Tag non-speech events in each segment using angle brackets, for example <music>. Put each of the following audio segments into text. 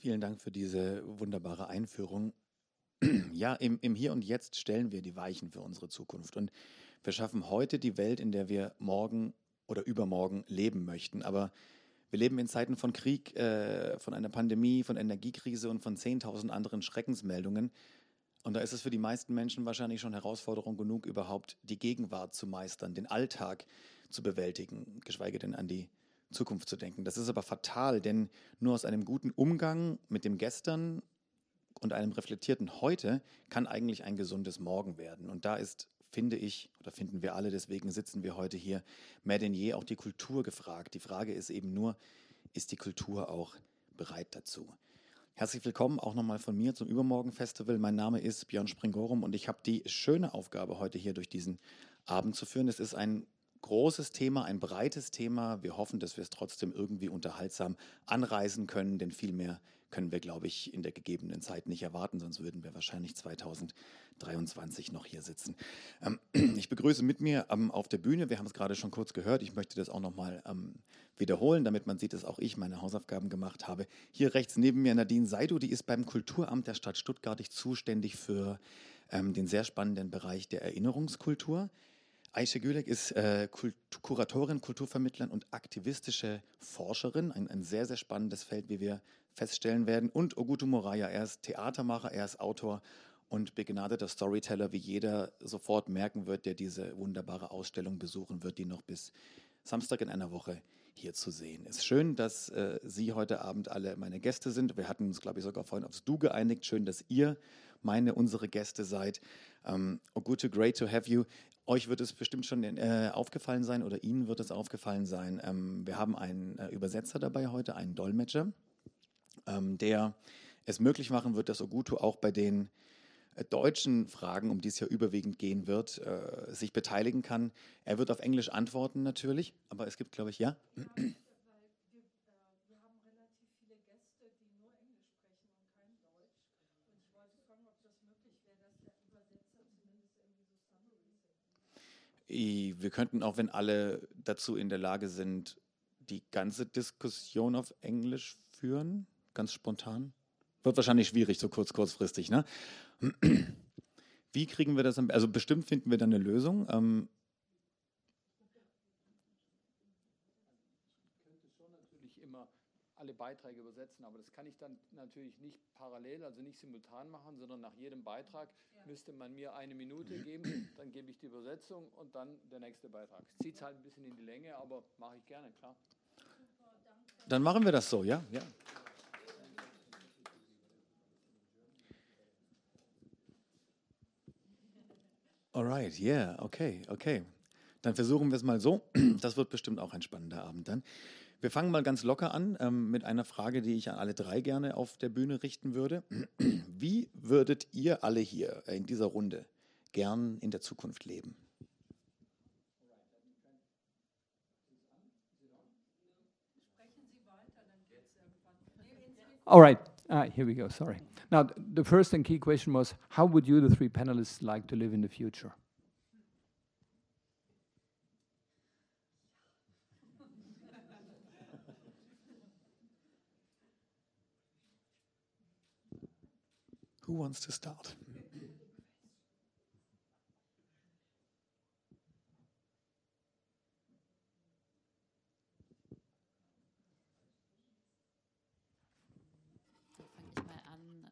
Vielen Dank für diese wunderbare Einführung. <clears throat> Ja, im, im Hier und Jetzt stellen wir die Weichen für unsere Zukunft und wir schaffen heute die Welt, in der wir morgen oder übermorgen leben möchten. Aber wir leben in Zeiten von Krieg, äh, von einer Pandemie, von Energiekrise und von 10.000 anderen Schreckensmeldungen. Und da ist es für die meisten Menschen wahrscheinlich schon Herausforderung genug, überhaupt die Gegenwart zu meistern, den Alltag zu bewältigen, geschweige denn an die Zukunft zu denken. Das ist aber fatal, denn nur aus einem guten Umgang mit dem Gestern und einem reflektierten Heute kann eigentlich ein gesundes Morgen werden. Und da ist, finde ich, oder finden wir alle, deswegen sitzen wir heute hier, mehr denn je auch die Kultur gefragt. Die Frage ist eben nur, ist die Kultur auch bereit dazu? Herzlich willkommen auch nochmal von mir zum Übermorgen-Festival. Mein Name ist Björn Springorum und ich habe die schöne Aufgabe, heute hier durch diesen Abend zu führen. Es ist ein großes Thema, ein breites Thema. Wir hoffen, dass wir es trotzdem irgendwie unterhaltsam anreisen können, denn viel mehr können wir, glaube ich, in der gegebenen Zeit nicht erwarten, sonst würden wir wahrscheinlich 2023 noch hier sitzen. Ähm, <clears throat> ich begrüße mit mir ähm, auf der Bühne, wir haben es gerade schon kurz gehört, ich möchte das auch nochmal ähm, wiederholen, damit man sieht, dass auch ich meine Hausaufgaben gemacht habe. Hier rechts neben mir Nadine Seidu, die ist beim Kulturamt der Stadt Stuttgart zuständig für den sehr spannenden Bereich der Erinnerungskultur. Aisha Gülek ist äh, Kult Kuratorin, Kulturvermittlerin und aktivistische Forscherin. Ein, ein, sehr, sehr spannendes Feld, wie wir feststellen werden. Und Ogutu Moraya, er ist Theatermacher, er ist Autor und begnadeter Storyteller, wie jeder sofort merken wird, der diese wunderbare Ausstellung besuchen wird, die noch bis Samstag in einer Woche hier zu sehen ist. Schön, dass äh, Sie heute Abend alle meine Gäste sind. Wir hatten uns, glaube ich, sogar vorhin aufs Du geeinigt. Schön, dass ihr meine, unsere Gäste seid. Ähm, Ogute, great to have you. Euch wird es bestimmt schon äh, aufgefallen sein oder Ihnen wird es aufgefallen sein. Ähm, wir haben einen äh, Übersetzer dabei heute, einen Dolmetscher, ähm, der es möglich machen wird, dass Ogutu auch bei den äh, deutschen Fragen, um die es ja überwiegend gehen wird, äh, sich beteiligen kann. Er wird auf Englisch antworten natürlich, aber es gibt, glaube ich, ja. Wir könnten auch, wenn alle dazu in der Lage sind, die ganze Diskussion auf Englisch führen, ganz spontan. Wird wahrscheinlich schwierig, so kurz, kurzfristig. Ne? <clears throat> Wie kriegen wir das? Also bestimmt finden wir da eine Lösung. Ähm, alle Beiträge übersetzen, aber das kann ich dann natürlich nicht parallel, also nicht simultan machen, sondern nach jedem Beitrag ja. müsste man mir eine Minute geben, dann gebe ich die Übersetzung und dann der nächste Beitrag. Es zieht halt ein bisschen in die Länge, aber mache ich gerne, klar. Dann machen wir das so, ja? Ja. Alright, yeah, okay, okay. Dann versuchen wir es mal so. Das wird bestimmt auch ein spannender Abend dann. Wir fangen mal ganz locker an ähm, mit einer Frage, die ich an alle drei gerne auf der Bühne richten würde. <clears throat> Wie würdet ihr alle hier in dieser Runde gern in der Zukunft leben? All right, uh, here we go. Sorry. Now, the first and key question was how would you, the three panelists, like to live in the future? Who wants to start?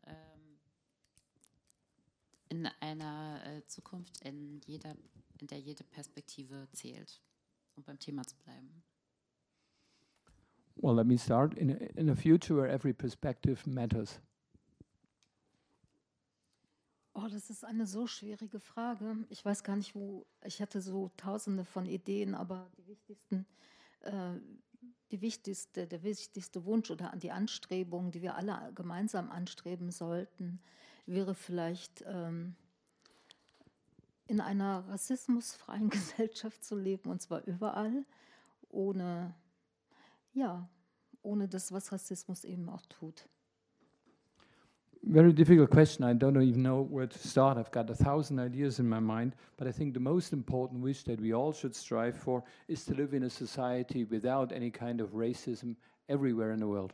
Ähm, in einer äh, Zukunft, in, jeder, in der jede Perspektive zählt, um beim Thema zu bleiben. Well, let me start. In a, in a future where every perspective matters. Oh, das ist eine so schwierige Frage. Ich weiß gar nicht, wo. Ich hatte so tausende von Ideen, aber die wichtigsten, äh, die wichtigste, der wichtigste Wunsch oder die Anstrebung, die wir alle gemeinsam anstreben sollten, wäre vielleicht ähm, in einer rassismusfreien <laughs> Gesellschaft zu leben und zwar überall, ohne ja, ohne das, was Rassismus eben auch tut. very difficult question. I don't even know where to start. I've got a thousand ideas in my mind, but I think the most important wish that we all should strive for is to live in a society without any kind of racism everywhere in the world.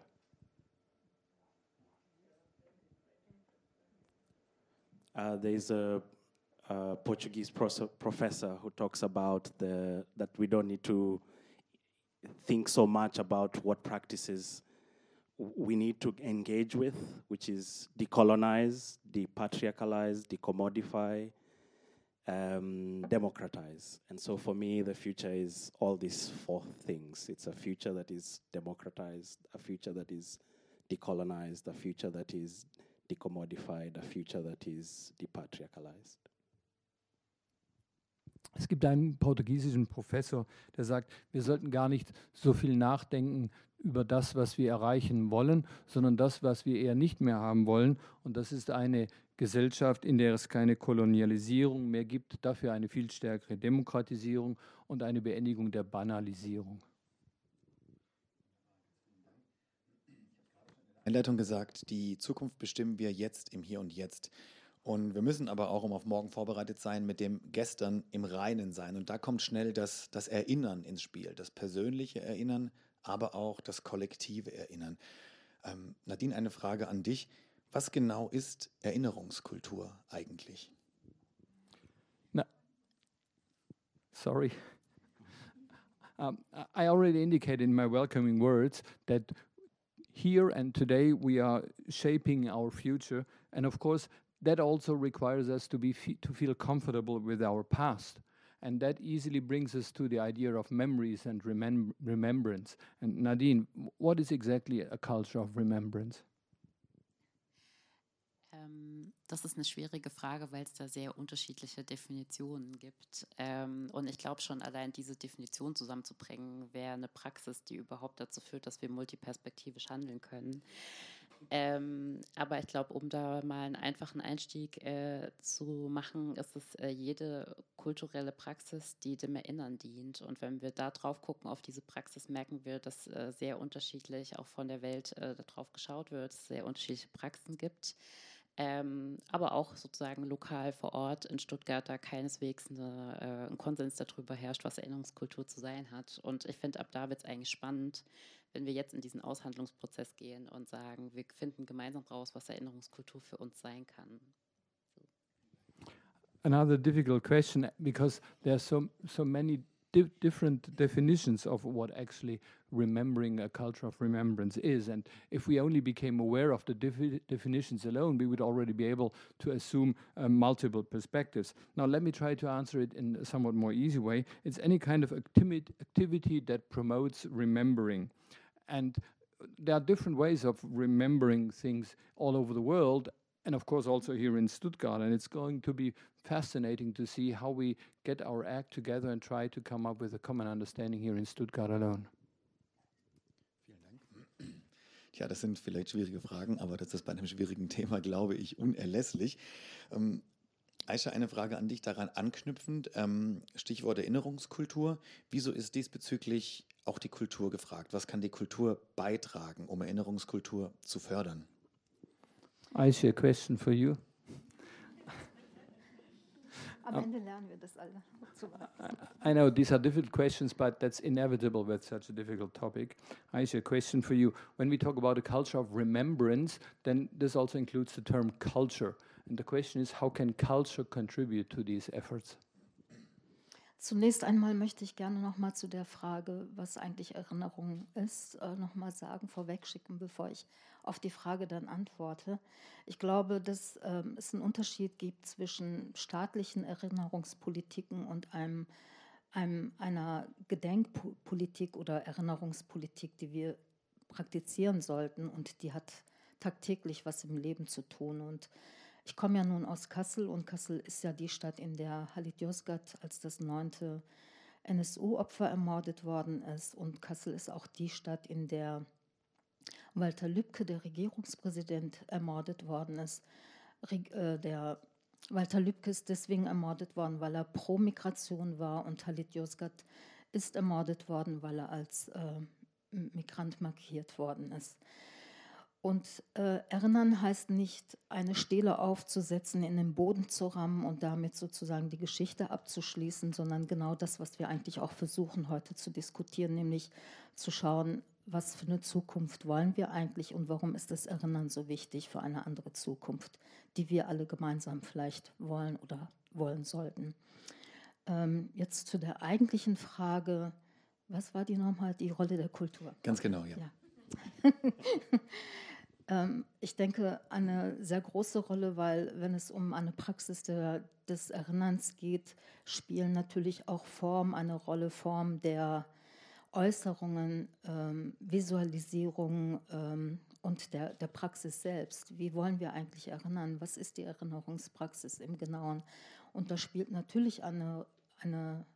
Uh, there's a, a Portuguese professor who talks about the, that we don't need to think so much about what practices we need to engage with, which is decolonize, depatriarchalize, decommodify, um, democratize. And so for me, the future is all these four things. It's a future that is democratized, a future that is decolonized, a future that is decommodified, a future that is depatriarchalized. Es gibt einen portugiesischen Professor, der sagt, wir sollten gar nicht so viel nachdenken über das, was wir erreichen wollen, sondern das, was wir eher nicht mehr haben wollen. Und das ist eine Gesellschaft, in der es keine Kolonialisierung mehr gibt, dafür eine viel stärkere Demokratisierung und eine Beendigung der Banalisierung. Einleitung gesagt, die Zukunft bestimmen wir jetzt im Hier und Jetzt. Und wir müssen aber auch, um auf morgen vorbereitet sein, mit dem Gestern im Reinen sein. Und da kommt schnell das, das Erinnern ins Spiel, das persönliche Erinnern, aber auch das kollektive Erinnern. Ähm, Nadine, eine Frage an dich. Was genau ist Erinnerungskultur eigentlich? Na, sorry. <laughs> Um, I already indicated in my welcoming words that here and today we are shaping our future, and of course that also requires us to be to feel comfortable with our past. And that easily brings us to the idea of memories and remem remembrance. And Nadine, what is exactly a culture of remembrance? Ähm, das ist eine schwierige Frage, weil es da sehr unterschiedliche Definitionen gibt. Ähm, und ich glaube schon, allein diese Definition zusammenzubringen, wäre eine Praxis, die überhaupt dazu führt, dass wir multiperspektivisch handeln können. Ähm, aber ich glaube, um da mal einen einfachen Einstieg äh, zu machen, ist es äh, jede kulturelle Praxis, die dem Erinnern dient. Und wenn wir da drauf gucken, auf diese Praxis, merken wir, dass äh, sehr unterschiedlich auch von der Welt äh, darauf geschaut wird, es sehr unterschiedliche Praxen gibt. Ähm, aber auch sozusagen lokal vor Ort in Stuttgart da keineswegs eine, äh, ein Konsens darüber herrscht, was Erinnerungskultur zu sein hat. Und ich finde, ab da wird es eigentlich spannend, wenn wir jetzt in diesen Aushandlungsprozess gehen und sagen, wir finden gemeinsam raus, was Erinnerungskultur für uns sein kann. Another difficult question because there are so so many di different definitions of what actually remembering a culture of remembrance is. And if we only became aware of the defi definitions alone, we would already be able to assume uh, multiple perspectives. Now, let me try to answer it in a somewhat more easy way. It's any kind of acti activity that promotes remembering. And there are different ways of remembering things all over the world, and of course also here in Stuttgart. And it's going to be fascinating to see how we get our act together and try to come up with a common understanding here in Stuttgart alone. Ja, das sind vielleicht schwierige Fragen, aber das ist bei einem schwierigen Thema, glaube ich, unerlässlich. Ähm, Aisha, eine Frage an dich daran anknüpfend. Ähm, Stichwort Erinnerungskultur. Wieso ist diesbezüglich auch die Kultur gefragt? Was kann die Kultur beitragen, um Erinnerungskultur zu fördern? Aisha, a question for you. Am Ende lernen wir das alle. I know these are difficult questions, but that's inevitable with such a difficult topic. Aisha, a question for you. When we talk about a culture of remembrance, then this also includes the term culture. And the question is, how can culture contribute to these efforts? Zunächst einmal möchte ich gerne noch mal zu der Frage, was eigentlich Erinnerung ist, äh, noch mal sagen, vorwegschicken, bevor ich auf die Frage dann antworte. Ich glaube, dass äh, es einen Unterschied gibt zwischen staatlichen Erinnerungspolitiken und einem, einem, einer Gedenkpolitik oder Erinnerungspolitik, die wir praktizieren sollten und die hat tagtäglich was im Leben zu tun und ich komme ja nun aus Kassel und Kassel ist ja die Stadt, in der Halit Yozgat als das neunte NSU-Opfer ermordet worden ist. Und Kassel ist auch die Stadt, in der Walter Lübcke, der Regierungspräsident, ermordet worden ist. Äh, der Walter Lübcke ist deswegen ermordet worden, weil er pro Migration war und Halit Yozgat ist ermordet worden, weil er als äh, Migrant markiert worden ist. Und äh, erinnern heißt nicht, eine Stele aufzusetzen, in den Boden zu rammen und damit sozusagen die Geschichte abzuschließen, sondern genau das, was wir eigentlich auch versuchen heute zu diskutieren, nämlich zu schauen, was für eine Zukunft wollen wir eigentlich und warum ist das Erinnern so wichtig für eine andere Zukunft, die wir alle gemeinsam vielleicht wollen oder wollen sollten. Ähm, jetzt zu der eigentlichen Frage, was war die nochmal, die Rolle der Kultur? Ganz genau, ja. ja. <laughs> ähm, ich denke, eine sehr große Rolle, weil wenn es um eine Praxis der, des Erinnerns geht, spielen natürlich auch Formen eine Rolle, Form der Äußerungen, ähm, Visualisierungen ähm, und der, der Praxis selbst. Wie wollen wir eigentlich erinnern? Was ist die Erinnerungspraxis im Genauen? Und da spielt natürlich eine, eine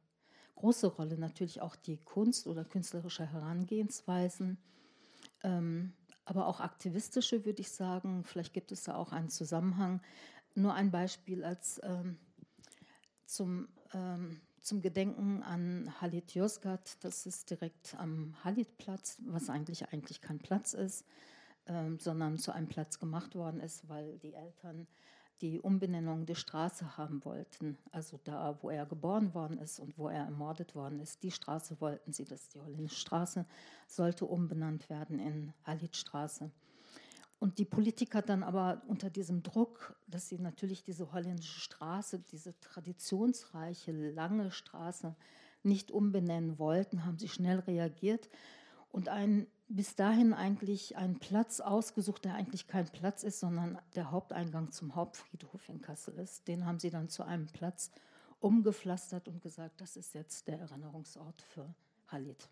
große Rolle natürlich auch die Kunst oder künstlerische Herangehensweisen, ähm, aber auch aktivistische, würde ich sagen. Vielleicht gibt es da auch einen Zusammenhang. Nur ein Beispiel als ähm, zum ähm, zum Gedenken an Halit Yozgat. Das ist direkt am Halit-Platz, was eigentlich eigentlich kein Platz ist, ähm, sondern zu einem Platz gemacht worden ist, weil die Eltern die Umbenennung der Straße haben wollten. Also da, wo er geboren worden ist und wo er ermordet worden ist, die Straße wollten sie, dass die holländische Straße sollte umbenannt werden in Halit-Straße. Und die Politiker dann aber unter diesem Druck, dass sie natürlich diese holländische Straße, diese traditionsreiche, lange Straße nicht umbenennen wollten, haben sie schnell reagiert und einen bis dahin eigentlich einen Platz ausgesucht, der eigentlich kein Platz ist, sondern der Haupteingang zum Hauptfriedhof in Kassel ist. Den haben sie dann zu einem Platz umgepflastert und gesagt, das ist jetzt der Erinnerungsort für Halit.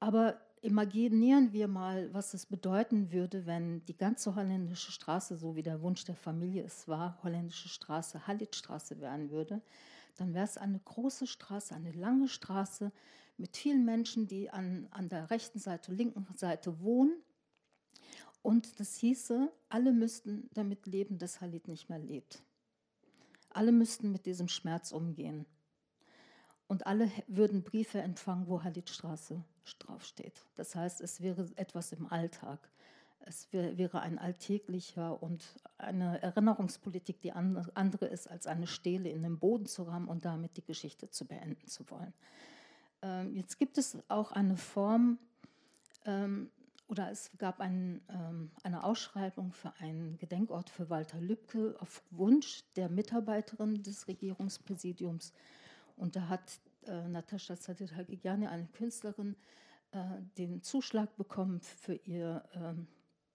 Aber imaginieren wir mal, was es bedeuten würde, wenn die ganze holländische Straße, so wie der Wunsch der Familie es war, holländische Straße, Halitstraße werden würde. Dann wäre es eine große Straße, eine lange Straße mit vielen Menschen, die an, an der rechten Seite, linken Seite wohnen. Und das hieße, alle müssten damit leben, dass Halit nicht mehr lebt. Alle müssten mit diesem Schmerz umgehen. Und alle würden Briefe empfangen, wo Halitstraße draufsteht. Das heißt, es wäre etwas im Alltag. Es wäre ein alltäglicher und eine Erinnerungspolitik, die andere ist, als eine Stele in den Boden zu rammen und damit die Geschichte zu beenden zu wollen. Ähm, jetzt gibt es auch eine Form, ähm, oder es gab ein, ähm, eine Ausschreibung für einen Gedenkort für Walter Lübcke auf Wunsch der Mitarbeiterin des Regierungspräsidiums und da hat äh, Natascha Sadetagiani, eine Künstlerin, äh, den Zuschlag bekommen für ihr ähm,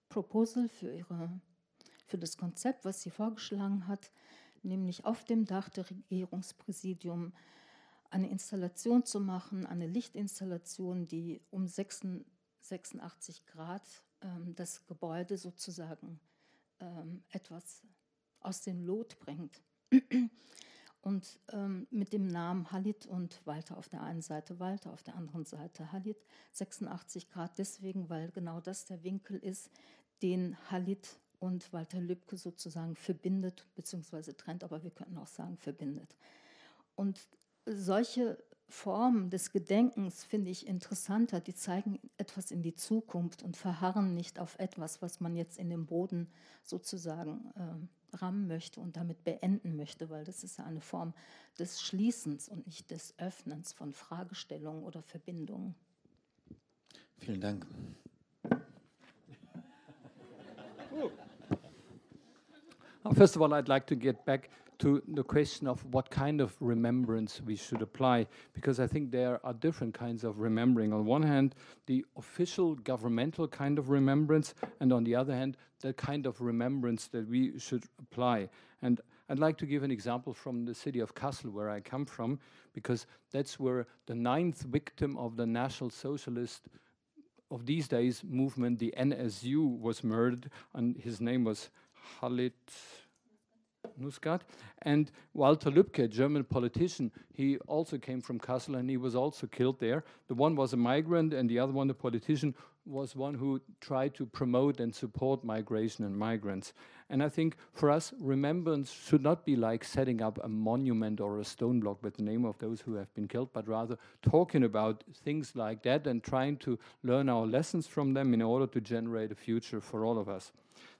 Proposal, für, ihre, für das Konzept, was sie vorgeschlagen hat, nämlich auf dem Dach der Regierungspräsidium eine Installation zu machen, eine Lichtinstallation, die um 86 Grad ähm, das Gebäude sozusagen ähm, etwas aus dem Lot bringt und ähm, mit dem Namen Halit und Walter auf der einen Seite, Walter auf der anderen Seite. Halit, 86 Grad deswegen, weil genau das der Winkel ist, den Halit und Walter Lübcke sozusagen verbindet, beziehungsweise trennt, aber wir könnten auch sagen verbindet. Und solche Formen des Gedenkens finde ich interessanter, die zeigen etwas in die Zukunft und verharren nicht auf etwas, was man jetzt in den Boden sozusagen äh, rammen möchte und damit beenden möchte, weil das ist ja eine Form des Schließens und nicht des Öffnens von Fragestellungen oder Verbindungen. Vielen Dank. First of all, I'd like to get back to the question of what kind of remembrance we should apply, because I think there are different kinds of remembering. On one hand, the official governmental kind of remembrance, and on the other hand, the kind of remembrance that we should apply. And I'd like to give an example from the city of Kassel, where I come from, because that's where the ninth victim of the National Socialist of these days movement, the NSU, was murdered, and his name was Halit Muscat. And Walter Lübcke, German politician, he also came from Kassel and he was also killed there. The one was a migrant, and the other one, the politician, was one who tried to promote and support migration and migrants. And I think for us, remembrance should not be like setting up a monument or a stone block with the name of those who have been killed, but rather talking about things like that and trying to learn our lessons from them in order to generate a future for all of us.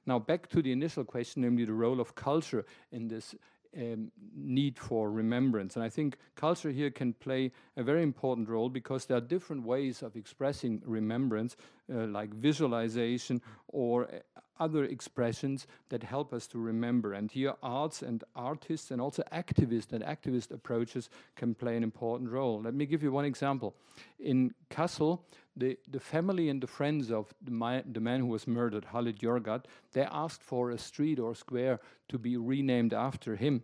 Now, back to the initial question, namely the role of culture in this um, need for remembrance. And I think culture here can play a very important role because there are different ways of expressing remembrance, uh, like visualization or uh, other expressions that help us to remember. And here, arts and artists and also activists and activist approaches can play an important role. Let me give you one example. In Kassel, the, the family and the friends of the, my, the man who was murdered, Halit Yorgat, they asked for a street or square to be renamed after him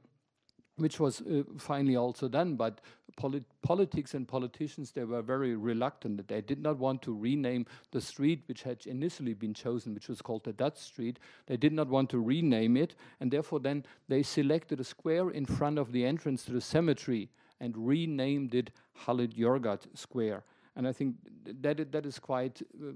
which was uh, finally also done. But polit politics and politicians, they were very reluctant. They did not want to rename the street which had initially been chosen, which was called the Dutch Street. They did not want to rename it, and therefore then they selected a square in front of the entrance to the cemetery and renamed it Halit Yorgat Square. And I think that that is quite uh,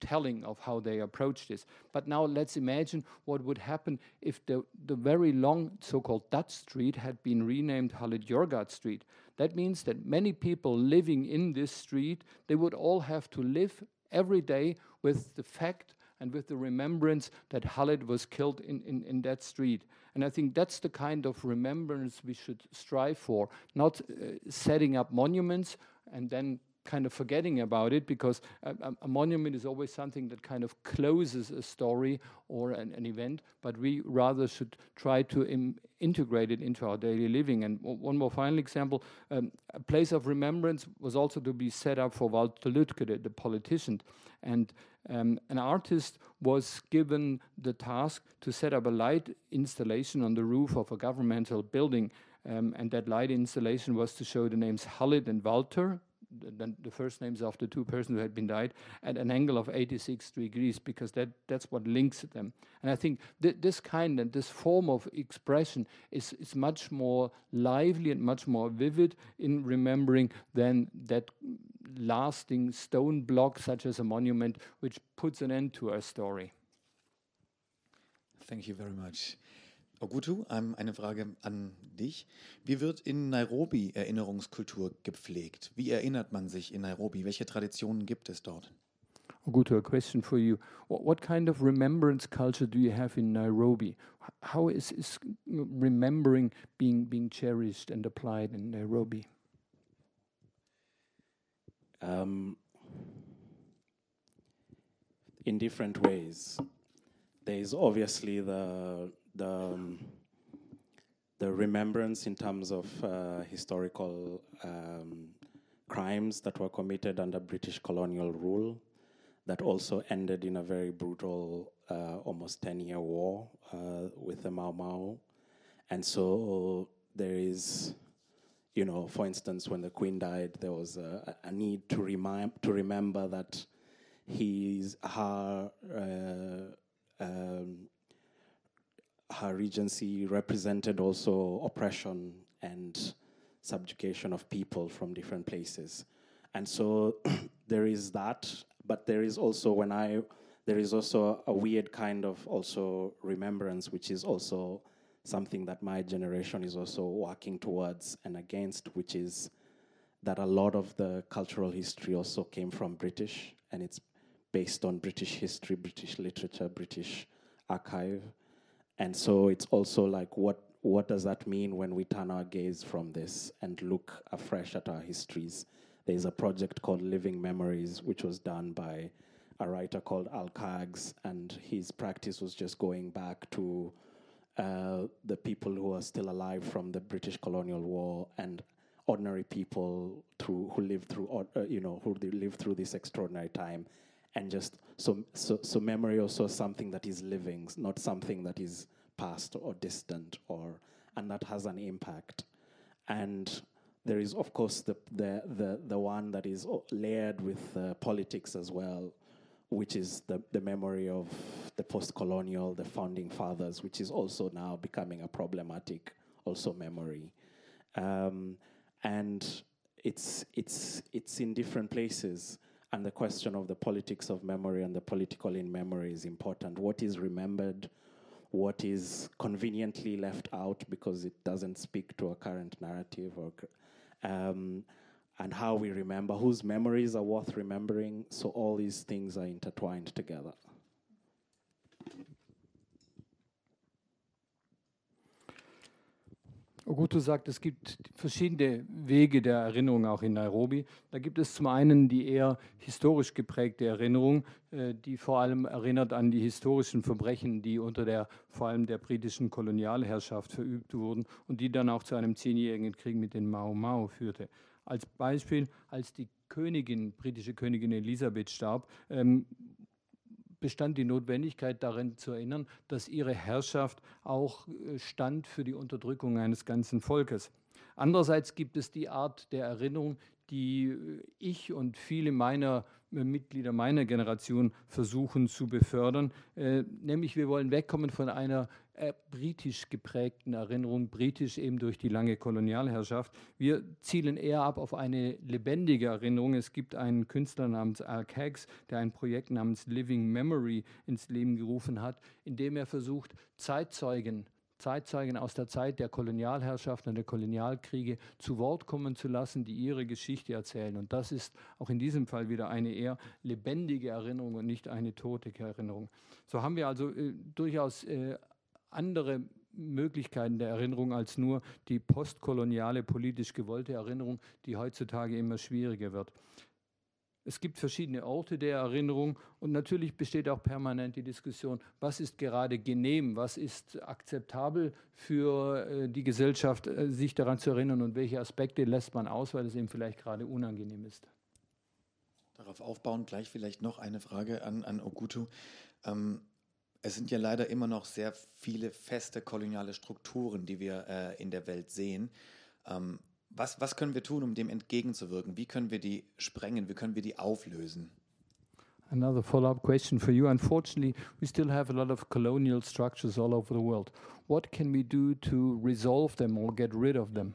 telling of how they approach this. But now let's imagine what would happen if the, the very long so-called Dutch Street had been renamed Halit Yorgat Street. That means that many people living in this street, they would all have to live every day with the fact and with the remembrance that Halit was killed in, in, in that street. And I think that's the kind of remembrance we should strive for, not uh, setting up monuments and then kind of forgetting about it because a, a, monument is always something that kind of closes a story or an, an event, but we rather should try to integrate it into our daily living. And one more final example um, a place of remembrance was also to be set up for Walter Lütke, the, the politician. And um, an artist was given the task to set up a light installation on the roof of a governmental building. Um, and that light installation was to show the names Halit and Walter, the, the, first names of the two persons who had been died at an angle of 86 degrees because that, that's what links them. And I think th this kind and this form of expression is, is much more lively and much more vivid in remembering than that lasting stone block such as a monument which puts an end to a story. Thank you very much. Ogutu, ähm, eine Frage an dich. Wie wird in Nairobi Erinnerungskultur gepflegt? Wie erinnert man sich in Nairobi? Welche Traditionen gibt es dort? Ogutu, a question for you. What, what kind of remembrance culture do you have in Nairobi? How is, is remembering being, being cherished and applied in Nairobi? Um, in different ways. There is obviously the the um, the remembrance in terms of uh, historical um, crimes that were committed under British colonial rule that also ended in a very brutal, uh, almost 10 year war uh, with the Mau Mau. And so there is, you know, for instance, when the Queen died, there was a, a need to, remind, to remember that his, her, uh, um, her regency represented also oppression and subjugation of people from different places. And so <clears throat> there is that, but there is also when I there is also a weird kind of also remembrance, which is also something that my generation is also working towards and against, which is that a lot of the cultural history also came from British, and it's based on British history, British literature, British archive. And so it's also like what what does that mean when we turn our gaze from this and look afresh at our histories? There's a project called Living Memories, which was done by a writer called Al Kags, and his practice was just going back to uh, the people who are still alive from the British colonial war and ordinary people through who lived through uh, you know who lived through this extraordinary time and just so so so memory also something that is living not something that is past or distant or and that has an impact. And there is of course the the the, the one that is layered with uh, politics as well which is the, the memory of the post-colonial the founding fathers which is also now becoming a problematic also memory. Um, and it's it's it's in different places and the question of the politics of memory and the political in memory is important. What is remembered? What is conveniently left out because it doesn't speak to a current narrative, or um, and how we remember, whose memories are worth remembering. So all these things are intertwined together. Oguto sagt, es gibt verschiedene Wege der Erinnerung auch in Nairobi. Da gibt es zum einen die eher historisch geprägte Erinnerung, äh, die vor allem erinnert an die historischen Verbrechen, die unter der vor allem der britischen Kolonialherrschaft verübt wurden und die dann auch zu einem zehnjährigen Krieg mit den Mao Mao führte. Als Beispiel, als die Königin, britische Königin Elisabeth starb, ähm, bestand die Notwendigkeit darin zu erinnern, dass ihre Herrschaft auch äh, stand für die Unterdrückung eines ganzen Volkes. Andererseits gibt es die Art der Erinnerung, die äh, ich und viele meiner äh, Mitglieder meiner Generation versuchen zu befördern. Nämlich wir wollen wegkommen von einer äh, britisch geprägten Erinnerung, britisch eben durch die lange Kolonialherrschaft. Wir zielen eher ab auf eine lebendige Erinnerung. Es gibt einen Künstler namens Al Haggs, der ein Projekt namens Living Memory ins Leben gerufen hat, in dem er versucht, Zeitzeugen Zeitzeugen aus der Zeit der Kolonialherrschaft und der Kolonialkriege zu Wort kommen zu lassen, die ihre Geschichte erzählen. Und das ist auch in diesem Fall wieder eine eher lebendige Erinnerung und nicht eine tote Erinnerung. So haben wir also äh, durchaus äh, andere Möglichkeiten der Erinnerung als nur die postkoloniale politisch gewollte Erinnerung, die heutzutage immer schwieriger wird. Es gibt verschiedene Orte der Erinnerung und natürlich besteht auch permanent die Diskussion, was ist gerade genehm, was ist akzeptabel für äh, die Gesellschaft, äh, sich daran zu erinnern und welche Aspekte lässt man aus, weil es eben vielleicht gerade unangenehm ist. Darauf aufbauen gleich vielleicht noch eine Frage an, an Ogutu. Ähm, es sind ja leider immer noch sehr viele feste koloniale Strukturen, die wir äh, in der Welt sehen. Ähm, was, was können wir tun, um dem entgegenzuwirken? Wie können wir die sprengen? Wie können wir die auflösen? Another follow-up question for you. Unfortunately, we still have a lot of colonial structures all over the world. What can we do to resolve them or get rid of them?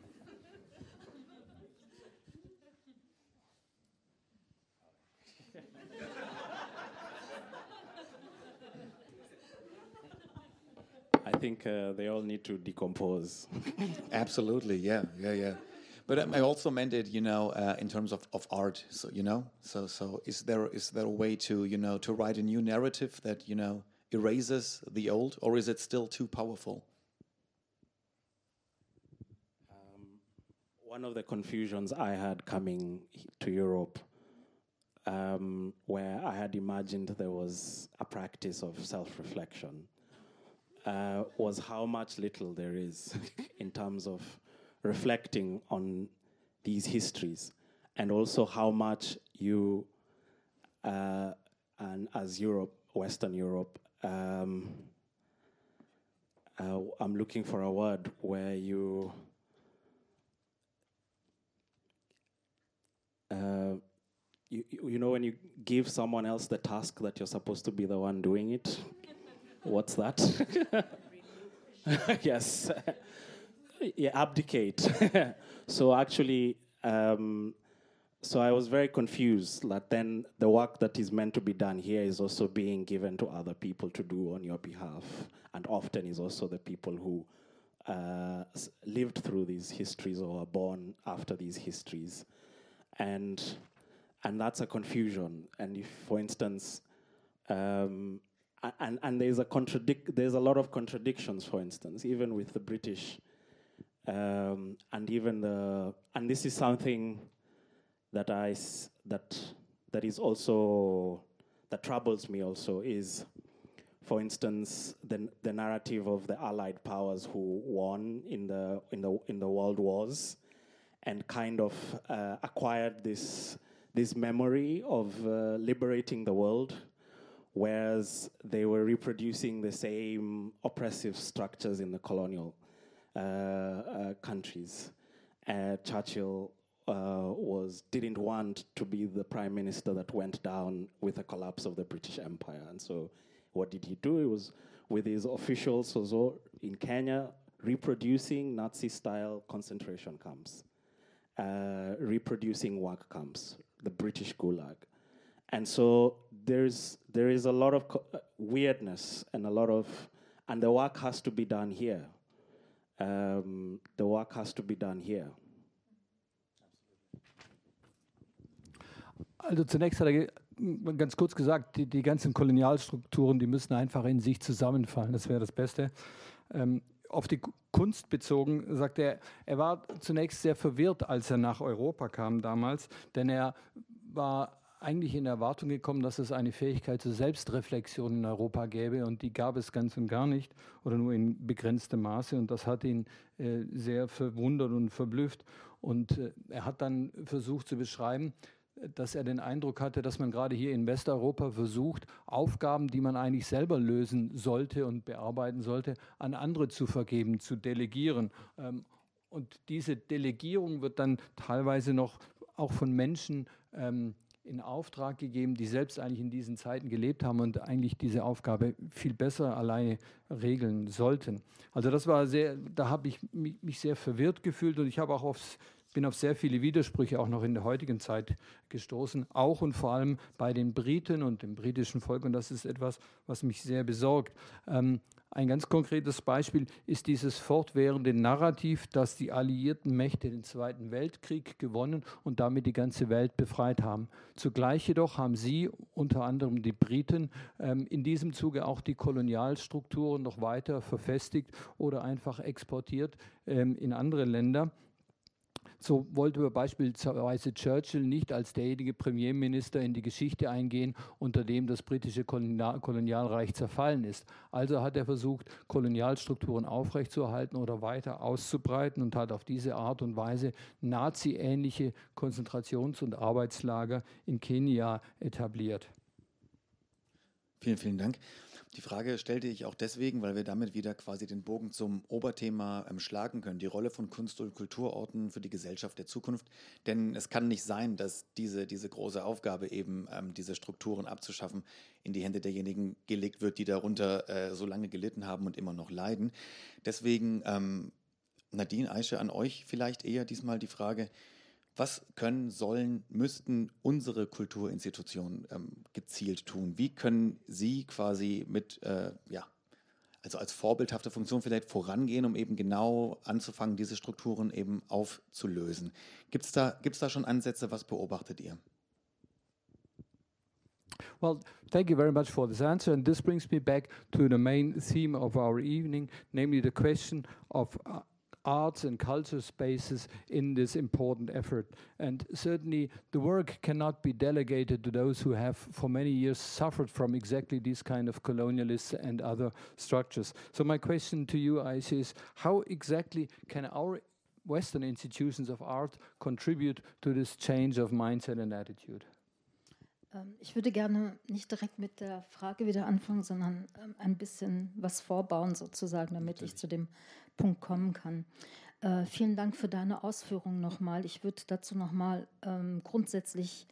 Think uh, they all need to decompose. <laughs> Absolutely, yeah, yeah, yeah. But um, I also meant it, you know, uh, in terms of, of art. So you know, so so is there is there a way to you know to write a new narrative that you know erases the old, or is it still too powerful? Um, one of the confusions I had coming to Europe, um, where I had imagined there was a practice of self-reflection, uh, was how much little there is <laughs> in terms of reflecting on these histories and also how much you uh, and as Europe, Western Europe, um, uh, I'm looking for a word where you uh, you, you know when you give someone else the task that you're supposed to be the one doing it what's that <laughs> yes <laughs> yeah, abdicate. <laughs> so actually, um, so I was very confused that then the work that is meant to be done here is also being given to other people to do on your behalf, and often is also the people who uh, lived through these histories or are born after these histories, and and that's a confusion. And if, for instance, um, and and there's a contradic there's a lot of contradictions. For instance, even with the British um, and even the and this is something that I that that is also that troubles me also is for instance the the narrative of the allied powers who won in the in the in the world wars and kind of uh, acquired this this memory of uh, liberating the world whereas they were reproducing the same oppressive structures in the colonial uh, uh, countries. Uh, Churchill was didn't want to be the prime minister that went down with the collapse of the British Empire, and so what did he do? He was with his officials in Kenya reproducing Nazi-style concentration camps, uh, reproducing work camps, the British Gulag, and so there's there is a lot of weirdness and a lot of, and the work has to be done here um, the work has to be done here. Also zunächst hat er ganz kurz gesagt, die, die ganzen Kolonialstrukturen, die müssen einfach in sich zusammenfallen. Das wäre das Beste. Ähm, auf die Kunst bezogen, sagt er, er war zunächst sehr verwirrt, als er nach Europa kam damals, denn er war eigentlich in Erwartung gekommen, dass es eine Fähigkeit zur Selbstreflexion in Europa gäbe. Und die gab es ganz und gar nicht oder nur in begrenztem Maße. Und das hat ihn äh, sehr verwundert und verblüfft. Und äh, er hat dann versucht zu beschreiben, dass er den Eindruck hatte, dass man gerade hier in Westeuropa versucht, Aufgaben, die man eigentlich selber lösen sollte und bearbeiten sollte, an andere zu vergeben, zu delegieren. Ähm, und diese Delegierung wird dann teilweise noch auch von Menschen ähm, in Auftrag gegeben, die selbst eigentlich in diesen Zeiten gelebt haben und eigentlich diese Aufgabe viel besser alleine regeln sollten. Also das war sehr, da habe ich mich sehr verwirrt gefühlt und ich habe auch aufs bin auf sehr viele Widersprüche auch noch in der heutigen Zeit gestoßen, auch und vor allem bei den Briten und dem britischen Volk. Und das ist etwas, was mich sehr besorgt. Ähm, ein ganz konkretes Beispiel ist dieses fortwährende Narrativ, dass die alliierten Mächte den Zweiten Weltkrieg gewonnen und damit die ganze Welt befreit haben. Zugleich jedoch haben sie, unter anderem die Briten, ähm, in diesem Zuge auch die Kolonialstrukturen noch weiter verfestigt oder einfach exportiert ähm, in andere Länder. So wollte beispielsweise Churchill nicht als derjenige Premierminister in die Geschichte eingehen, unter dem das britische Kolonialreich zerfallen ist. Also hat er versucht, Kolonialstrukturen aufrechtzuerhalten oder weiter auszubreiten und hat auf diese Art und Weise nazi-ähnliche Konzentrations- und Arbeitslager in Kenia etabliert. Vielen, vielen Dank. Die Frage stellte ich auch deswegen, weil wir damit wieder quasi den Bogen zum Oberthema ähm, schlagen können, die Rolle von Kunst- und Kulturorten für die Gesellschaft der Zukunft. Denn es kann nicht sein, dass diese, diese große Aufgabe eben, ähm, diese Strukturen abzuschaffen, in die Hände derjenigen gelegt wird, die darunter äh, so lange gelitten haben und immer noch leiden. Deswegen, ähm, Nadine, Aische, an euch vielleicht eher diesmal die Frage, was können, sollen, müssten unsere Kulturinstitutionen ähm, gezielt tun? Wie können sie quasi mit, äh, ja, also als vorbildhafte Funktion vielleicht vorangehen, um eben genau anzufangen, diese Strukturen eben aufzulösen? Gibt es da, gibt's da schon Ansätze? Was beobachtet ihr? Well, thank you very much for this answer. And this brings me back to the main theme of our evening, namely the question of uh, arts and culture spaces in this important effort. And certainly the work cannot be delegated to those who have for many years suffered from exactly these kind of colonialists and other structures. So my question to you, Aisha, is how exactly can our Western institutions of art contribute to this change of mindset and attitude? Ähm, ich würde gerne nicht direkt mit der Frage wieder anfangen, sondern ähm, ein bisschen was vorbauen sozusagen, damit ich zu dem Punkt kommen kann. Äh, vielen Dank für deine Ausführungen nochmal. Ich würde dazu nochmal ähm, grundsätzlich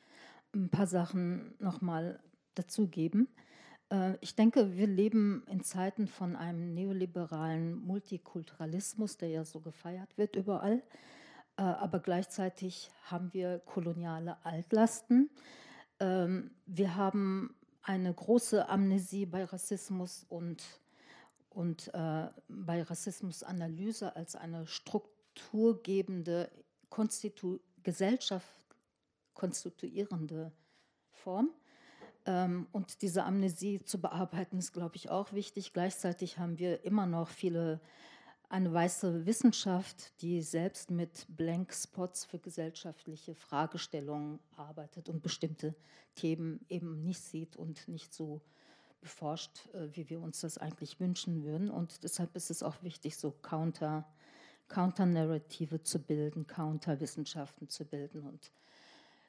ein paar Sachen nochmal dazugeben. Äh, ich denke, wir leben in Zeiten von einem neoliberalen Multikulturalismus, der ja so gefeiert wird überall. Äh, aber gleichzeitig haben wir koloniale Altlasten. Ähm, wir haben eine große Amnesie bei Rassismus und und äh, bei Rassismusanalyse als eine strukturgebende Konstitu Gesellschaft konstituierende Form. Ähm, und diese Amnesie zu bearbeiten, ist, glaube ich, auch wichtig. Gleichzeitig haben wir immer noch viele, eine weiße Wissenschaft, die selbst mit Blankspots für gesellschaftliche Fragestellungen arbeitet und bestimmte Themen eben nicht sieht und nicht so beforscht, äh, wie wir uns das eigentlich wünschen würden. Und deshalb ist es auch wichtig, so Counter, Counter-Narrative zu bilden, Counter-Wissenschaften zu bilden und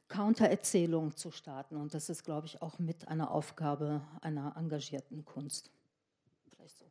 Counter-Erzählungen zu starten. Und das ist, glaube ich, auch mit einer Aufgabe einer engagierten Kunst. Vielleicht so.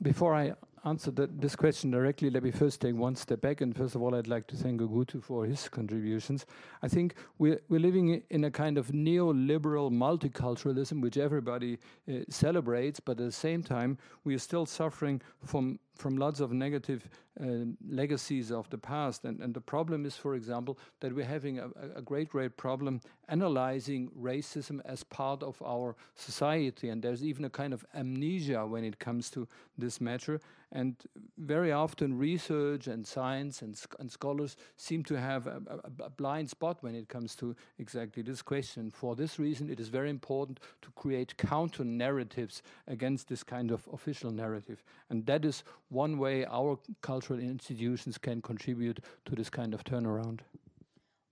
Before I answer the, this question directly, let me first take one step back. And first of all, I'd like to thank Ogutu for his contributions. I think we're, we're living in a kind of neoliberal multiculturalism, which everybody uh, celebrates, but at the same time, we are still suffering from from lots of negative uh, legacies of the past. And, and the problem is, for example, that we're having a, a great, great problem analyzing racism as part of our society. And there's even a kind of amnesia when it comes to this matter. And very often, research and science and, and scholars seem to have a, a, a, blind spot when it comes to exactly this question. For this reason, it is very important to create counter narratives against this kind of official narrative. And that is one way our cultural institutions can contribute to this kind of turnaround.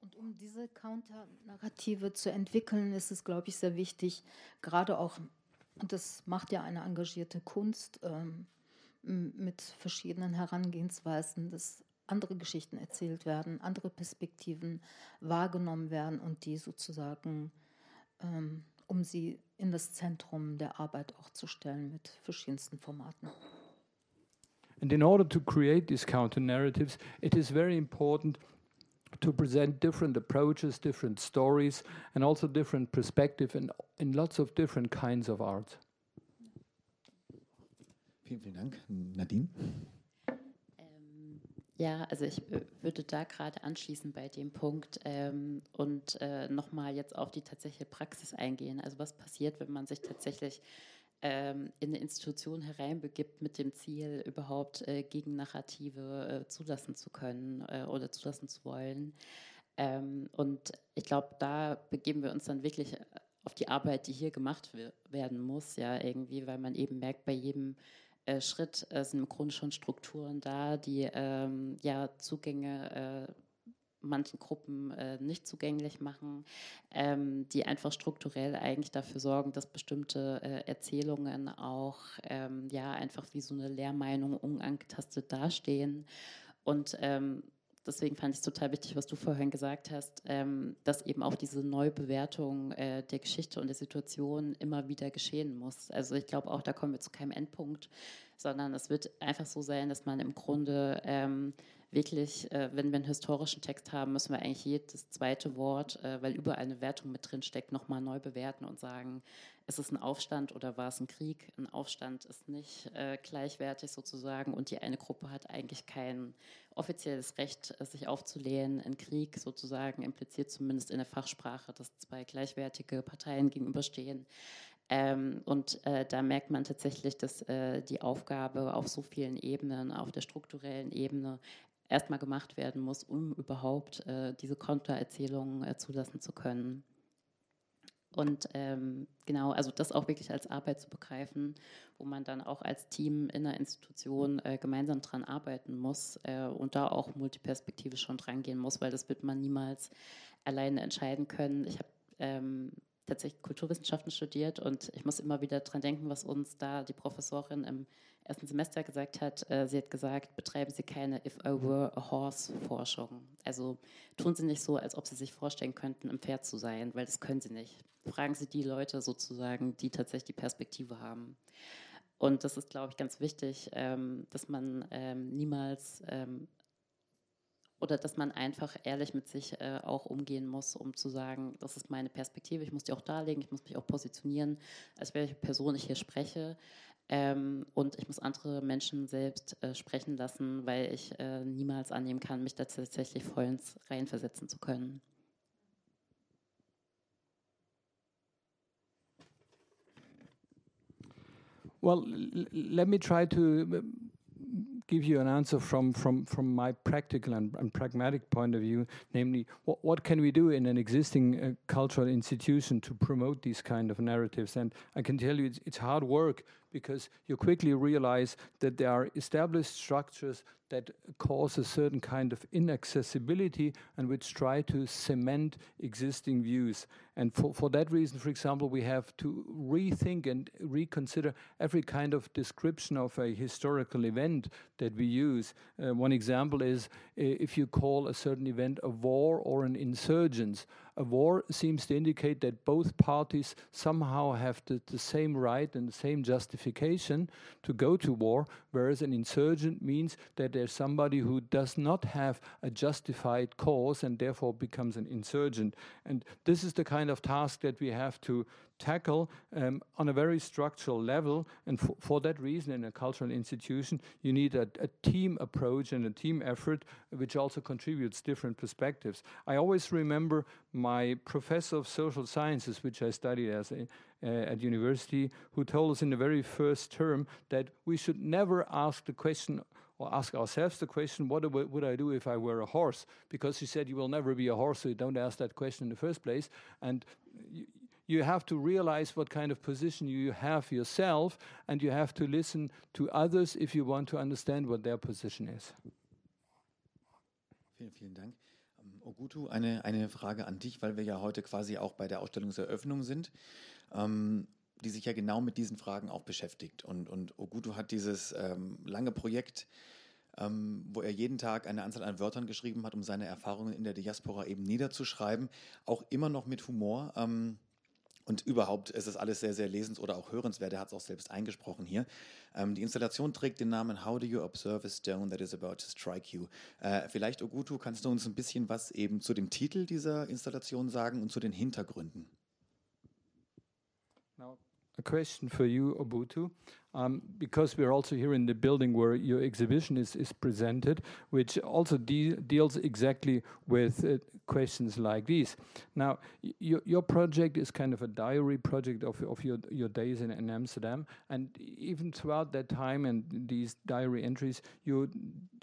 Und um diese Counter-Narrative zu entwickeln, ist es, glaube ich, sehr wichtig, gerade auch, und das macht ja eine engagierte Kunst, ähm, mit verschiedenen Herangehensweisen, dass andere Geschichten erzählt werden, andere Perspektiven wahrgenommen werden und die sozusagen, ähm, um sie in das Zentrum der Arbeit auch zu stellen mit verschiedensten Formaten. And in order to create these counter narratives, it is very important to present different approaches, different stories, and also different perspectives in, in lots of different kinds of art. Vielen, vielen Dank. Nadine? Ähm, ja, also ich äh, würde da gerade anschließen bei dem Punkt ähm, und äh, nochmal jetzt auf die tatsächliche Praxis eingehen. Also was passiert, wenn man sich tatsächlich in eine Institution hereinbegibt mit dem Ziel, überhaupt äh, Gegennarrative äh, zulassen zu können äh, oder zulassen zu wollen. Ähm, und ich glaube, da begeben wir uns dann wirklich auf die Arbeit, die hier gemacht werden muss, ja, irgendwie, weil man eben merkt, bei jedem Schritt sind im Grunde schon Strukturen da, die ähm, ja Zugänge manchen Gruppen äh, nicht zugänglich machen, ähm, die einfach strukturell eigentlich dafür sorgen, dass bestimmte äh, Erzählungen auch ähm, ja einfach wie so eine Lehrmeinung unangetastet dastehen. Und ähm, deswegen fand ich es total wichtig, was du vorhin gesagt hast, ähm, dass eben auch diese Neubewertung äh, der Geschichte und der Situation immer wieder geschehen muss. Also ich glaube auch, da kommen wir zu keinem Endpunkt, sondern es wird einfach so sein, dass man im Grunde ähm, wirklich, äh, wenn wir einen historischen Text haben, müssen wir eigentlich jedes zweite Wort, äh, weil überall eine Wertung mit drin steckt, nochmal neu bewerten und sagen, ist es ein Aufstand oder war es ein Krieg? Ein Aufstand ist nicht äh, gleichwertig sozusagen und die eine Gruppe hat eigentlich kein offizielles Recht, äh, sich aufzulehnen. Ein Krieg sozusagen impliziert zumindest in der Fachsprache, dass zwei gleichwertige Parteien gegenüberstehen. Ähm, und äh, da merkt man tatsächlich, dass äh, die Aufgabe auf so vielen Ebenen, auf der strukturellen Ebene, erstmal gemacht werden muss, um überhaupt äh, diese Kontoerzählungen äh, zulassen zu können. Und ähm, genau, also das auch wirklich als Arbeit zu begreifen, wo man dann auch als Team in der Institution äh, gemeinsam dran arbeiten muss äh, und da auch multiperspektivisch schon dran gehen muss, weil das wird man niemals alleine entscheiden können. Ich habe ähm, tatsächlich Kulturwissenschaften studiert und ich muss immer wieder dran denken, was uns da die Professorin im ersten Semester gesagt hat. Äh, sie hat gesagt, betreiben Sie keine If I Were a Horse Forschung. Also tun Sie nicht so, als ob Sie sich vorstellen könnten, ein Pferd zu sein, weil das können Sie nicht. Fragen Sie die Leute sozusagen, die tatsächlich die Perspektive haben. Und das ist, glaube ich, ganz wichtig, ähm, dass man ähm, niemals ähm, oder dass man einfach ehrlich mit sich äh, auch umgehen muss, um zu sagen, das ist meine Perspektive, ich muss die auch darlegen, ich muss mich auch positionieren, als welche Person ich hier spreche. Ähm, und ich muss andere Menschen selbst äh, sprechen lassen, weil ich äh, niemals annehmen kann, mich da tatsächlich vollends reinversetzen zu können. Well, let me try to give you an answer from, from, from my practical and, and pragmatic point of view, namely, what, what can we do in an existing uh, cultural institution to promote these kind of narratives? And I can tell you it's, it's hard work because you quickly realize that there are established structures that cause a certain kind of inaccessibility and which try to cement existing views. And for, for that reason, for example, we have to rethink and reconsider every kind of description of a historical event that we use. Uh, one example is if you call a certain event a war or an insurgence. A war seems to indicate that both parties somehow have the, the same right and the same justification to go to war, whereas an insurgent means that there's somebody who does not have a justified cause and therefore becomes an insurgent. And this is the kind of task that we have to, tackle um, on a very structural level. And for, for, that reason, in a cultural institution, you need a, a, team approach and a team effort, which also contributes different perspectives. I always remember my professor of social sciences, which I studied as a, uh, at university, who told us in the very first term that we should never ask the question or ask ourselves the question, what would I do if I were a horse? Because he said you will never be a horse, so you don't ask that question in the first place. And you have to realize what kind of position you have yourself, and you have to listen to others if you want to understand what their position is. Vielen, vielen Dank. Um, Ogutu, eine, eine Frage an dich, weil wir ja heute quasi auch bei der Ausstellungseröffnung sind, ähm, die sich ja genau mit diesen Fragen auch beschäftigt. Und, und Ogutu hat dieses ähm, lange Projekt ähm, wo er jeden Tag eine Anzahl an Wörtern geschrieben hat, um seine Erfahrungen in der Diaspora eben niederzuschreiben, auch immer noch mit Humor. Ähm, und überhaupt ist es alles sehr, sehr lesens- oder auch hörenswert. Er hat es auch selbst eingesprochen hier. Ähm, die Installation trägt den Namen How do you observe a stone that is about to strike you? Äh, vielleicht, Ogutu, kannst du uns ein bisschen was eben zu dem Titel dieser Installation sagen und zu den Hintergründen? A question for you, Obutu. um, because we're also here in the building where your exhibition is, is presented, which also de deals exactly with uh, questions like these. Now, your project is kind of a diary project of, of your, your days in, in Amsterdam, and even throughout that time and these diary entries, you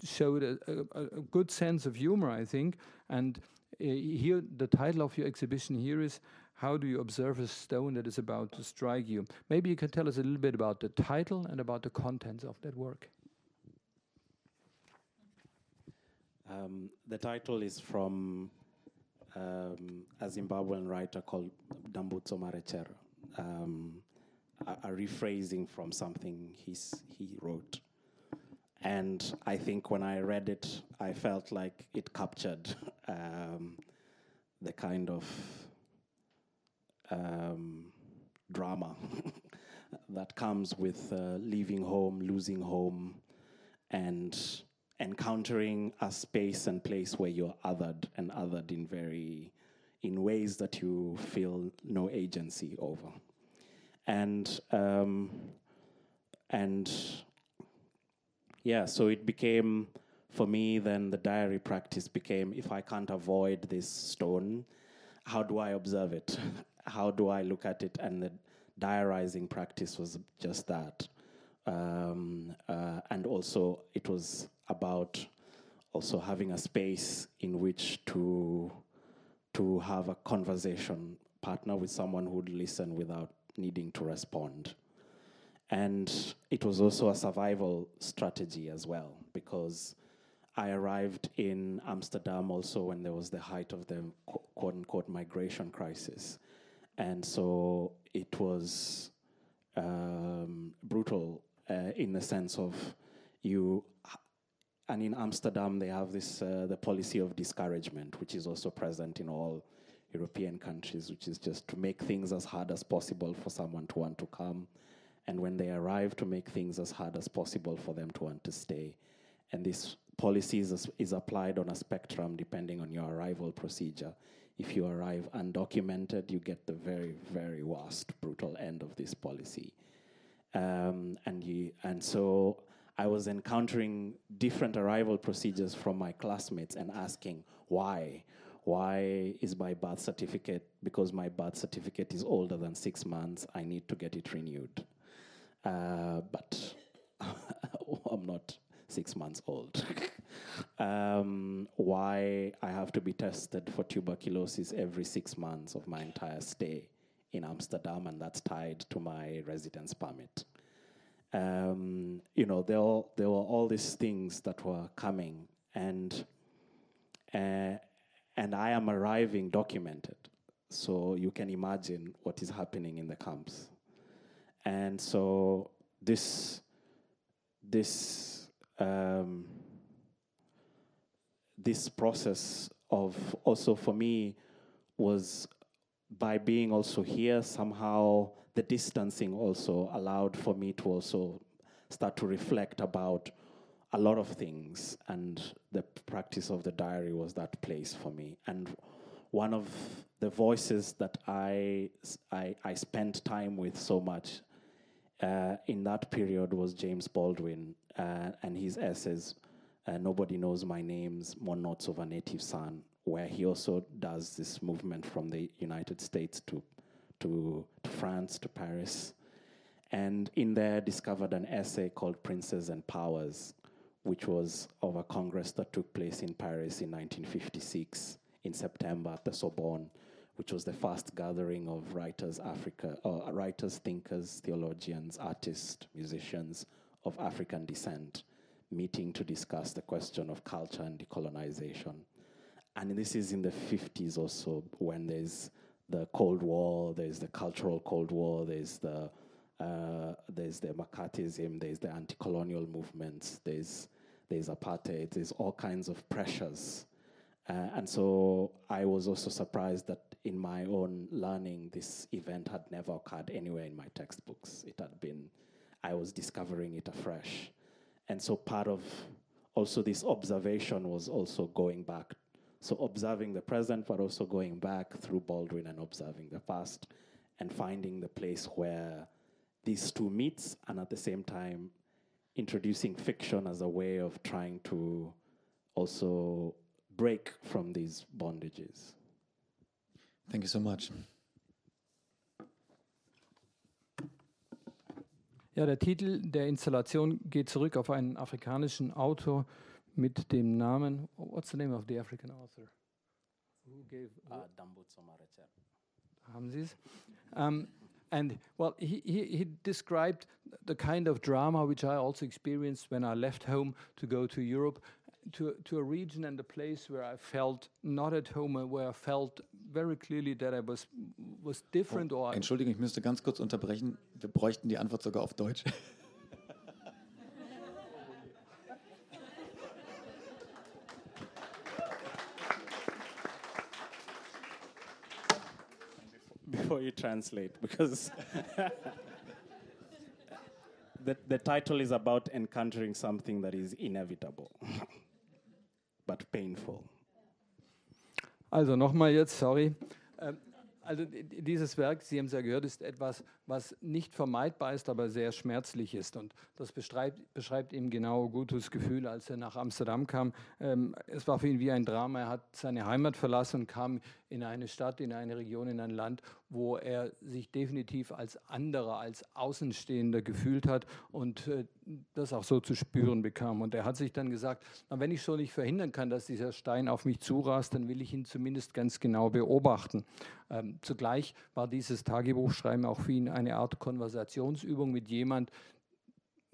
showed a, a, a good sense of humor, I think, and uh, here the title of your exhibition here is how do you observe a stone that is about to strike you? Maybe you can tell us a little bit about the title and about the contents of that work. Um, the title is from um, a Zimbabwean writer called Dambutso Marechera, um, a, a, rephrasing from something he's, he wrote. And I think when I read it, I felt like it captured <laughs> um, the kind of um, drama <laughs> that comes with uh, leaving home, losing home, and encountering a space and place where you're othered and othered in very in ways that you feel no agency over. And um, and yeah so it became for me then the diary practice became if i can't avoid this stone how do i observe it <laughs> how do I look at it? And the diarizing practice was just that. Um, uh, and also, it was about also having a space in which to to have a conversation partner with someone who would listen without needing to respond. And it was also a survival strategy as well, because I arrived in Amsterdam also when there was the height of the quote unquote migration crisis. And so it was um, brutal uh, in the sense of you. And in Amsterdam, they have this uh, the policy of discouragement, which is also present in all European countries, which is just to make things as hard as possible for someone to want to come, and when they arrive, to make things as hard as possible for them to want to stay. And this policy is, is applied on a spectrum depending on your arrival procedure if you arrive undocumented, you get the very, very worst, brutal end of this policy. Um, and, you, and so I was encountering different arrival procedures from my classmates and asking why. Why is my birth certificate, because my birth certificate is older than six months, I need to get it renewed. Uh, but <laughs> I'm not six months old. <laughs> um, why I have to be tested for tuberculosis every six months of my entire stay in Amsterdam, and that's tied to my residence permit. Um, you know, there, there were all these things that were coming, and uh, and I am arriving documented, so you can imagine what is happening in the camps, and so this this um, this process of also for me was by being also here somehow the distancing also allowed for me to also start to reflect about a lot of things. And the practice of the diary was that place for me. And one of the voices that I, I, I spent time with so much uh, in that period was James Baldwin uh, and his essays, uh, Nobody Knows My Names, More Notes of a Native Son, where he also does this movement from the United States to, to, to France, to Paris. And in there, discovered an essay called Princes and Powers, which was of a congress that took place in Paris in 1956 in September at the Sorbonne, which was the first gathering of writers, Africa, uh, writers, thinkers, theologians, artists, musicians of African descent, meeting to discuss the question of culture and decolonization. And this is in the 50s also, when there's the Cold War, there's the cultural Cold War, there's the uh, there's the McCarthyism, there's the anti-colonial movements, there's there's apartheid, there's all kinds of pressures. Uh, and so I was also surprised that in my own learning, this event had never occurred anywhere in my textbooks. It had been, I was discovering it afresh. And so part of also this observation was also going back. So observing the present, but also going back through Baldwin and observing the past and finding the place where these two meets and at the same time introducing fiction as a way of trying to also break from these bondages. Thank you so much. Ja, der Titel der Installation geht zurück auf einen afrikanischen Autor mit dem Namen. What's the name of the African author? Who gave? Uh, Dambo Haben Sie es? Um, and well, he, he, he, described the kind of drama which I also experienced when I left home to go to Europe, to, to a region and a place where I felt not at home and where I felt very clearly that I was, was different. Oh, or Entschuldigung, ich müsste ganz kurz unterbrechen. Wir bräuchten die Antwort sogar auf Deutsch. <laughs> before you translate because <laughs> the, the title is about encountering something that is inevitable <laughs> but painful. Also nochmal jetzt, sorry. Ähm, also dieses Werk, Sie haben es ja gehört, ist etwas, was nicht vermeidbar ist, aber sehr schmerzlich ist. Und das beschreibt, beschreibt ihm genau Gutus Gefühl, als er nach Amsterdam kam. Ähm, es war für ihn wie ein Drama. Er hat seine Heimat verlassen und kam in eine Stadt, in eine Region, in ein Land, wo er sich definitiv als anderer, als Außenstehender gefühlt hat und äh, das auch so zu spüren bekam. Und er hat sich dann gesagt, na, wenn ich schon nicht verhindern kann, dass dieser Stein auf mich zurast, dann will ich ihn zumindest ganz genau beobachten. Ähm, zugleich war dieses Tagebuchschreiben auch für ihn eine Art Konversationsübung mit jemand,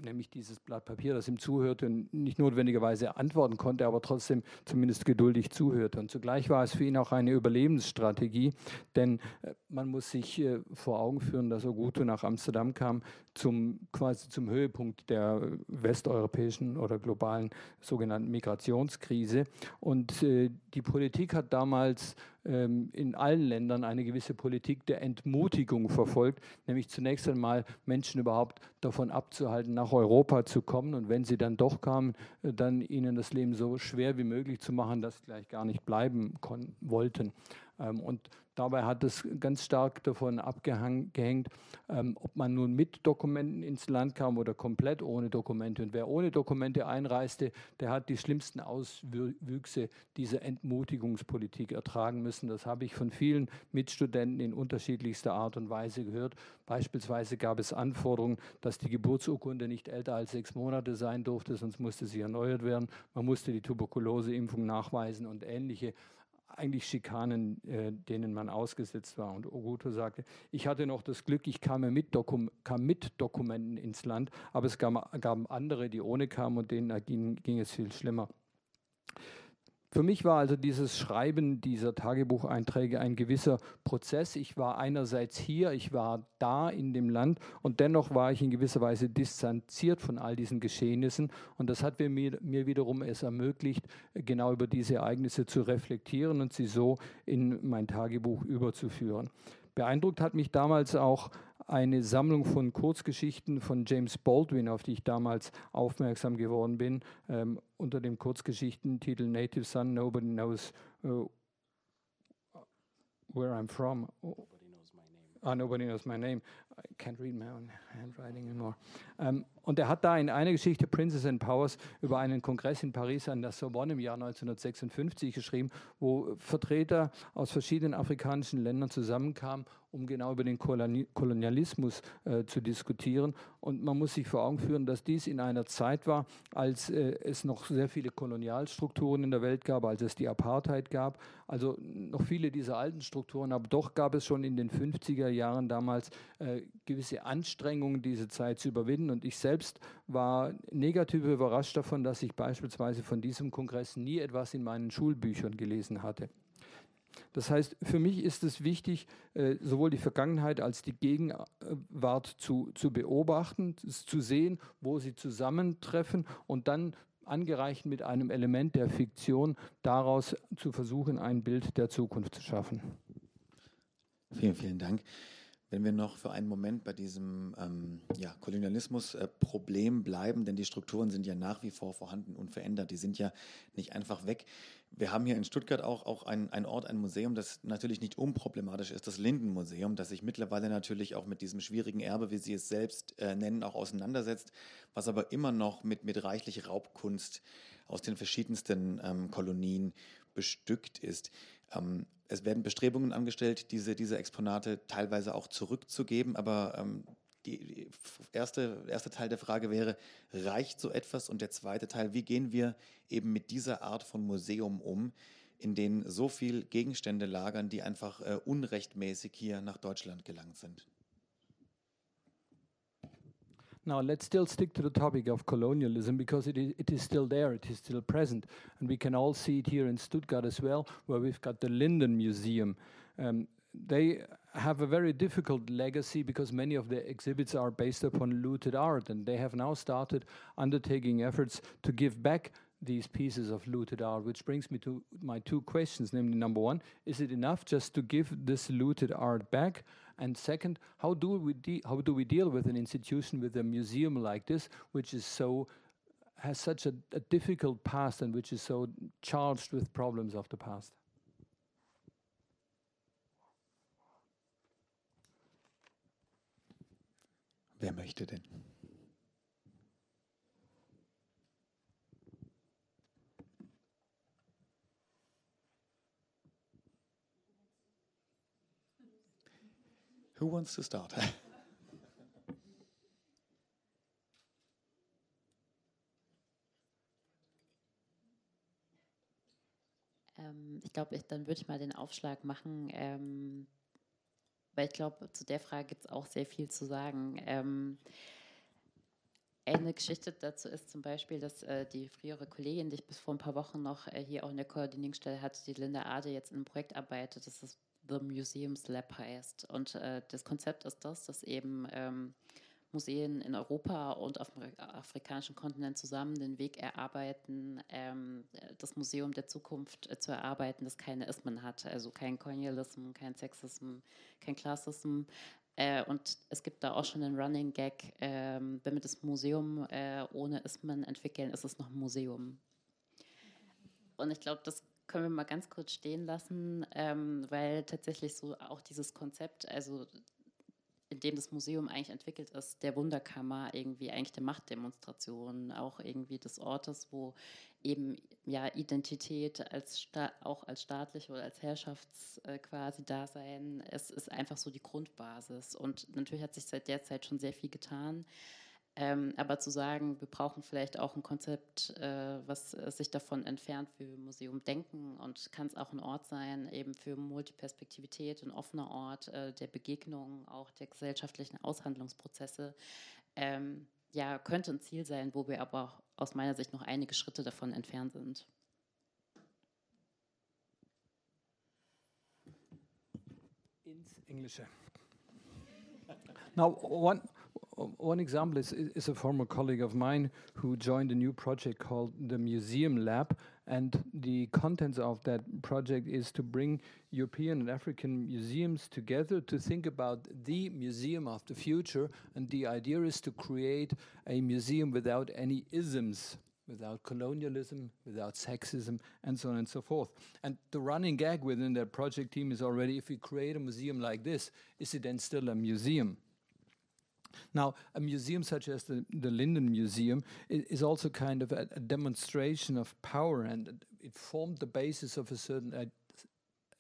nämlich dieses Blatt Papier, das ihm zuhörte und nicht notwendigerweise antworten konnte, aber trotzdem zumindest geduldig zuhörte. Und zugleich war es für ihn auch eine Überlebensstrategie, denn äh, man muss sich äh, vor Augen führen, dass Oguto nach Amsterdam kam, zum, quasi zum Höhepunkt der westeuropäischen oder globalen sogenannten Migrationskrise. Und äh, die Politik hat damals ähm, in allen Ländern eine gewisse Politik der Entmutigung verfolgt, nämlich zunächst einmal Menschen überhaupt davon abzuhalten, nach Europa zu kommen und wenn sie dann doch kamen, äh, dann ihnen das Leben so schwer wie möglich zu machen, dass sie gleich gar nicht bleiben wollten. Ähm, und dabei hat es ganz stark davon abgehängt, ähm, ob man nun mit Dokumenten ins Land kam oder komplett ohne Dokumente. Und wer ohne Dokumente einreiste, der hat die schlimmsten Auswüchse dieser Entmutigungspolitik ertragen müssen. Das habe ich von vielen Mitstudenten in unterschiedlichster Art und Weise gehört. Beispielsweise gab es Anforderungen, dass die Geburtsurkunde nicht älter als sechs Monate sein durfte, sonst musste sie erneuert werden. Man musste die Tuberkuloseimpfung nachweisen und ähnliche eigentlich Schikanen, äh, denen man ausgesetzt war. Und Oguto sagte, ich hatte noch das Glück, ich kam mit, Dokum kam mit Dokumenten ins Land, aber es gab, gab andere, die ohne kamen und denen ging, ging es viel schlimmer. Für mich war also dieses Schreiben dieser Tagebucheinträge ein gewisser Prozess. Ich war einerseits hier, ich war da in dem Land und dennoch war ich in gewisser Weise distanziert von all diesen Geschehnissen. Und das hat mir, mir wiederum es ermöglicht, genau über diese Ereignisse zu reflektieren und sie so in mein Tagebuch überzuführen. Beeindruckt hat mich damals auch eine Sammlung von Kurzgeschichten von James Baldwin, auf die ich damals aufmerksam geworden bin, ähm, unter dem Kurzgeschichtentitel Native Son, Nobody Knows uh, where I'm from. Nobody knows my name. Ah, nobody knows my name. I can't read my own handwriting anymore. Um, und er hat da in einer Geschichte Princess and Powers über einen Kongress in Paris an der Sorbonne im Jahr 1956 geschrieben, wo Vertreter aus verschiedenen afrikanischen Ländern zusammenkamen, um genau über den Kolonialismus äh, zu diskutieren. Und man muss sich vor Augen führen, dass dies in einer Zeit war, als äh, es noch sehr viele Kolonialstrukturen in der Welt gab, als es die Apartheid gab. Also noch viele dieser alten Strukturen, aber doch gab es schon in den 50er Jahren damals äh, gewisse Anstrengungen, diese Zeit zu überwinden. Und ich selbst war negativ überrascht davon, dass ich beispielsweise von diesem Kongress nie etwas in meinen Schulbüchern gelesen hatte. Das heißt, für mich ist es wichtig, äh, sowohl die Vergangenheit als die Gegenwart zu, zu beobachten, zu sehen, wo sie zusammentreffen und dann angereicht mit einem Element der Fiktion daraus zu versuchen, ein Bild der Zukunft zu schaffen. Vielen, vielen Dank. Wenn wir noch für einen Moment bei diesem ähm, ja, Kolonialismus-Problem äh, bleiben, denn die Strukturen sind ja nach wie vor vorhanden und verändert, die sind ja nicht einfach weg. Wir haben hier in Stuttgart auch, auch ein, ein Ort, ein Museum, das natürlich nicht unproblematisch ist, das Lindenmuseum, das sich mittlerweile natürlich auch mit diesem schwierigen Erbe, wie Sie es selbst äh, nennen, auch auseinandersetzt, was aber immer noch mit, mit reichlich Raubkunst aus den verschiedensten ähm, Kolonien bestückt ist. Ähm, es werden Bestrebungen angestellt, diese, diese Exponate teilweise auch zurückzugeben, aber ähm, die, erste, erste Teil der Frage wäre, reicht so etwas? Und der zweite Teil, wie gehen wir eben mit dieser Art von Museum um, in denen so viele Gegenstände lagern, die einfach äh, unrechtmäßig hier nach Deutschland gelangt sind? Now, let's still stick to the topic of colonialism because it is, it is still there, it is still present. And we can all see it here in Stuttgart as well, where we've got the Linden Museum. Um, they have a very difficult legacy because many of their exhibits are based upon looted art, and they have now started undertaking efforts to give back these pieces of looted art, which brings me to my two questions. Namely, number one, is it enough just to give this looted art back? And second, how do we how do we deal with an institution with a museum like this, which is so has such a, a difficult past and which is so charged with problems of the past? Wer möchte denn? Who wants to start? <laughs> ähm, ich glaube, dann würde ich mal den Aufschlag machen, ähm, weil ich glaube, zu der Frage gibt es auch sehr viel zu sagen. Ähm, eine Geschichte dazu ist zum Beispiel, dass äh, die frühere Kollegin, die ich bis vor ein paar Wochen noch äh, hier auch in der Koordinierungsstelle hatte, die Linda Ade, jetzt in einem Projekt arbeitet. Das ist The Museums Lab heißt. Und äh, das Konzept ist das, dass eben ähm, Museen in Europa und auf dem afrikanischen Kontinent zusammen den Weg erarbeiten, ähm, das Museum der Zukunft äh, zu erarbeiten, das keine Ismen hat. Also kein Colonialism, kein Sexism, kein Klassism. Äh, und es gibt da auch schon einen Running Gag, ähm, wenn wir das Museum äh, ohne Ismen entwickeln, ist es noch ein Museum. Und ich glaube, das können wir mal ganz kurz stehen lassen, ähm, weil tatsächlich so auch dieses Konzept, also in dem das Museum eigentlich entwickelt ist, der Wunderkammer, irgendwie eigentlich der Machtdemonstration, auch irgendwie des Ortes, wo eben ja Identität als auch als staatlich oder als Herrschafts äh, quasi Dasein, es ist einfach so die Grundbasis. Und natürlich hat sich seit der Zeit schon sehr viel getan. Ähm, aber zu sagen, wir brauchen vielleicht auch ein Konzept, äh, was äh, sich davon entfernt, wir Museum denken und kann es auch ein Ort sein, eben für Multiperspektivität, ein offener Ort äh, der Begegnung, auch der gesellschaftlichen Aushandlungsprozesse. Ähm, ja, könnte ein Ziel sein, wo wir aber aus meiner Sicht noch einige Schritte davon entfernt sind. Ins Englische. Now, one, one example is, is a former colleague of mine who joined a new project called the Museum Lab. And the contents of that project is to bring European and African museums together to think about the museum of the future. And the idea is to create a museum without any isms without colonialism, without sexism, and so on and so forth. And the running gag within that project team is already if we create a museum like this, is it then still a museum? Now, a museum such as the, the Linden Museum is, also kind of a, a, demonstration of power, and it formed the basis of a certain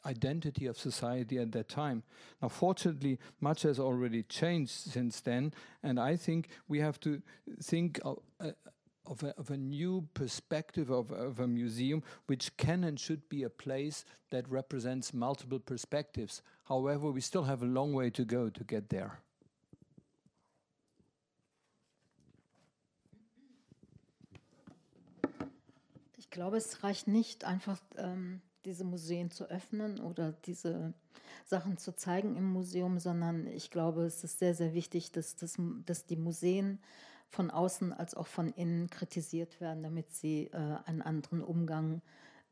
identity of society at that time. Now, fortunately, much has already changed since then, and I think we have to think of, uh, of, a, of a, new perspective of, of a museum, which can and should be a place that represents multiple perspectives. However, we still have a long way to go to get there. Ich glaube, es reicht nicht einfach ähm, diese Museen zu öffnen oder diese Sachen zu zeigen im Museum, sondern ich glaube, es ist sehr, sehr wichtig, dass, das, dass die Museen von außen als auch von innen kritisiert werden, damit sie äh, einen anderen Umgang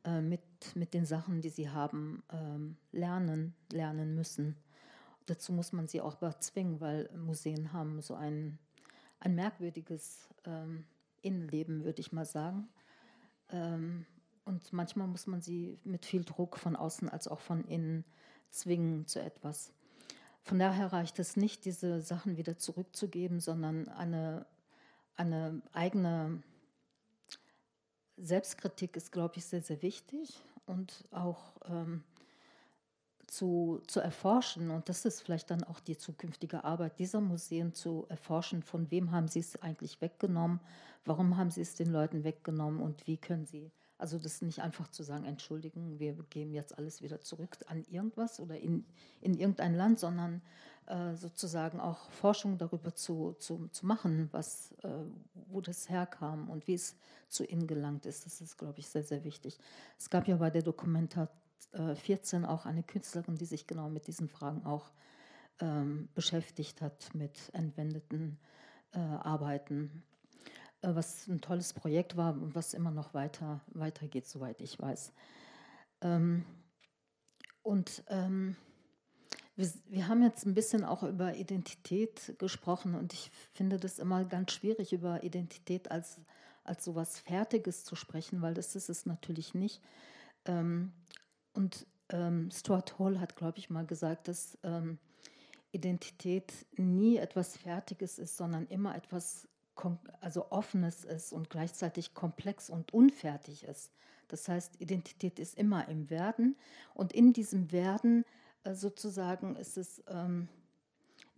äh, mit, mit den Sachen, die sie haben, äh, lernen, lernen müssen. Dazu muss man sie auch bezwingen, weil Museen haben so ein, ein merkwürdiges ähm, Innenleben, würde ich mal sagen. Ähm, und manchmal muss man sie mit viel Druck von außen als auch von innen zwingen zu etwas. Von daher reicht es nicht, diese Sachen wieder zurückzugeben, sondern eine, eine eigene Selbstkritik ist, glaube ich, sehr, sehr wichtig und auch ähm, zu, zu erforschen. Und das ist vielleicht dann auch die zukünftige Arbeit dieser Museen, zu erforschen, von wem haben sie es eigentlich weggenommen, warum haben sie es den Leuten weggenommen und wie können sie. Also das nicht einfach zu sagen, entschuldigen, wir geben jetzt alles wieder zurück an irgendwas oder in, in irgendein Land, sondern äh, sozusagen auch Forschung darüber zu, zu, zu machen, was, äh, wo das herkam und wie es zu ihnen gelangt ist. Das ist, glaube ich, sehr, sehr wichtig. Es gab ja bei der Dokumentation 2014 auch eine Künstlerin, die sich genau mit diesen Fragen auch ähm, beschäftigt hat, mit entwendeten äh, Arbeiten. Äh, was ein tolles Projekt war und was immer noch weiter, geht, soweit ich weiß. Ähm, und ähm, wir, wir, haben jetzt ein bisschen auch über Identität gesprochen und ich finde das immer ganz schwierig, über Identität als, als etwas Fertiges zu sprechen, weil das ist es natürlich nicht. Ähm, und ähm, Stuart Hall hat, glaube ich, mal gesagt, dass ähm, Identität nie etwas Fertiges ist, sondern immer etwas also offenes ist und gleichzeitig komplex und unfertig ist. Das heißt, Identität ist immer im Werden und in diesem Werden äh, sozusagen ist es, ähm,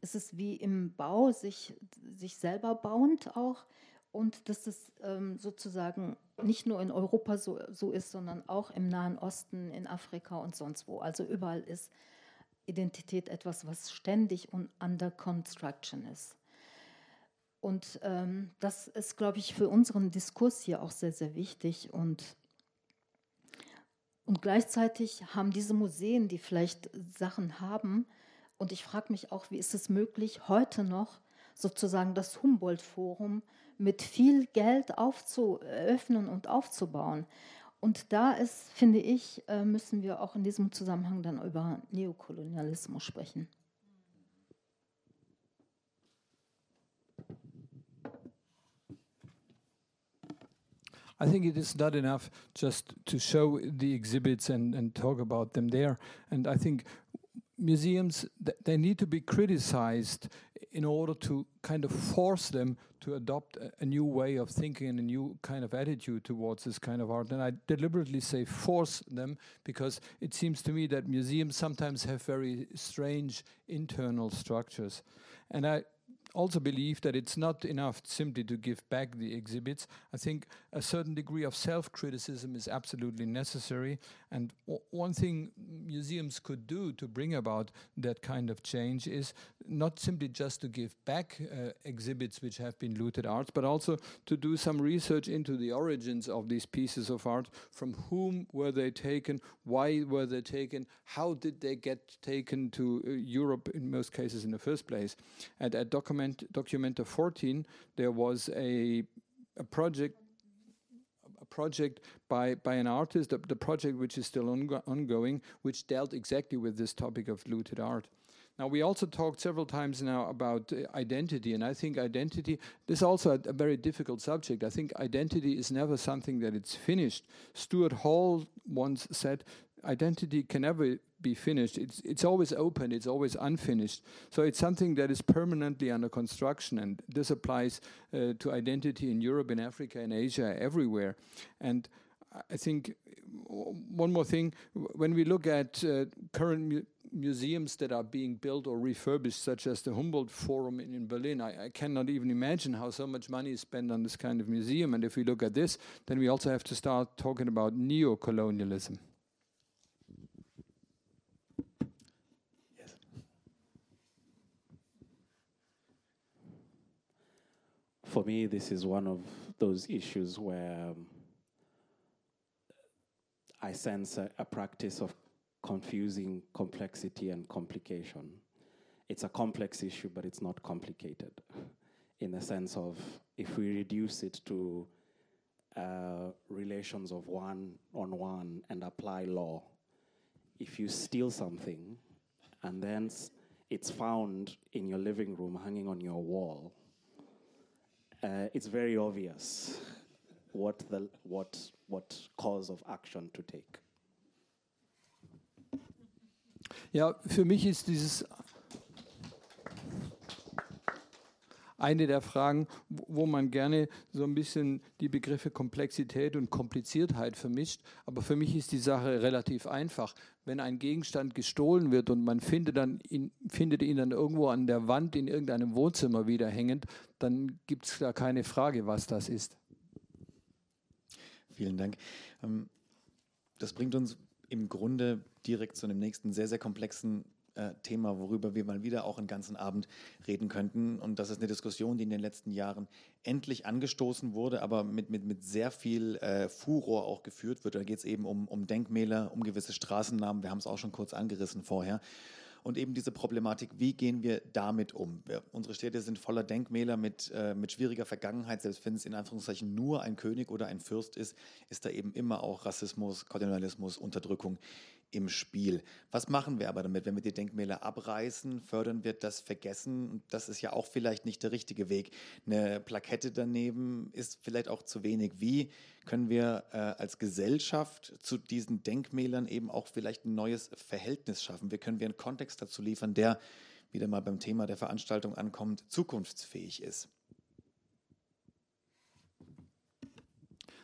ist es wie im Bau, sich, sich selber bauend auch und dass es ähm, sozusagen nicht nur in Europa so, so ist, sondern auch im Nahen Osten, in Afrika und sonst wo. Also überall ist Identität etwas, was ständig und under construction ist. Und ähm, das ist, glaube ich, für unseren Diskurs hier auch sehr, sehr wichtig. Und, und gleichzeitig haben diese Museen, die vielleicht Sachen haben, und ich frage mich auch, wie ist es möglich, heute noch sozusagen das Humboldt-Forum mit viel Geld aufzuöffnen und aufzubauen. Und da ist, finde ich, äh, müssen wir auch in diesem Zusammenhang dann über Neokolonialismus sprechen. I think it is not enough just to show the exhibits and, and talk about them there. And I think museums, they need to be criticized in order to kind of force them to adopt a, new way of thinking and a new kind of attitude towards this kind of art. And I deliberately say force them because it seems to me that museums sometimes have very strange internal structures. And I also believe that it's not enough simply to give back the exhibits. I think a certain degree of self criticism is absolutely necessary. And one thing museums could do to bring about that kind of change is not simply just to give back uh, exhibits which have been looted art, but also to do some research into the origins of these pieces of art. From whom were they taken? Why were they taken? How did they get taken to uh, Europe in most cases in the first place? And at document Documenta 14, there was a, a project project by, by an artist, the, the project which is still ongo ongoing, which dealt exactly with this topic of looted art. Now, we also talked several times now about uh, identity, and I think identity, this is also a, a, very difficult subject. I think identity is never something that it's finished. Stuart Hall once said, identity can never be finished. It's, it's always open, it's always unfinished. So it's something that is permanently under construction, and this applies uh, to identity in Europe, in Africa, in Asia, everywhere. And I think one more thing when we look at uh, current mu museums that are being built or refurbished, such as the Humboldt Forum in, in Berlin, I, I, cannot even imagine how so much money is spent on this kind of museum. And if we look at this, then we also have to start talking about neo colonialism. For me, this is one of those issues where. Um, I sense a, a practice of confusing complexity and complication. It's a complex issue, but it's not complicated <laughs> in the sense of if we reduce it to uh, relations of one on one and apply law, if you steal something and then it's found in your living room hanging on your wall, uh, it's very obvious what the what what cause of action to take. Ja, für mich ist dieses eine der Fragen, wo man gerne so ein bisschen die Begriffe Komplexität und Kompliziertheit vermischt. Aber für mich ist die Sache relativ einfach. Wenn ein Gegenstand gestohlen wird und man findet, dann ihn, findet ihn dann irgendwo an der Wand in irgendeinem Wohnzimmer wieder hängend, dann gibt es da keine Frage, was das ist. Vielen Dank. Ähm, das bringt uns im Grunde direkt zu einem nächsten sehr, sehr komplexen äh, Thema, worüber wir mal wieder auch einen ganzen Abend reden könnten. Und das ist eine Diskussion, die in den letzten Jahren endlich angestoßen wurde, aber mit, mit, mit sehr viel äh, Furor auch geführt wird. Da geht es eben um, um Denkmäler, um gewisse Straßennamen. Wir haben es auch schon kurz angerissen vorher und eben diese Problematik, wie gehen wir damit um? Wir, unsere Städte sind voller Denkmäler mit, äh, mit schwieriger Vergangenheit, selbst wenn es in Anführungszeichen nur ein König oder ein Fürst ist, ist da eben immer auch Rassismus, Kolonialismus, Unterdrückung im Spiel. Was machen wir aber damit, wenn wir die Denkmäler abreißen? Fördern wir das Vergessen? Und das ist ja auch vielleicht nicht der richtige Weg. Eine Plakette daneben ist vielleicht auch zu wenig. Wie können wir äh, als Gesellschaft zu diesen Denkmälern eben auch vielleicht ein neues Verhältnis schaffen? Wie können wir einen Kontext dazu liefern, der, wieder mal beim Thema der Veranstaltung ankommt, zukunftsfähig ist?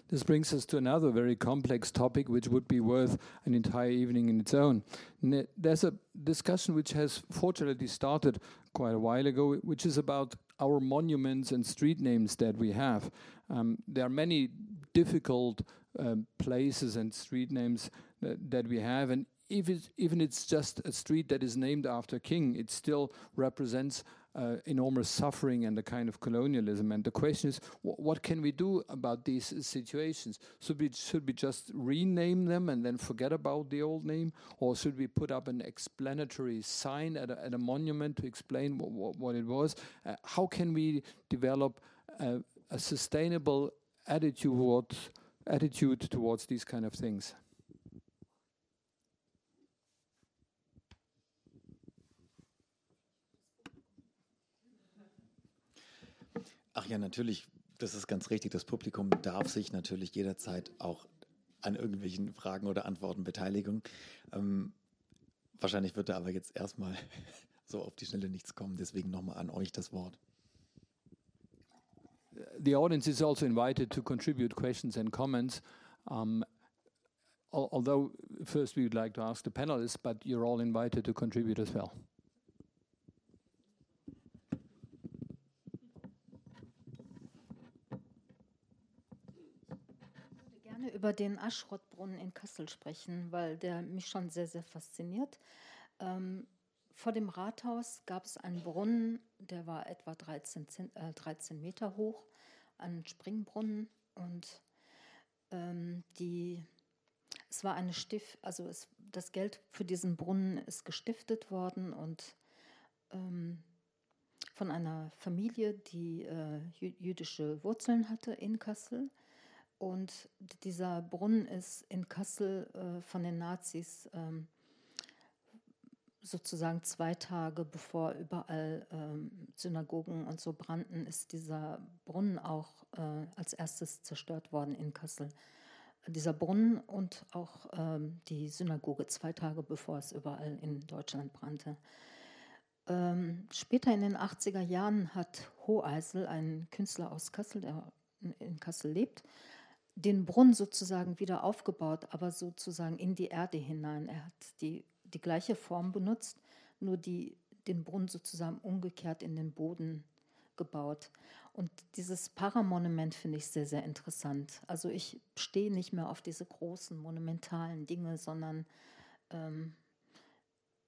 This brings us to another very complex topic, which would be worth an entire evening in its own. There's a discussion which has fortunately started quite a while ago, which is about our monuments and street names that we have. Um, there are many difficult um, places and street names that, that we have, and if it's, even it's just a street that is named after king, it still represents uh, enormous suffering and a kind of colonialism. And the question is, wh what can we do about these situations? Should we, should we just rename them and then forget about the old name? Or should we put up an explanatory sign at a, at a monument to explain what, what it was? Uh, how can we develop a, a sustainable attitude, towards, attitude towards these kind of things? Ach ja, natürlich, das ist ganz richtig. Das Publikum darf sich natürlich jederzeit auch an irgendwelchen Fragen oder Antworten beteiligen. Ähm, wahrscheinlich wird da aber jetzt erstmal <laughs> so auf die Schnelle nichts kommen. Deswegen nochmal an euch das Wort. The audience is also invited to contribute questions and comments. Um, although first we would like to ask the panelists, but you're all invited to contribute as well. gerne über den Aschrottbrunnen in Kassel sprechen, weil der mich schon sehr, sehr fasziniert. Ähm, vor dem Rathaus gab es einen Brunnen, der war etwa 13, äh, 13 Meter hoch, einen Springbrunnen und ähm, die, es war eine Stift, also es, das Geld für diesen Brunnen ist gestiftet worden und ähm, von einer Familie, die äh, jüdische Wurzeln hatte in Kassel. Und dieser Brunnen ist in Kassel äh, von den Nazis ähm, sozusagen zwei Tage bevor überall ähm, Synagogen und so brannten, ist dieser Brunnen auch äh, als erstes zerstört worden in Kassel. Dieser Brunnen und auch ähm, die Synagoge zwei Tage bevor es überall in Deutschland brannte. Ähm, später in den 80er Jahren hat Hoheisel, ein Künstler aus Kassel, der in Kassel lebt, den Brunnen sozusagen wieder aufgebaut, aber sozusagen in die Erde hinein. Er hat die, die gleiche Form benutzt, nur die, den Brunnen sozusagen umgekehrt in den Boden gebaut. Und dieses Paramonument finde ich sehr, sehr interessant. Also ich stehe nicht mehr auf diese großen monumentalen Dinge, sondern ähm,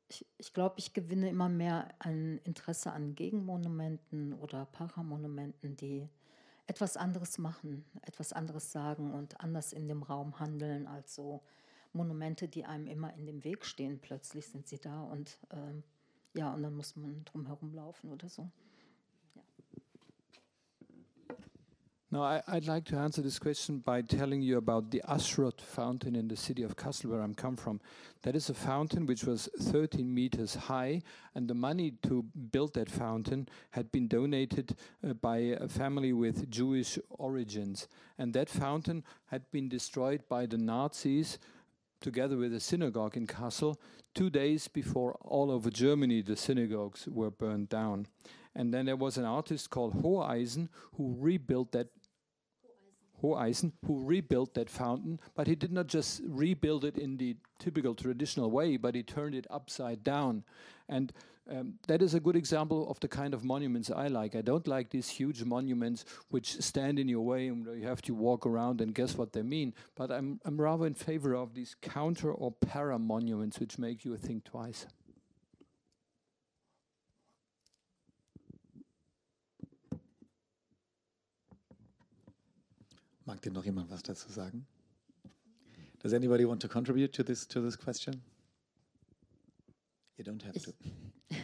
ich, ich glaube, ich gewinne immer mehr ein Interesse an Gegenmonumenten oder Paramonumenten, die etwas anderes machen, etwas anderes sagen und anders in dem Raum handeln als so Monumente, die einem immer in dem Weg stehen. Plötzlich sind sie da und ähm, ja, und dann muss man drum herum laufen oder so. Now, I, would like to answer this question by telling you about the Ashrot fountain in the city of Kassel, where I'm come from. That is a fountain which was 13 meters high, and the money to build that fountain had been donated uh, by a family with Jewish origins. And that fountain had been destroyed by the Nazis together with a synagogue in Kassel two days before all over Germany the synagogues were burned down. And then there was an artist called Hoheisen who rebuilt that Hoheisen, who rebuilt that fountain, but he did not just rebuild it in the typical traditional way, but he turned it upside down. And um, that is a good example of the kind of monuments I like. I don't like these huge monuments which stand in your way and you have to walk around and guess what they mean. But I'm, I'm rather in favor of these counter or para monuments which make you think twice. Mag denn noch jemand was dazu sagen? Does anybody want to contribute to this to this question? You don't have ich, to. <laughs>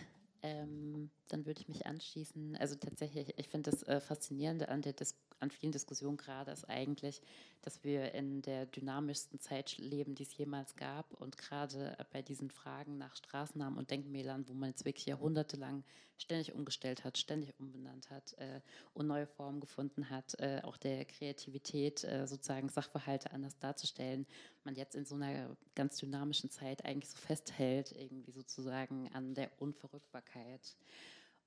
Ähm, dann würde ich mich anschließen. Also tatsächlich, ich finde das äh, Faszinierende an, der Dis an vielen Diskussionen gerade ist eigentlich, dass wir in der dynamischsten Zeit leben, die es jemals gab. Und gerade bei diesen Fragen nach Straßennamen und Denkmälern, wo man jetzt wirklich jahrhundertelang ständig umgestellt hat, ständig umbenannt hat äh, und neue Formen gefunden hat, äh, auch der Kreativität äh, sozusagen Sachverhalte anders darzustellen, man jetzt in so einer ganz dynamischen Zeit eigentlich so festhält, irgendwie sozusagen an der Unverrückbarkeit.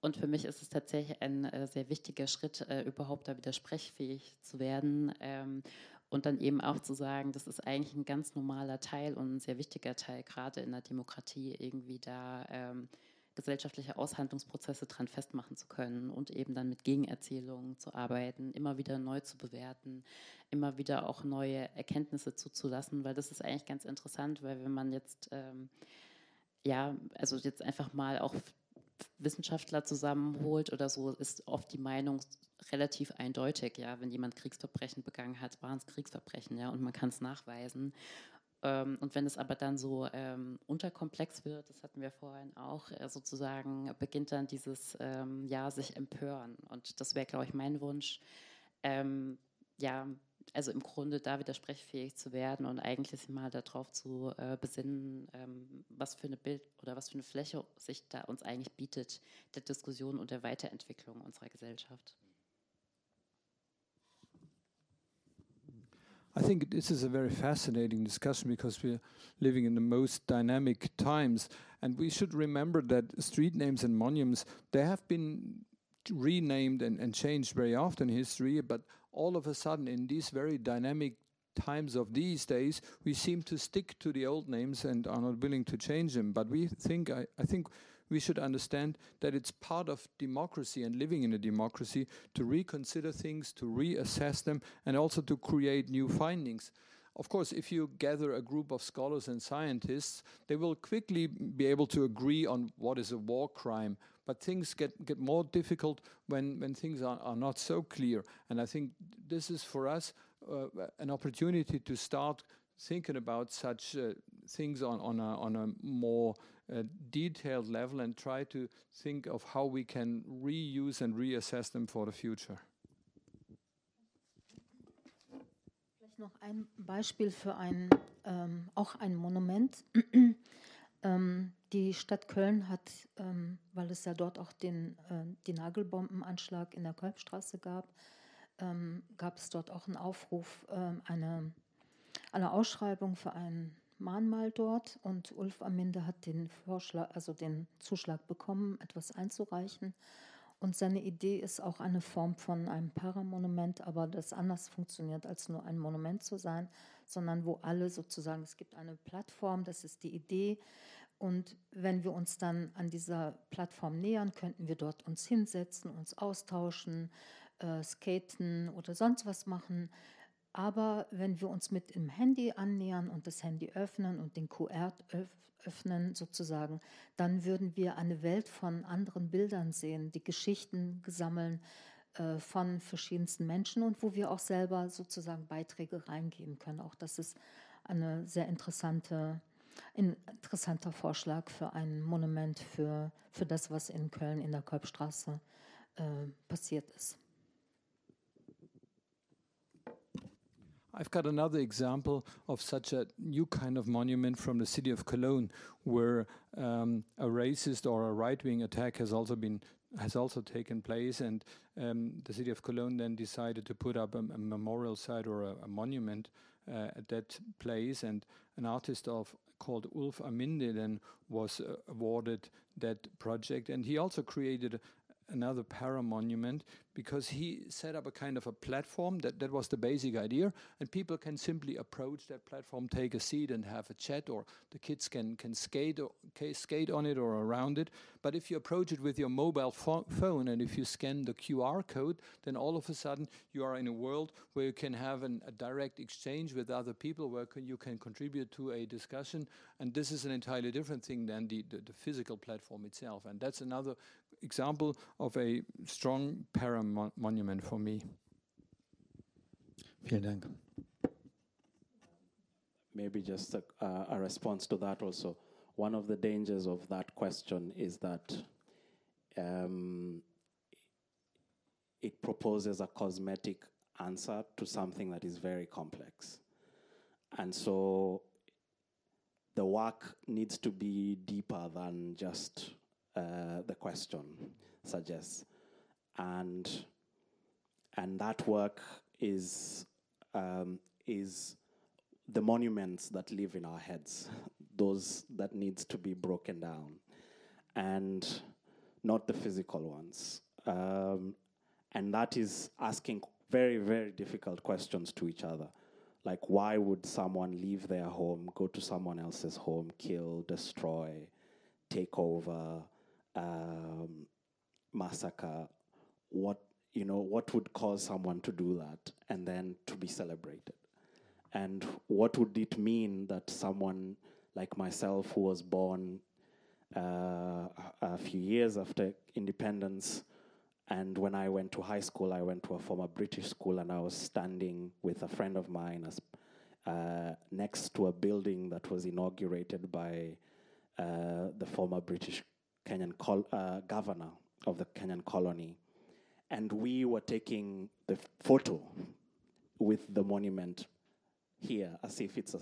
Und für mich ist es tatsächlich ein äh, sehr wichtiger Schritt, äh, überhaupt da wieder sprechfähig zu werden. Ähm, und dann eben auch zu sagen, das ist eigentlich ein ganz normaler Teil und ein sehr wichtiger Teil, gerade in der Demokratie, irgendwie da ähm, gesellschaftliche Aushandlungsprozesse dran festmachen zu können und eben dann mit Gegenerzählungen zu arbeiten, immer wieder neu zu bewerten, immer wieder auch neue Erkenntnisse zuzulassen, weil das ist eigentlich ganz interessant, weil wenn man jetzt ähm, ja, also jetzt einfach mal auch Wissenschaftler zusammenholt oder so, ist oft die Meinung relativ eindeutig. Ja, wenn jemand Kriegsverbrechen begangen hat, waren es Kriegsverbrechen, ja, und man kann es nachweisen. Ähm, und wenn es aber dann so ähm, unterkomplex wird, das hatten wir vorhin auch, äh, sozusagen beginnt dann dieses ähm, Ja, sich empören. Und das wäre, glaube ich, mein Wunsch, ähm, ja, also im Grunde da wieder sprechfähig zu werden und eigentlich mal darauf zu äh, besinnen, ähm, was für eine Bild oder was für eine Fläche sich da uns eigentlich bietet, der Diskussion und der Weiterentwicklung unserer Gesellschaft. I think this is a very fascinating discussion because we're living in the most dynamic times. And we should remember that street names and monuments, they have been renamed and, and changed very often in history, but all of a sudden, in these very dynamic times of these days, we seem to stick to the old names and are not willing to change them. But we think, I, I think we should understand that it's part of democracy and living in a democracy to reconsider things, to reassess them, and also to create new findings. Of course, if you gather a group of scholars and scientists, they will quickly be able to agree on what is a war crime, but things get, get more difficult when, when things are, are not so clear. And I think this is for us uh, an opportunity to start thinking about such uh, things on, on, a, on a more uh, detailed level and try to think of how we can reuse and reassess them for the future. Noch ein Beispiel für ein, ähm, auch ein Monument. <clears throat> ähm, die Stadt Köln hat, ähm, weil es ja dort auch den, äh, die Nagelbombenanschlag in der Kolbstraße gab, ähm, gab es dort auch einen Aufruf, ähm, eine, eine Ausschreibung für ein Mahnmal dort und Ulf Aminde hat den Vorschlag, also den Zuschlag bekommen, etwas einzureichen. Und seine Idee ist auch eine Form von einem Paramonument, aber das anders funktioniert, als nur ein Monument zu sein, sondern wo alle sozusagen, es gibt eine Plattform, das ist die Idee. Und wenn wir uns dann an dieser Plattform nähern, könnten wir dort uns hinsetzen, uns austauschen, äh, skaten oder sonst was machen. Aber wenn wir uns mit dem Handy annähern und das Handy öffnen und den QR öffnen sozusagen, dann würden wir eine Welt von anderen Bildern sehen, die Geschichten gesammeln äh, von verschiedensten Menschen und wo wir auch selber sozusagen Beiträge reingeben können. Auch das ist eine sehr interessante, ein interessanter Vorschlag für ein Monument für, für das, was in Köln in der Kolbstraße äh, passiert ist. I've got another example of such a new kind of monument from the city of Cologne, where um, a racist or a right-wing attack has also been has also taken place, and um, the city of Cologne then decided to put up a, a memorial site or a, a monument uh, at that place, and an artist of called Ulf Aminde then was uh, awarded that project, and he also created another para monument because he set up a kind of a platform that that was the basic idea and people can simply approach that platform take a seat and have a chat or the kids can can skate or skate on it or around it. But if you approach it with your mobile pho phone and if you scan the QR code then all of a sudden you are in a world where you can have an, a direct exchange with other people where can, you can contribute to a discussion. And this is an entirely different thing than the, the, the physical platform itself. And that's another example of a strong para monument for me. Vielen Dank. Maybe just a, uh, a response to that also. One of the dangers of that question is that um, it proposes a cosmetic answer to something that is very complex. And so the work needs to be deeper than just uh, the question suggests. And, and that work is, um, is the monuments that live in our heads, those that needs to be broken down, and not the physical ones. Um, and that is asking very, very difficult questions to each other. Like, why would someone leave their home, go to someone else's home, kill, destroy, take over, um, massacre, what you know, what would cause someone to do that, and then to be celebrated, and what would it mean that someone like myself, who was born uh, a few years after independence, and when I went to high school, I went to a former British school, and I was standing with a friend of mine as uh, next to a building that was inaugurated by uh, the former British Kenyan uh, governor of the Kenyan colony. And we were taking the photo with the monument here as if it's a,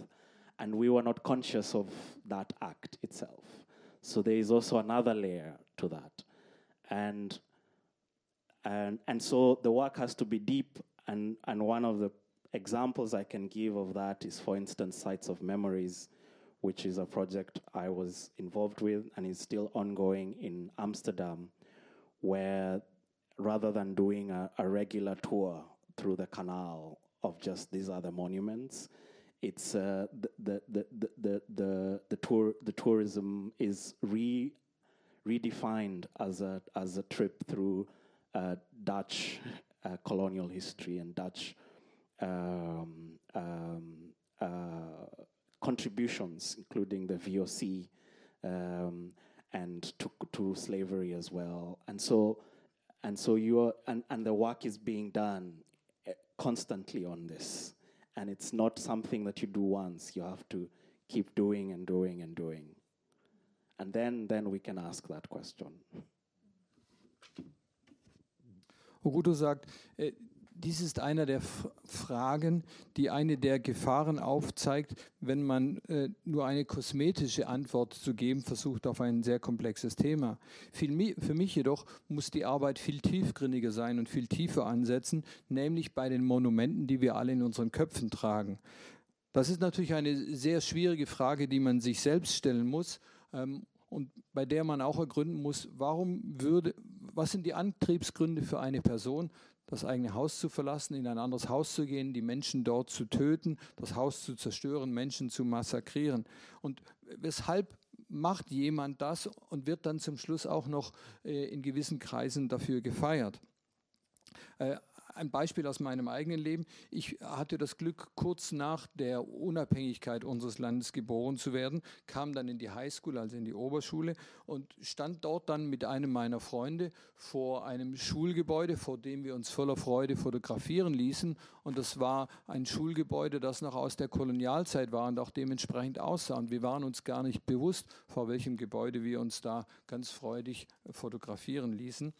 and we were not conscious of that act itself. So there is also another layer to that. And and and so the work has to be deep and and one of the examples I can give of that is for instance sites of memories which is a project I was involved with and is still ongoing in Amsterdam, where rather than doing a, a regular tour through the canal of just these other monuments, it's uh, the, the, the, the, the, the, tour, the tourism is re, redefined as a, as a trip through uh, Dutch uh, colonial history and Dutch um, um, uh, contributions, including the VOC um, and to, to slavery as well. And so, and so you are, and, and the work is being done eh, constantly on this. And it's not something that you do once. You have to keep doing and doing and doing. And then, then we can ask that question. Oguto sagt, äh, dies ist einer der F Fragen, die eine der Gefahren aufzeigt, wenn man äh, nur eine kosmetische Antwort zu geben versucht auf ein sehr komplexes Thema. Für mich jedoch muss die Arbeit viel tiefgründiger sein und viel tiefer ansetzen, nämlich bei den Monumenten, die wir alle in unseren Köpfen tragen. Das ist natürlich eine sehr schwierige Frage, die man sich selbst stellen muss. Ähm, und bei der man auch ergründen muss, warum würde, was sind die Antriebsgründe für eine Person, das eigene Haus zu verlassen, in ein anderes Haus zu gehen, die Menschen dort zu töten, das Haus zu zerstören, Menschen zu massakrieren. Und weshalb macht jemand das und wird dann zum Schluss auch noch äh, in gewissen Kreisen dafür gefeiert? Ein Beispiel aus meinem eigenen Leben. Ich hatte das Glück, kurz nach der Unabhängigkeit unseres Landes geboren zu werden, kam dann in die Highschool, also in die Oberschule und stand dort dann mit einem meiner Freunde vor einem Schulgebäude, vor dem wir uns voller Freude fotografieren ließen. Und das war ein Schulgebäude, das noch aus der Kolonialzeit war und auch dementsprechend aussah. Und wir waren uns gar nicht bewusst, vor welchem Gebäude wir uns da ganz freudig fotografieren ließen.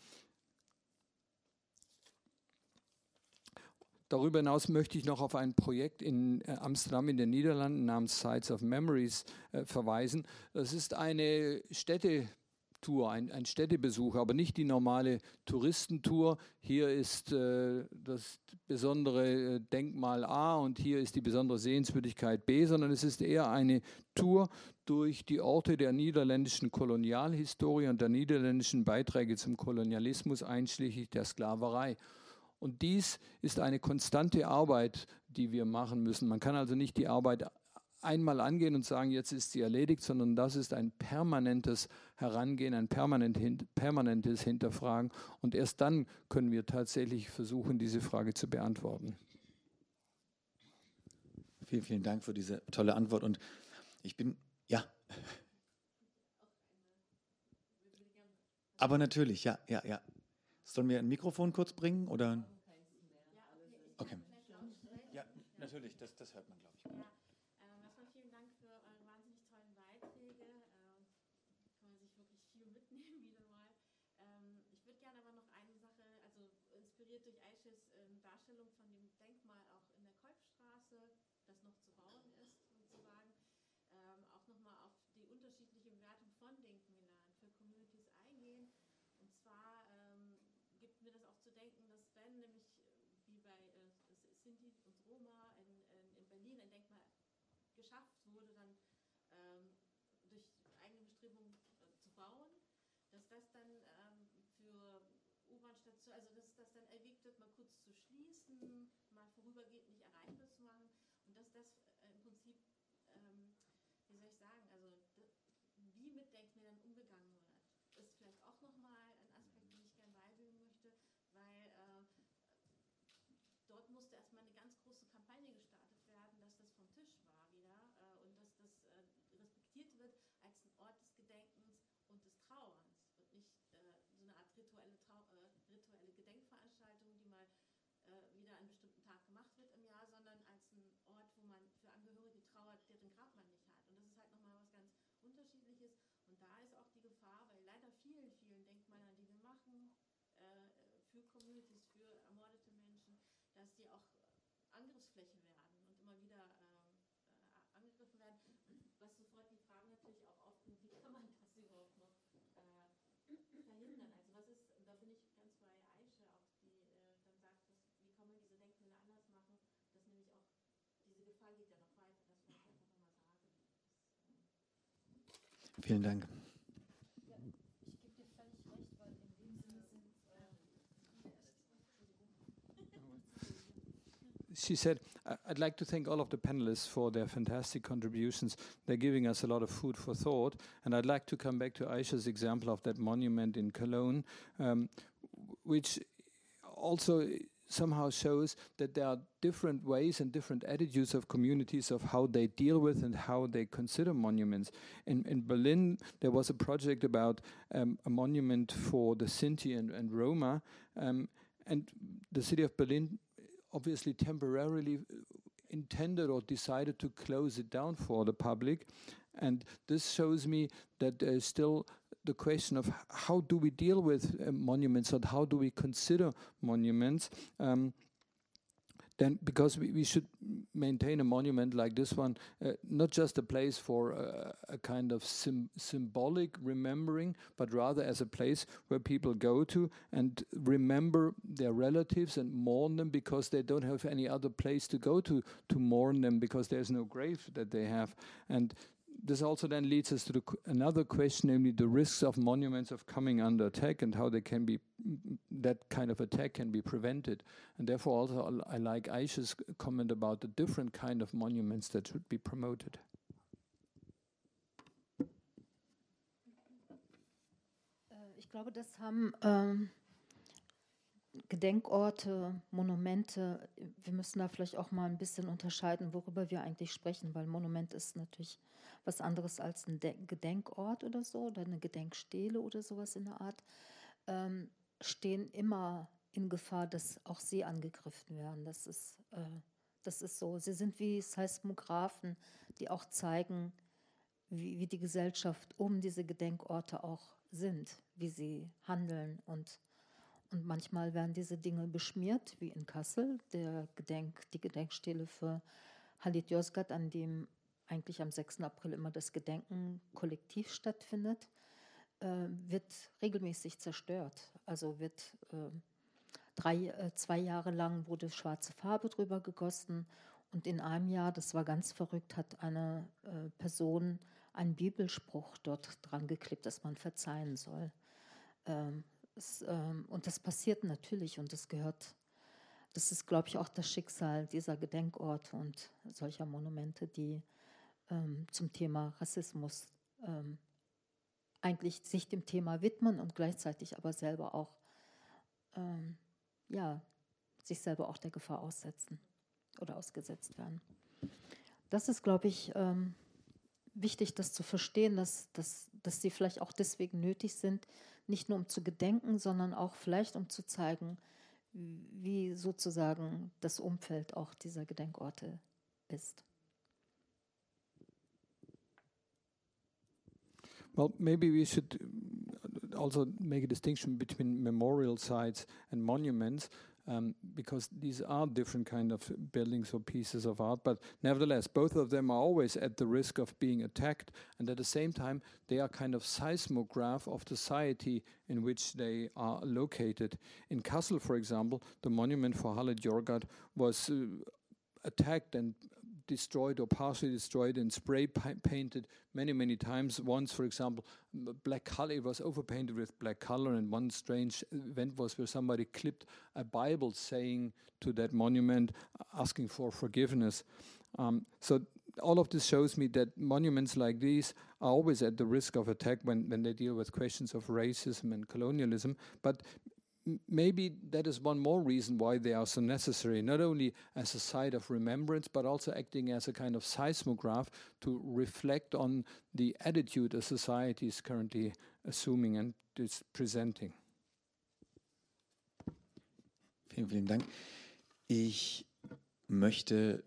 Darüber hinaus möchte ich noch auf ein Projekt in äh, Amsterdam in den Niederlanden namens Sites of Memories äh, verweisen. Das ist eine Städtetour, ein, ein, Städtebesuch, aber nicht die normale Touristentour. Hier ist äh, das besondere äh, Denkmal A und hier ist die besondere Sehenswürdigkeit B, sondern es ist eher eine Tour durch die Orte der niederländischen Kolonialhistorie und der niederländischen Beiträge zum Kolonialismus, einschließlich der Sklaverei. Und dies ist eine konstante Arbeit, die wir machen müssen. Man kann also nicht die Arbeit einmal angehen und sagen, jetzt ist sie erledigt, sondern das ist ein permanentes Herangehen, ein permanentes Hinterfragen. Und erst dann können wir tatsächlich versuchen, diese Frage zu beantworten. Vielen, vielen Dank für diese tolle Antwort. Und ich bin, ja. Aber natürlich, ja, ja, ja. Sollen wir ein Mikrofon kurz bringen oder? Okay. Ja, natürlich, das, das hört man, glaube ich. Ja. Ähm, erstmal vielen Dank für eure wahnsinnig tollen Beiträge. Ähm, kann man sich wirklich viel mitnehmen wieder mal. Ähm, ich würde gerne aber noch eine Sache, also inspiriert durch Aishes ähm, Darstellung von dem Denkmal auch in der Kolbstraße, das noch zu bauen ist, sozusagen, ähm, auch nochmal auf die unterschiedliche Bewertung von Denkmälern für Communities eingehen. Und zwar ähm, gibt mir das auch zu denken, dass wenn nämlich Sinti und Roma in, in, in Berlin ein Denkmal geschafft wurde, dann ähm, durch eigene Bestrebungen äh, zu bauen, dass das dann ähm, für U-Bahn-Stationen, also dass das dann erwägt wird, mal kurz zu schließen, mal vorübergehend nicht erreichbar zu machen und dass das äh, im Prinzip, ähm, wie soll ich sagen, also wie mit Denkmälern umgegangen wird, ist vielleicht auch nochmal ein Aspekt, den ich gerne beibringen möchte, weil äh, dort musste erstmal eine ganz große Kampagne gestartet werden, dass das vom Tisch war wieder äh, und dass das äh, respektiert wird als ein Ort des Gedenkens und des Trauerns und nicht äh, so eine Art rituelle, Trau äh, rituelle Gedenkveranstaltung, die mal äh, wieder an einem bestimmten Tag gemacht wird im Jahr, sondern als ein Ort, wo man für Angehörige trauert, deren Grab man nicht hat. Und das ist halt nochmal was ganz Unterschiedliches. Und da ist auch die Gefahr, weil leider vielen, vielen Denkmalern, die wir machen, äh, für Communities, für ermordete Menschen, dass die auch Angriffsfläche werden und immer wieder ähm, äh, angegriffen werden. Was sofort die Frage natürlich auch aufbringt, wie kann Vielen Dank. she said, I'd like to thank all of the panelists for their fantastic contributions. They're giving us a lot of food for thought. And I'd like to come back to Aisha's example of that monument in Cologne, um, which also somehow shows that there are different ways and different attitudes of communities of how they deal with and how they consider monuments. In, in Berlin, there was a project about um, a monument for the Sinti and, and Roma. Um, and the city of Berlin obviously temporarily intended or decided to close it down for the public. And this shows me that there's still the question of how do we deal with uh, monuments and how do we consider monuments. Um, then because we, we should maintain a monument like this one, uh, not just a place for uh, a kind of sim symbolic remembering, but rather as a place where people go to and remember their relatives and mourn them because they don't have any other place to go to to mourn them because there's no grave that they have. And this also then leads us to the, another question, namely the risks of monuments of coming under attack and how they can be that kind of attack can be prevented. And therefore, also I like Aisha's comment about the different kind of monuments that should be promoted. Äh, ich glaube, das haben ähm, Gedenkorte, Monumente, wir müssen da vielleicht auch mal ein bisschen unterscheiden, worüber wir eigentlich sprechen, weil Monument ist natürlich was anderes als ein De Gedenkort oder so oder eine Gedenkstele oder sowas in der Art, ähm, stehen immer in Gefahr, dass auch sie angegriffen werden. Das ist, äh, das ist so. Sie sind wie Seismographen, die auch zeigen, wie, wie die Gesellschaft um diese Gedenkorte auch sind, wie sie handeln und und manchmal werden diese Dinge beschmiert, wie in Kassel, der Gedenk, die Gedenkstele für Halit Yozgat, an dem eigentlich am 6. April immer das Gedenken kollektiv stattfindet, äh, wird regelmäßig zerstört. Also wird äh, drei, äh, zwei Jahre lang wurde schwarze Farbe drüber gegossen und in einem Jahr, das war ganz verrückt, hat eine äh, Person einen Bibelspruch dort dran geklebt, dass man verzeihen soll. Ähm, es, ähm, und das passiert natürlich und das gehört, das ist, glaube ich, auch das Schicksal dieser Gedenkorte und solcher Monumente, die ähm, zum Thema Rassismus ähm, eigentlich sich dem Thema widmen und gleichzeitig aber selber auch, ähm, ja, sich selber auch der Gefahr aussetzen oder ausgesetzt werden. Das ist, glaube ich, ähm, wichtig, das zu verstehen, dass, dass, dass sie vielleicht auch deswegen nötig sind, nicht nur um zu gedenken, sondern auch vielleicht um zu zeigen, wie sozusagen das Umfeld auch dieser Gedenkorte ist. Well, maybe we should also make a distinction between memorial sites and monuments. Um, because these are different kind of buildings or pieces of art. But nevertheless, both of them are always at the risk of being attacked, and at the same time, they are kind of seismograph of the society in which they are located. In Kassel, for example, the monument for Halle Jorgat was uh, attacked and destroyed or partially destroyed and spray painted many, many times. Once, for example, black color, was overpainted with black color, and one strange event was where somebody clipped a Bible saying to that monument, asking for forgiveness. Um, so all of this shows me that monuments like these are always at the risk of attack when, when they deal with questions of racism and colonialism. But maybe that is one more reason why they are so necessary, not only as a site of remembrance, but also acting as a kind of seismograph to reflect on the attitude a society is currently assuming and is presenting. Vielen, vielen Dank. Ich möchte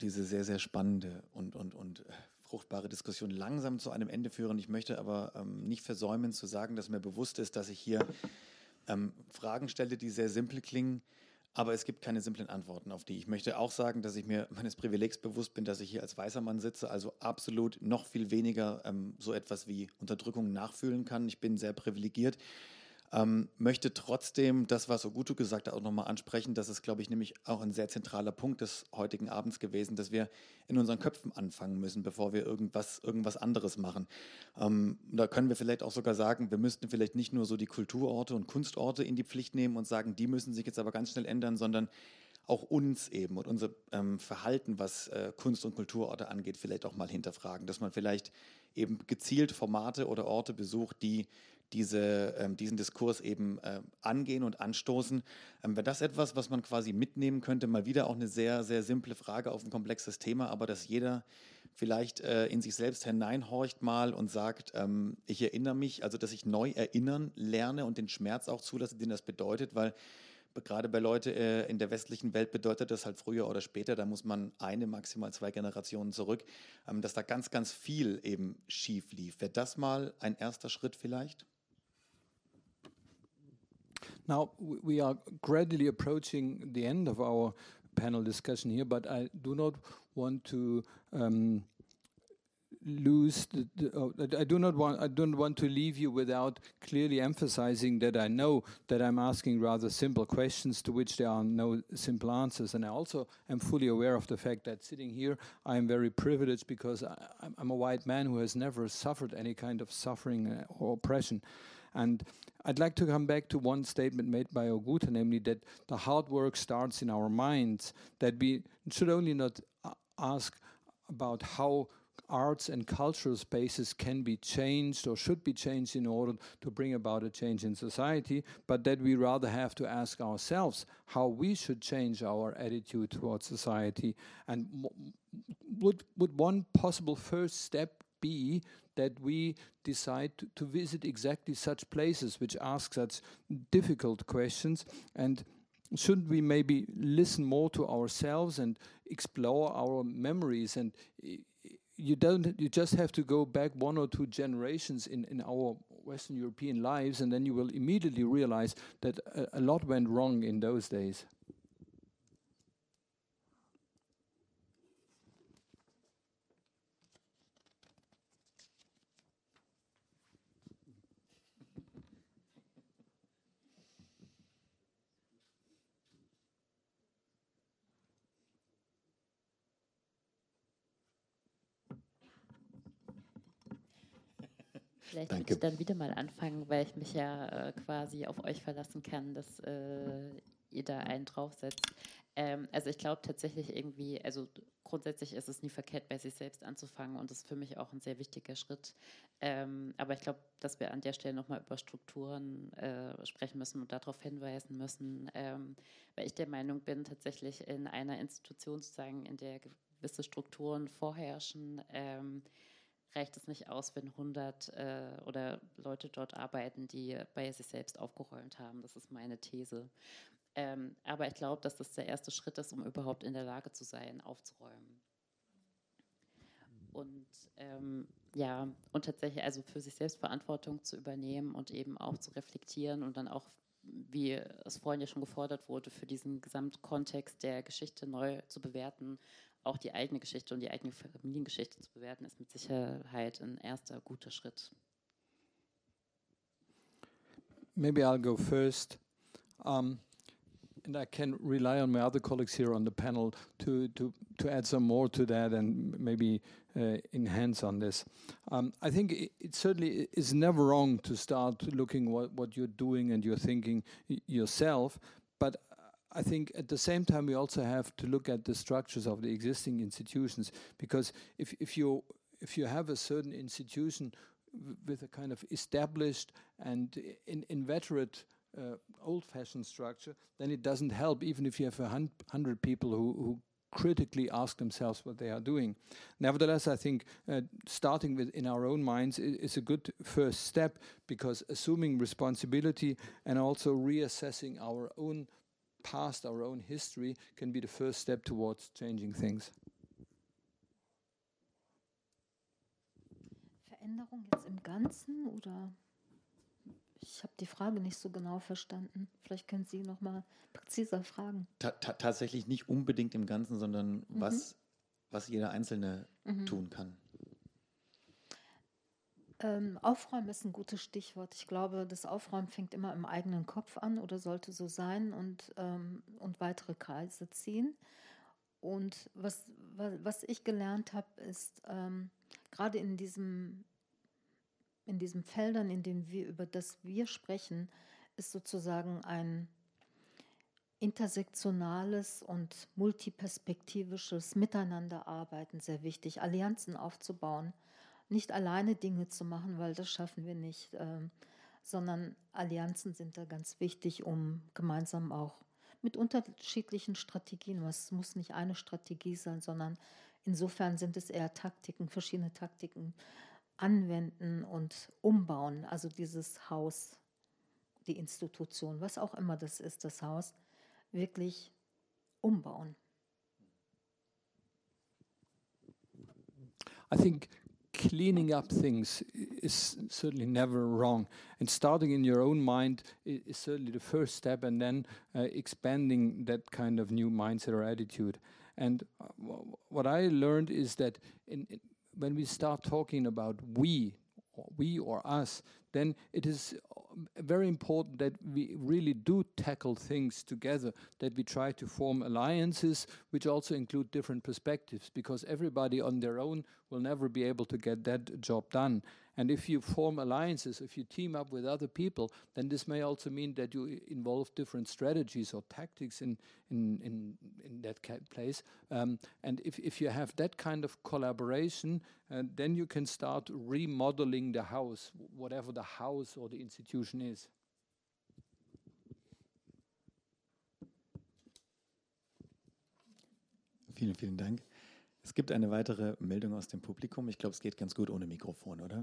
diese sehr, sehr spannende und, und, und äh, fruchtbare Diskussion langsam zu einem Ende führen. Ich möchte aber ähm, nicht versäumen zu sagen, dass mir bewusst ist, dass ich hier ähm, Fragen stelle, die sehr simpel klingen, aber es gibt keine simplen Antworten auf die. Ich möchte auch sagen, dass ich mir meines Privilegs bewusst bin, dass ich hier als weißer Mann sitze, also absolut noch viel weniger ähm, so etwas wie Unterdrückung nachfühlen kann. Ich bin sehr privilegiert. Ähm, möchte trotzdem das, was Ogutu gesagt hat, auch nochmal ansprechen. Das ist, glaube ich, nämlich auch ein sehr zentraler Punkt des heutigen Abends gewesen, dass wir in unseren Köpfen anfangen müssen, bevor wir irgendwas, irgendwas anderes machen. Ähm, da können wir vielleicht auch sogar sagen, wir müssten vielleicht nicht nur so die Kulturorte und Kunstorte in die Pflicht nehmen und sagen, die müssen sich jetzt aber ganz schnell ändern, sondern auch uns eben und unser ähm, Verhalten, was äh, Kunst- und Kulturorte angeht, vielleicht auch mal hinterfragen, dass man vielleicht eben gezielt Formate oder Orte besucht, die diese, ähm, diesen Diskurs eben äh, angehen und anstoßen. Ähm, Wäre das etwas, was man quasi mitnehmen könnte? Mal wieder auch eine sehr, sehr simple Frage auf ein komplexes Thema, aber dass jeder vielleicht äh, in sich selbst hineinhorcht mal und sagt, ähm, ich erinnere mich, also dass ich neu erinnern lerne und den Schmerz auch zulasse, den das bedeutet, weil gerade bei Leuten äh, in der westlichen Welt bedeutet das halt früher oder später, da muss man eine, maximal zwei Generationen zurück, ähm, dass da ganz, ganz viel eben schief lief. Wäre das mal ein erster Schritt vielleicht? Now we are gradually approaching the end of our panel discussion here, but I do not want to um, lose the, the oh, I do not want I don't want to leave you without clearly emphasizing that I know that I'm asking rather simple questions to which there are no simple answers. And I also am fully aware of the fact that sitting here I am very privileged because I, am a white man who has never suffered any kind of suffering uh, or oppression. And I'd like to come back to one statement made by Ogutta, namely that the hard work starts in our minds, that we should only not uh, ask about how arts and cultural spaces can be changed or should be changed in order to bring about a change in society, but that we rather have to ask ourselves how we should change our attitude towards society. And would, would one possible first step be that we decide to, to visit exactly such places which ask such difficult questions and shouldn't we maybe listen more to ourselves and explore our memories and you don't you just have to go back one or two generations in, in our Western European lives and then you will immediately realize that a, a lot went wrong in those days. Vielleicht würde ich dann wieder mal anfangen, weil ich mich ja äh, quasi auf euch verlassen kann, dass äh, ihr da einen draufsetzt. Ähm, also ich glaube tatsächlich irgendwie, also grundsätzlich ist es nie verkehrt, bei sich selbst anzufangen und das ist für mich auch ein sehr wichtiger Schritt. Ähm, aber ich glaube, dass wir an der Stelle nochmal über Strukturen äh, sprechen müssen und darauf hinweisen müssen, ähm, weil ich der Meinung bin, tatsächlich in einer Institution zu sagen, in der gewisse Strukturen vorherrschen, ähm, reicht es nicht aus, wenn 100 äh, oder Leute dort arbeiten, die bei sich selbst aufgeräumt haben. Das ist meine These. Ähm, aber ich glaube, dass das der erste Schritt ist, um überhaupt in der Lage zu sein, aufzuräumen. Und ähm, ja, und tatsächlich also für sich selbst Verantwortung zu übernehmen und eben auch zu reflektieren und dann auch, wie es vorhin ja schon gefordert wurde, für diesen Gesamtkontext der Geschichte neu zu bewerten auch die eigene Geschichte und die eigene Familiengeschichte zu bewerten, ist mit Sicherheit ein erster guter Schritt. Maybe I'll go first. Um, and I can rely on my other colleagues here on the panel to, to, to add some more to that and maybe uh, enhance on this. Um, I think it, it, certainly is never wrong to start looking what, what you're doing and you're thinking yourself, but I think at the same time we also have to look at the structures of the existing institutions because if, if you if you have a certain institution with a kind of established and in, inveterate uh, old-fashioned structure, then it doesn't help even if you have a hun hundred people who, who critically ask themselves what they are doing. Nevertheless, I think uh, starting with in our own minds is, is, a good first step because assuming responsibility and also reassessing our own past, our own history, can be the first step towards changing things. Veränderung jetzt im Ganzen oder? Ich habe die Frage nicht so genau verstanden. Vielleicht können Sie noch mal präziser fragen. Ta ta tatsächlich nicht unbedingt im Ganzen, sondern mhm. was, was jeder Einzelne mhm. tun kann. Ähm, Aufräumen ist ein gutes Stichwort. Ich glaube, das Aufräumen fängt immer im eigenen Kopf an oder sollte so sein und, ähm, und weitere Kreise ziehen. Und was, was ich gelernt habe, ist ähm, gerade in diesem in diesen Feldern, in denen wir über das wir sprechen, ist sozusagen ein intersektionales und multiperspektivisches Miteinanderarbeiten sehr wichtig, Allianzen aufzubauen nicht alleine Dinge zu machen, weil das schaffen wir nicht, ähm, sondern Allianzen sind da ganz wichtig, um gemeinsam auch mit unterschiedlichen Strategien, es muss nicht eine Strategie sein, sondern insofern sind es eher Taktiken, verschiedene Taktiken anwenden und umbauen, also dieses Haus, die Institution, was auch immer das ist, das Haus, wirklich umbauen. I think cleaning up things is certainly never wrong. And starting in your own mind is certainly the first step, and then uh, expanding that kind of new mindset or attitude. And uh, what I learned is that in, in, when we start talking about we, we or us, then it is um, very important that we really do tackle things together, that we try to form alliances which also include different perspectives, because everybody on their own will never be able to get that job done. And if you form alliances, if you team up with other people, then this may also mean that you involve different strategies or tactics in, in, in, in that place. Um, and if, if you have that kind of collaboration, uh, then you can start remodeling the house, whatever the house or the institution is. Vielen, vielen Dank. Es gibt eine weitere Meldung aus dem Publikum. Ich glaube, es geht ganz gut ohne Mikrofon, oder?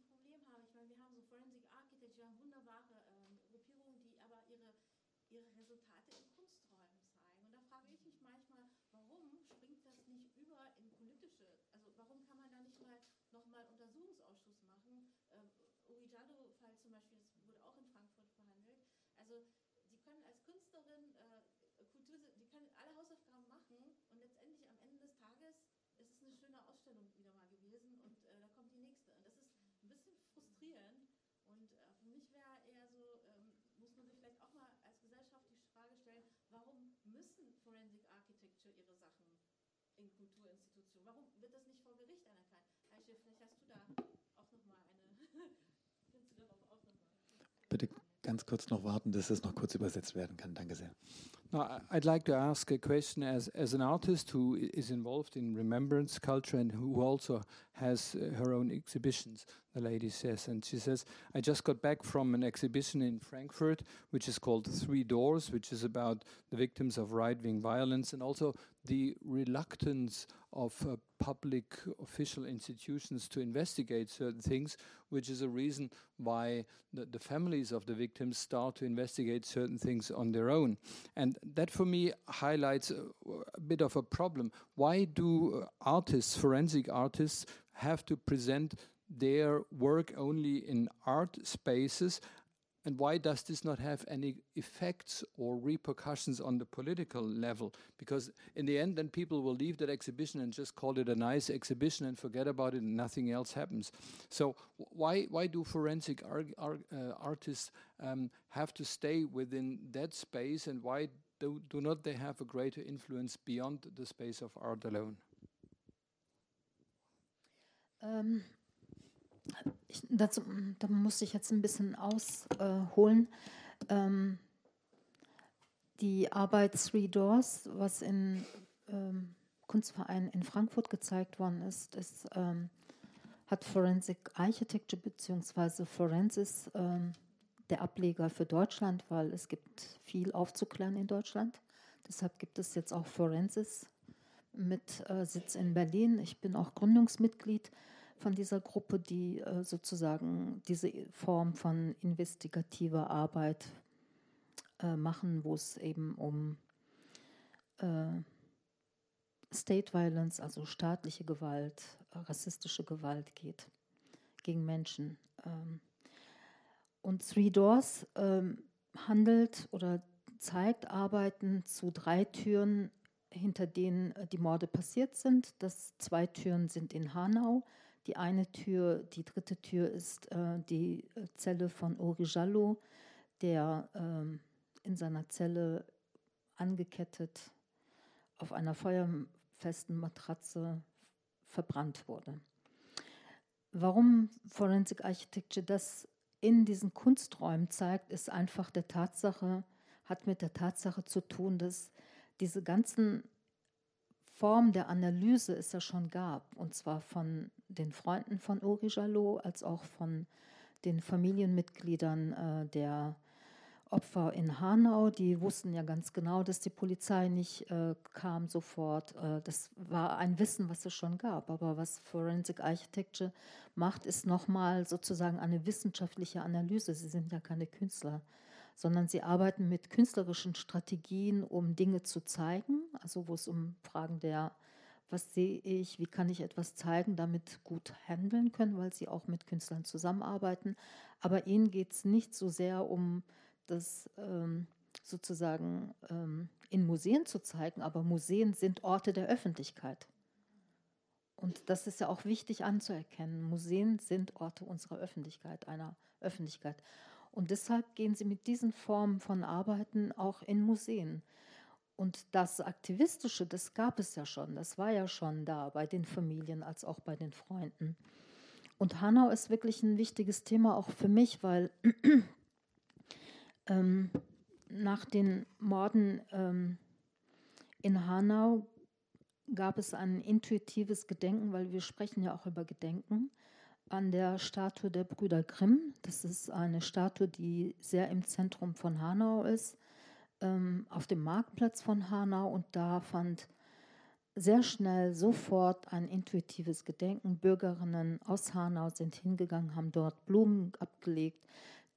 ich meine, wir haben Forensic wunderbare ähm, Gruppierungen, die aber ihre, ihre Resultate in Kunsträumen zeigen. Und da frage ich mich manchmal, warum springt das nicht über in politische, also warum kann man da nicht mal nochmal Untersuchungsausschuss machen? Ähm, Urijado-Fall zum Beispiel, das also die können als Künstlerin äh, Kultur, die können alle Hausaufgaben machen und letztendlich am Ende des Tages ist es eine schöne Ausstellung wieder mal gewesen und äh, da kommt die nächste. Und das ist ein bisschen frustrierend mich wäre eher so, ähm, muss man sich vielleicht auch mal als Gesellschaft die Frage stellen, warum müssen Forensic Architecture ihre Sachen in Kulturinstitutionen, warum wird das nicht vor Gericht anerkannt? Aische, vielleicht hast du da auch nochmal eine, <laughs> kannst du darauf auch nochmal. Bitte ganz kurz noch warten, dass es noch kurz übersetzt werden kann. Danke sehr. No, I'd like to ask a question as, as an artist who is involved in remembrance culture and who also has uh, her own exhibitions, the lady says. And she says, I just got back from an exhibition in Frankfurt, which is called Three Doors, which is about the victims of right wing violence and also the reluctance of uh, public official institutions to investigate certain things, which is a reason why the, the, families of the victims start to investigate certain things on their own. And that for me highlights a, a bit of a problem. Why do uh, artists, forensic artists, have to present their work only in art spaces and why does this not have any effects or repercussions on the political level? Because in the end, then people will leave that exhibition and just call it a nice exhibition and forget about it, and nothing else happens. So why why do forensic uh, artists um, have to stay within that space, and why do, do not they have a greater influence beyond the space of art alone? Um, ich, dazu, da muss ich jetzt ein bisschen ausholen. Ähm, die Arbeit Three Doors, was im ähm, Kunstverein in Frankfurt gezeigt worden ist, ist ähm, hat Forensic Architecture bzw. Forensis ähm, der Ableger für Deutschland, weil es gibt viel aufzuklären in Deutschland. Deshalb gibt es jetzt auch Forensis mit äh, Sitz in Berlin. Ich bin auch Gründungsmitglied von dieser Gruppe, die äh, sozusagen diese Form von investigativer Arbeit äh, machen, wo es eben um äh, State Violence, also staatliche Gewalt, rassistische Gewalt geht gegen Menschen. Ähm. Und Three Doors ähm, handelt oder zeigt Arbeiten zu drei Türen, hinter denen äh, die Morde passiert sind. Das zwei Türen sind in Hanau, die eine Tür, die dritte Tür ist äh, die äh, Zelle von Ori Jallo, der äh, in seiner Zelle angekettet auf einer feuerfesten Matratze verbrannt wurde. Warum Forensic Architecture das in diesen Kunsträumen zeigt, ist einfach der Tatsache, hat mit der Tatsache zu tun, dass diese ganzen Formen der Analyse es ja schon gab, und zwar von den Freunden von Uri Jalot als auch von den Familienmitgliedern äh, der Opfer in Hanau, die wussten ja ganz genau, dass die Polizei nicht äh, kam sofort. Äh, das war ein Wissen, was es schon gab. Aber was Forensic Architecture macht, ist nochmal sozusagen eine wissenschaftliche Analyse. Sie sind ja keine Künstler, sondern sie arbeiten mit künstlerischen Strategien, um Dinge zu zeigen. Also wo es um Fragen der, was sehe ich, wie kann ich etwas zeigen, damit gut handeln können, weil sie auch mit Künstlern zusammenarbeiten. Aber ihnen geht es nicht so sehr um das ähm, sozusagen ähm, in Museen zu zeigen, aber Museen sind Orte der Öffentlichkeit. Und das ist ja auch wichtig anzuerkennen. Museen sind Orte unserer Öffentlichkeit, einer Öffentlichkeit. Und deshalb gehen sie mit diesen Formen von Arbeiten auch in Museen. Und das Aktivistische, das gab es ja schon, das war ja schon da bei den Familien als auch bei den Freunden. Und Hanau ist wirklich ein wichtiges Thema auch für mich, weil ähm, nach den Morden ähm, in Hanau gab es ein intuitives Gedenken, weil wir sprechen ja auch über Gedenken, an der Statue der Brüder Grimm. Das ist eine Statue, die sehr im Zentrum von Hanau ist, ähm, auf dem Marktplatz von Hanau. Und da fand sehr schnell sofort ein intuitives Gedenken. Bürgerinnen aus Hanau sind hingegangen, haben dort Blumen abgelegt.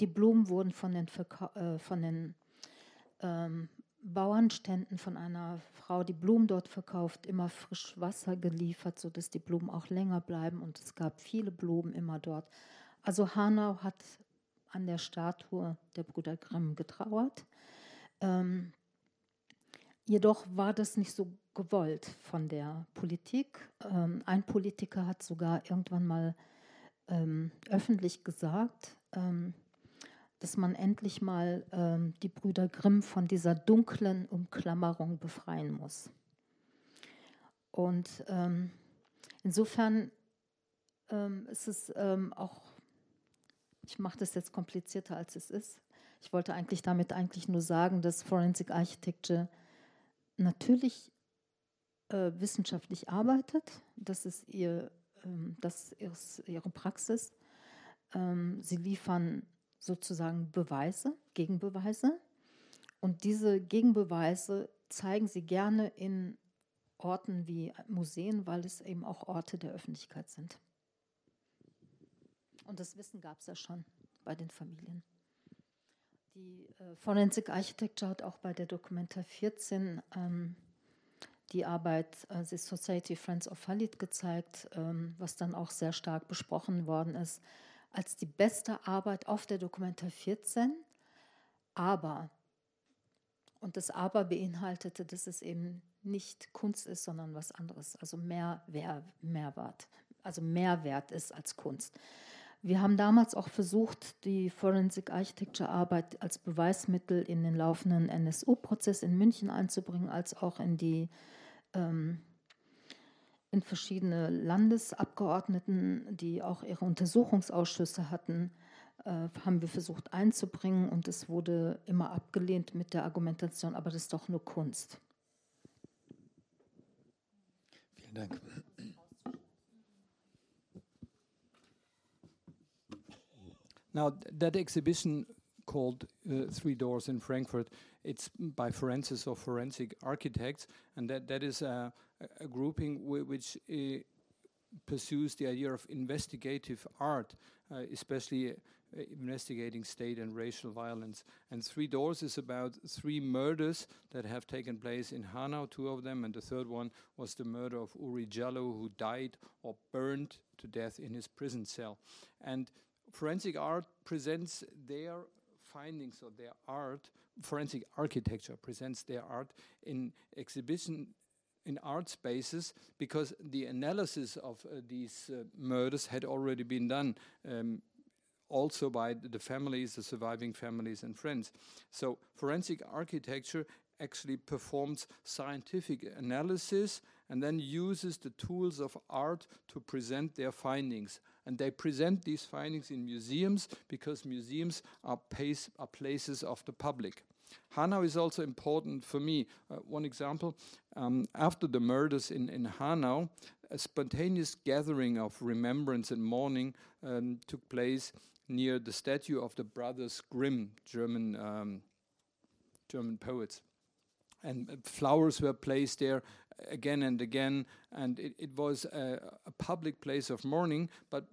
Die Blumen wurden von den, Verka äh, von den ähm, Bauernständen von einer Frau, die Blumen dort verkauft, immer frisch Wasser geliefert, sodass die Blumen auch länger bleiben. Und es gab viele Blumen immer dort. Also Hanau hat an der Statue der Brüder Grimm getrauert. Ähm, jedoch war das nicht so gewollt von der Politik. Ähm, ein Politiker hat sogar irgendwann mal ähm, öffentlich gesagt, ähm, dass man endlich mal ähm, die Brüder Grimm von dieser dunklen Umklammerung befreien muss. Und ähm, insofern ähm, ist es ähm, auch, ich mache das jetzt komplizierter als es ist. Ich wollte eigentlich damit eigentlich nur sagen, dass Forensic Architecture natürlich äh, wissenschaftlich arbeitet. Das ist, ihr, ähm, das ist ihre Praxis. Ähm, sie liefern sozusagen Beweise, Gegenbeweise. Und diese Gegenbeweise zeigen sie gerne in Orten wie Museen, weil es eben auch Orte der Öffentlichkeit sind. Und das Wissen gab es ja schon bei den Familien. Die äh, Forensic Architecture hat auch bei der Dokumenta 14 ähm, die Arbeit äh, The Society Friends of Khalid gezeigt, ähm, was dann auch sehr stark besprochen worden ist als die beste Arbeit auf der Dokumenta 14. Aber, und das Aber beinhaltete, dass es eben nicht Kunst ist, sondern was anderes, also mehr Mehrwert, also Mehrwert ist als Kunst. Wir haben damals auch versucht, die Forensic Architecture Arbeit als Beweismittel in den laufenden NSU-Prozess in München einzubringen, als auch in die ähm, in verschiedene Landesabgeordneten, die auch ihre Untersuchungsausschüsse hatten, äh, haben wir versucht einzubringen und es wurde immer abgelehnt mit der Argumentation, aber das ist doch nur Kunst. Vielen Dank. Now, that exhibition called uh, Three Doors in Frankfurt, it's by Forensics of Forensic Architects, and that, that is a, a grouping which uh, pursues the idea of investigative art, uh, especially uh, investigating state and racial violence. And Three Doors is about three murders that have taken place in Hanau, two of them, and the third one was the murder of Uri Jallo, who died or burned to death in his prison cell. And forensic art presents their findings of their art, forensic architecture presents their art in exhibition in art spaces because the analysis of uh, these uh, murders had already been done um, also by the families, the surviving families and friends. So forensic architecture actually performs scientific analysis and then uses the tools of art to present their findings. And they present these findings in museums because museums are, are places of the public. Hanau is also important for me. Uh, one example um, after the murders in, in Hanau, a spontaneous gathering of remembrance and mourning um, took place near the statue of the brothers Grimm, German, um, German poets. And uh, flowers were placed there again and again, and it, it was a, a public place of mourning, but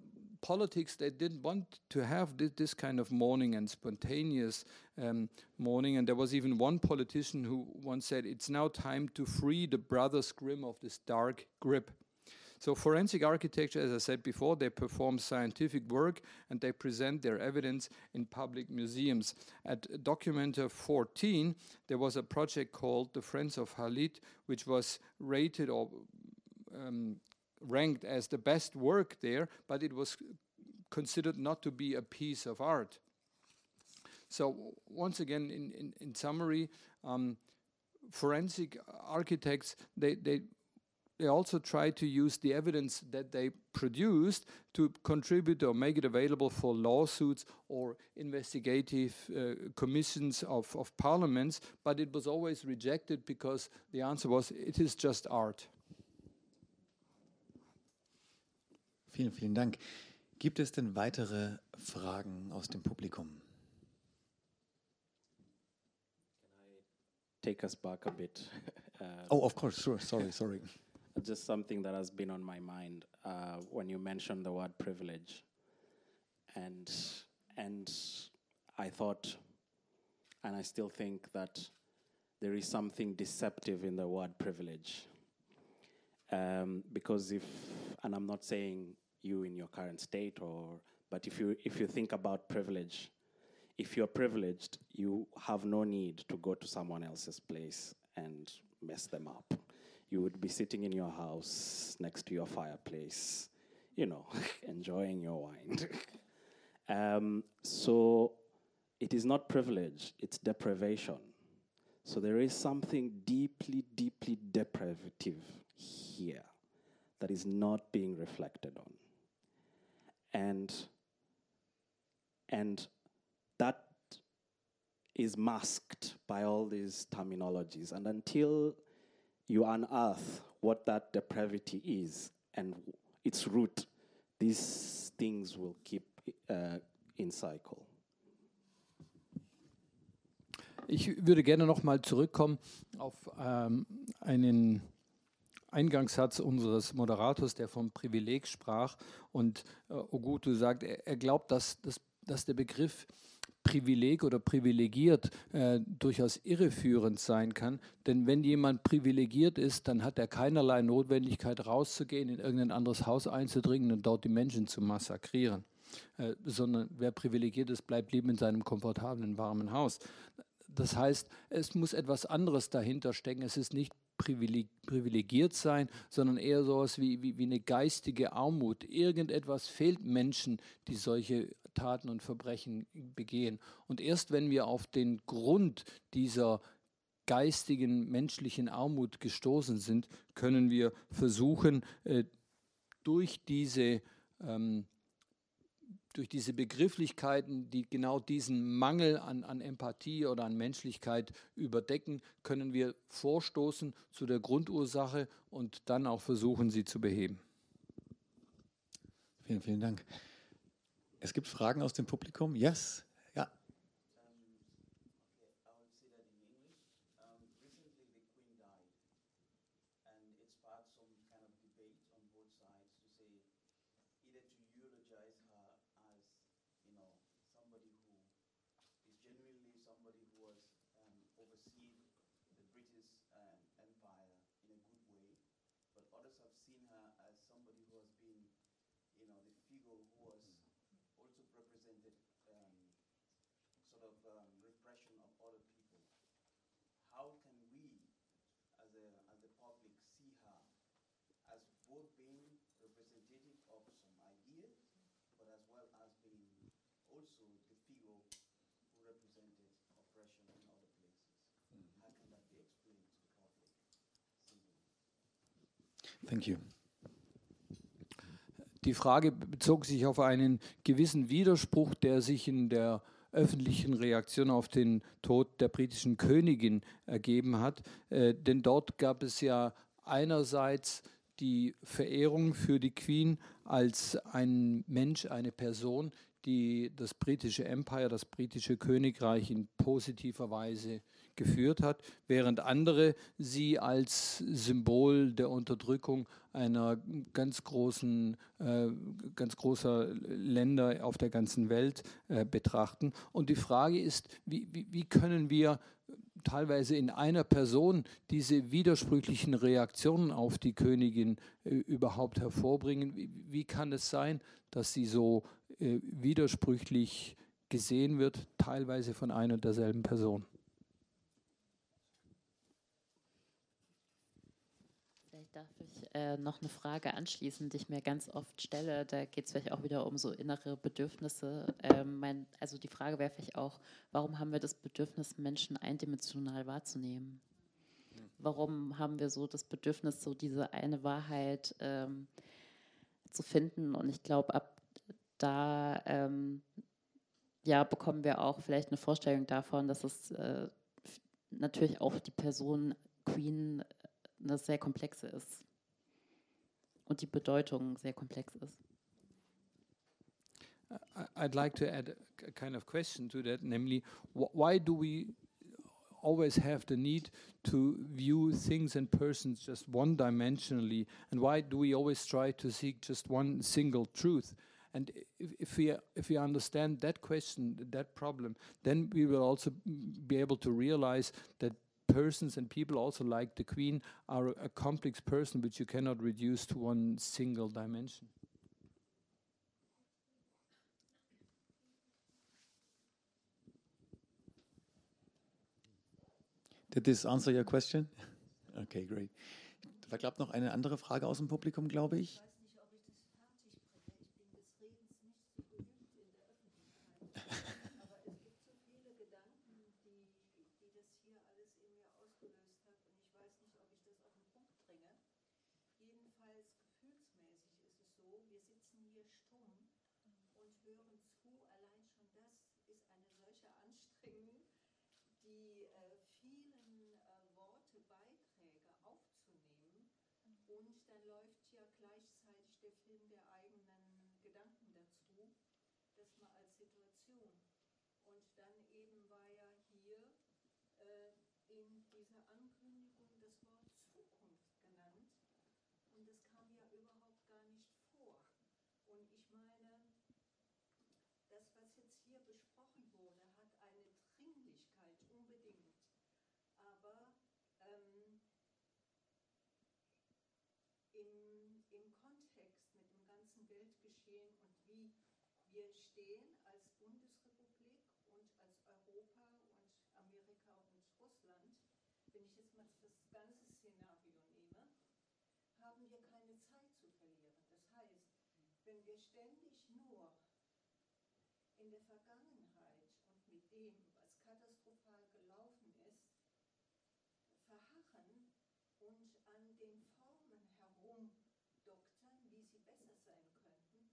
politics they didn't want to have this, kind of mourning and spontaneous um, mourning and there was even one politician who once said it's now time to free the brothers grimm of this dark grip. So forensic architecture as i said before they perform scientific work and they present their evidence in public museums. At documenter 14 there was a project called the friends of halit which was rated or um, ranked as the best work there, but it was considered not to be a piece of art. So, once again, in, in, in summary, um, forensic architects they, they they also try to use the evidence that they produced to contribute or make it available for lawsuits or investigative uh, commissions of, of parliaments, but it was always rejected because the answer was it is just art. Vielen, vielen Dank. Gibt es denn weitere Fragen aus dem Publikum? Take us back a bit. <laughs> Uh, oh, of course, sure. Sorry, <laughs> sorry. just something that has been on my mind uh, when you mentioned the word privilege, and and I thought, and I still think that there is something deceptive in the word privilege. Um, because if, and I'm not saying you in your current state, or but if you if you think about privilege, if you're privileged, you have no need to go to someone else's place and mess them up. You would be sitting in your house next to your fireplace, you know, <laughs> enjoying your wine. <laughs> um, so it is not privilege, it's deprivation. So there is something deeply, deeply deprivative here that is not being reflected on and and that is masked by all these terminologies. And until you unearth what that depravity is and its root these things will keep uh, in cycle. Ich würde gerne noch mal zurückkommen auf ähm, einen Eingangssatz unseres Moderators, der vom Privileg sprach. Und äh, Ogutu sagt, er, er glaubt, dass, dass, dass der Begriff Privileg oder privilegiert äh, durchaus irreführend sein kann. Denn wenn jemand privilegiert ist, dann hat er keinerlei Notwendigkeit, rauszugehen, in irgendein anderes Haus einzudringen und dort die Menschen zu massakrieren. Äh, sondern wer privilegiert ist, bleibt lieber in seinem komfortablen, warmen Haus. Das heißt, es muss etwas anderes dahinter stecken. Es ist nicht privilegiert sein, sondern eher sowas wie, wie, wie eine geistige Armut. Irgendetwas fehlt Menschen, die solche Taten und Verbrechen begehen. Und erst wenn wir auf den Grund dieser geistigen, menschlichen Armut gestoßen sind, können wir versuchen, äh, durch diese ähm, durch diese Begrifflichkeiten, die genau diesen Mangel an, an Empathie oder an Menschlichkeit überdecken, können wir vorstoßen zu der Grundursache und dann auch versuchen, sie zu beheben. Vielen, vielen Dank. Es gibt Fragen aus dem Publikum? Yes. who was also represented um, sort of um, repression of other people. How can we, as a, as the public, see her as both being representative of some ideas, but as well as being also the figure who represented oppression in other places? Mm. How can that be explained to the public? Thank you. Die Frage bezog sich auf einen gewissen Widerspruch, der sich in der öffentlichen Reaktion auf den Tod der britischen Königin ergeben hat. Äh, denn dort gab es ja einerseits die Verehrung für die Queen als ein Mensch, eine Person, die das britische Empire, das britische Königreich in positiver Weise geführt hat, während andere sie als Symbol der Unterdrückung einer ganz großen, äh, ganz großer Länder auf der ganzen Welt äh, betrachten. Und die Frage ist, wie, wie, wie können wir teilweise in einer Person diese widersprüchlichen Reaktionen auf die Königin äh, überhaupt hervorbringen? Wie, wie, kann es sein, dass sie so äh, widersprüchlich gesehen wird, teilweise von einer und derselben Person? Darf ich äh, noch eine Frage anschließen, die ich mir ganz oft stelle. Da geht es vielleicht auch wieder um so innere Bedürfnisse. Ähm, mein, also die Frage wäre vielleicht auch, warum haben wir das Bedürfnis, Menschen eindimensional wahrzunehmen? Warum haben wir so das Bedürfnis, so diese eine Wahrheit ähm, zu finden? Und ich glaube, ab da ähm, ja, bekommen wir auch vielleicht eine Vorstellung davon, dass es äh, natürlich auch die Person Queen eine sehr komplexe ist und die Bedeutung sehr komplex ist. I'd like to add a kind of question to that, namely, why do we always have the need to view things and persons just one dimensionally, and why do we always try to seek just one single truth? And if, if, we if we understand that question, that problem, then we will also be able to realize that persons and people also like the Queen are a, complex person which you cannot reduce to one single dimension. Did this answer your question? <laughs> Okay, great. Da gab noch eine andere Frage aus dem Publikum, glaube ich. und dann läuft ja gleichzeitig der Film der eigenen Gedanken dazu, das mal als Situation. Und dann eben war ja hier äh, in dieser Ankündigung das Wort Zukunft genannt und das kam ja überhaupt gar nicht vor. Und ich meine, das, was jetzt hier besprochen wurde, hat eine Dringlichkeit unbedingt. Aber wir stehen als Bundesrepublik und als Europa und Amerika und Russland, wenn ich jetzt mal das ganze Szenario nehme, haben wir keine Zeit zu verlieren. Das heißt, wenn wir ständig nur in der Vergangenheit und mit dem, was katastrophal gelaufen ist, verharren und an den Formen herumdoktern, wie sie besser sein könnten,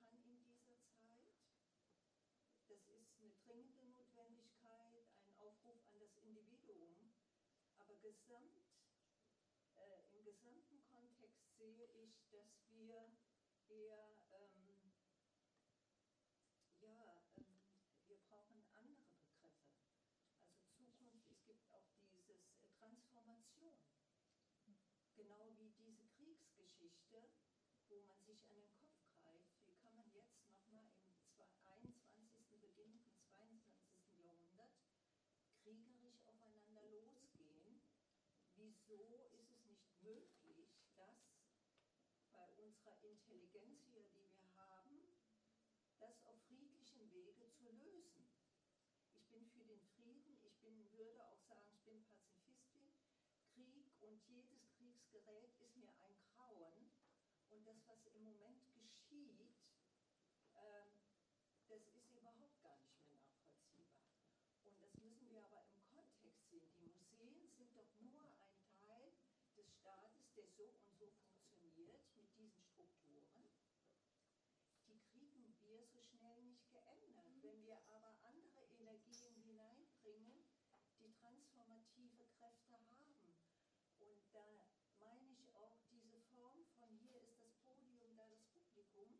dringende Notwendigkeit, ein Aufruf an das Individuum. Aber gesamt, äh, im gesamten Kontext sehe ich, dass wir eher, ähm, ja, ähm, wir brauchen andere Begriffe. Also Zukunft, es gibt auch dieses äh, Transformation. Genau wie diese Kriegsgeschichte, wo man sich an den Kopf wieso ist es nicht möglich, dass unserer Intelligenz hier, die wir haben, das auf friedlichem Wege zu lösen. Ich bin für den Frieden, ich bin, würde auch sagen, ich bin Pazifistin. Krieg und jedes Kriegsgerät ist mir ein Grauen. Und das, was im Moment geschieht, ähm, das ist überhaupt gar nicht mehr nachvollziehbar. Und das müssen wir aber im Kontext sehen. Die Museen sind doch nur ein Teil des Staates, der so und so funktioniert mit diesen Strukturen. Die kriegen wir so schnell nicht geändert. Wenn wir aber andere Energien hineinbringen, die transformative Kräfte haben. Und da meine ich auch diese Form von hier ist das Podium, da das Publikum,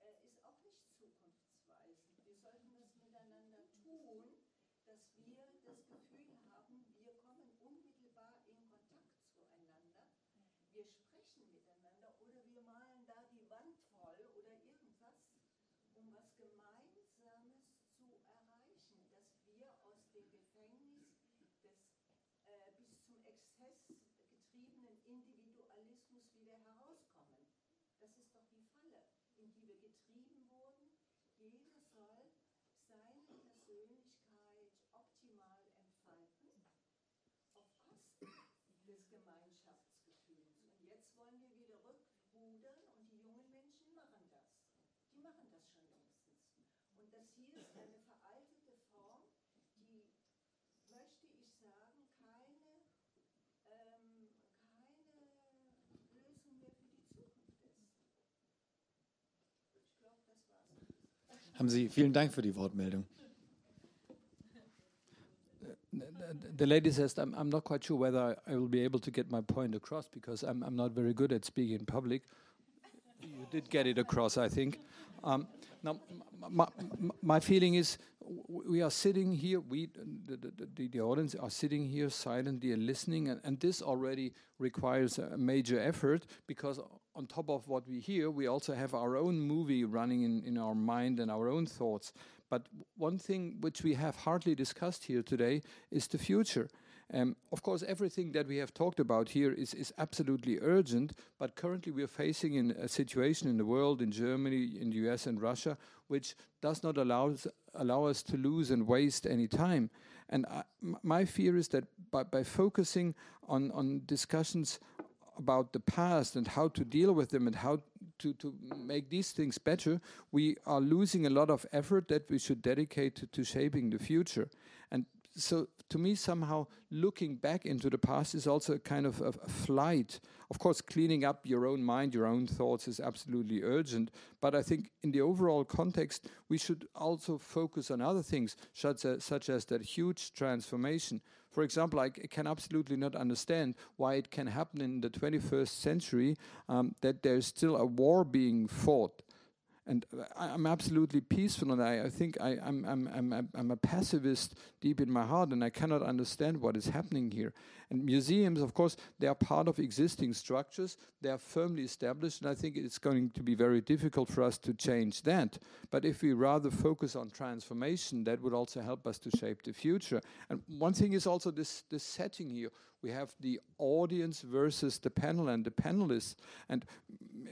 äh, ist auch nicht zukunftsweisend. Wir sollten das miteinander tun, dass wir das Gefühl haben, wir kommen unmittelbar in Kontakt zueinander. Wir sprechen miteinander oder wir malen da die Wand voll oder irgendwas, um was Gemeinsames zu erreichen, dass wir aus dem Gefängnis des äh, bis zum Exzess getriebenen Individualismus wieder herauskommen. Das ist doch die Falle, in die wir getrieben wurden. Jeder soll seine Persönlichkeit optimal entfalten, auf Kosten des Gemeinschaftsgefühls. Und jetzt wollen wir wieder rückrudern und die jungen Menschen machen das. Die machen das schon längstens. Und das hier ist eine veraltete Form, die, möchte ich sagen, keine, ähm, keine Lösung mehr für die Zukunft ist. Ich glaube, das war's. Haben Sie, vielen Dank für die Wortmeldung. The lady says, I'm, I'm not quite sure whether I will be able to get my point across because I'm, I'm not very good at speaking in public. You did get it across, I think. Um, now, my, my feeling is we are sitting here, we, the, the, the, the audience are sitting here silently and listening, and, and this already requires a major effort because on top of what we hear, we also have our own movie running in, in our mind and our own thoughts. But one thing which we have hardly discussed here today is the future. Um, of course, everything that we have talked about here is, is absolutely urgent, but currently we are facing in a situation in the world, in Germany, in the US, and Russia, which does not allow us, allow us to lose and waste any time. And my fear is that by, by focusing on, on discussions about the past and how to deal with them and how to, to make these things better, we are losing a lot of effort that we should dedicate to, to shaping the future. And so to me somehow looking back into the past is also a kind of a, a, flight of course cleaning up your own mind your own thoughts is absolutely urgent but i think in the overall context we should also focus on other things such as, such as that huge transformation for example, I can absolutely not understand why it can happen in the 21st century um, that there's still a war being fought and I'm absolutely peaceful, and I, I think I, am I'm, I'm, I'm, I'm a pacifist deep in my heart, and I cannot understand what is happening here. And museums, of course, they are part of existing structures, they are firmly established, and I think it's going to be very difficult for us to change that. But if we rather focus on transformation, that would also help us to shape the future. And one thing is also this, this setting here. We have the audience versus the panel and the panelists. And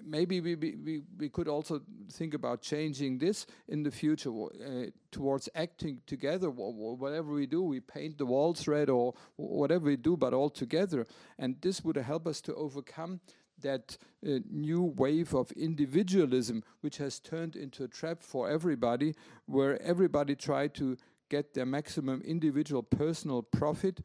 maybe we, we, we could also think about changing this in the future uh, towards acting together. Whatever we do, we paint the walls red or whatever we do, but all together. And this would help us to overcome that uh, new wave of individualism, which has turned into a trap for everybody, where everybody tried to get their maximum individual personal profit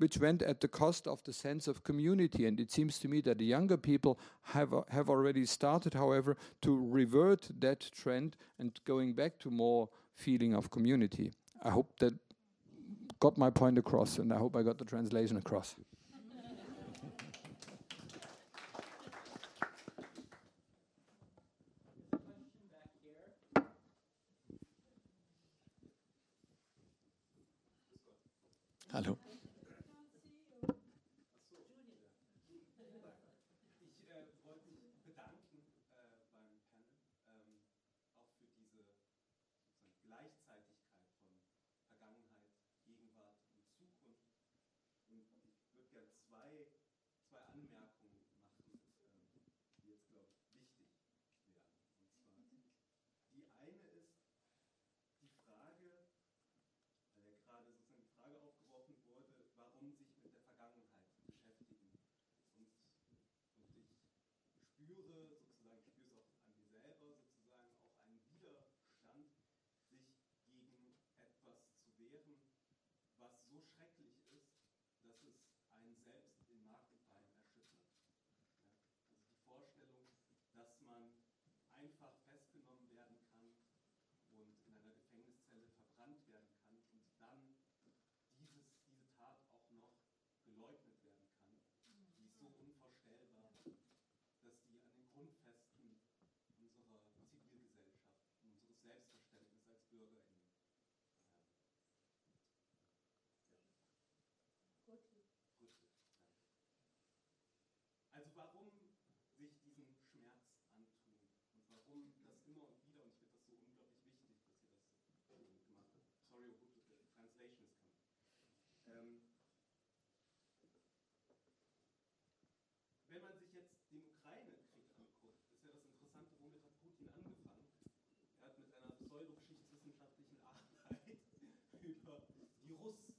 which went at the cost of the sense of community. And it seems to me that the younger people have, have already started, however, to revert that trend and going back to more feeling of community. I hope that got my point across, and I hope I got the translation across. Was so schrecklich ist, dass es einen selbst in Mark und Bein erschüttert. Ja? Also die Vorstellung, dass man einfach festgenommen werden kann und in einer Gefängniszelle verbrannt werden kann und dann dieses, diese Tat auch noch geleugnet werden kann, die ist so unvorstellbar, dass die an den Grundfesten unserer Zivilgesellschaft und unseres Selbstverständnisses als BürgerInnen Warum sich diesen Schmerz antun und warum das immer und wieder, und ich finde das so unglaublich wichtig, dass ihr das gemacht habt. Sorry, the translation is coming. Ähm, wenn man sich jetzt den Ukraine-Krieg anguckt, ist ja das Interessante, womit hat Putin angefangen? Er hat mit einer pseudogeschichtswissenschaftlichen Arbeit über die Russen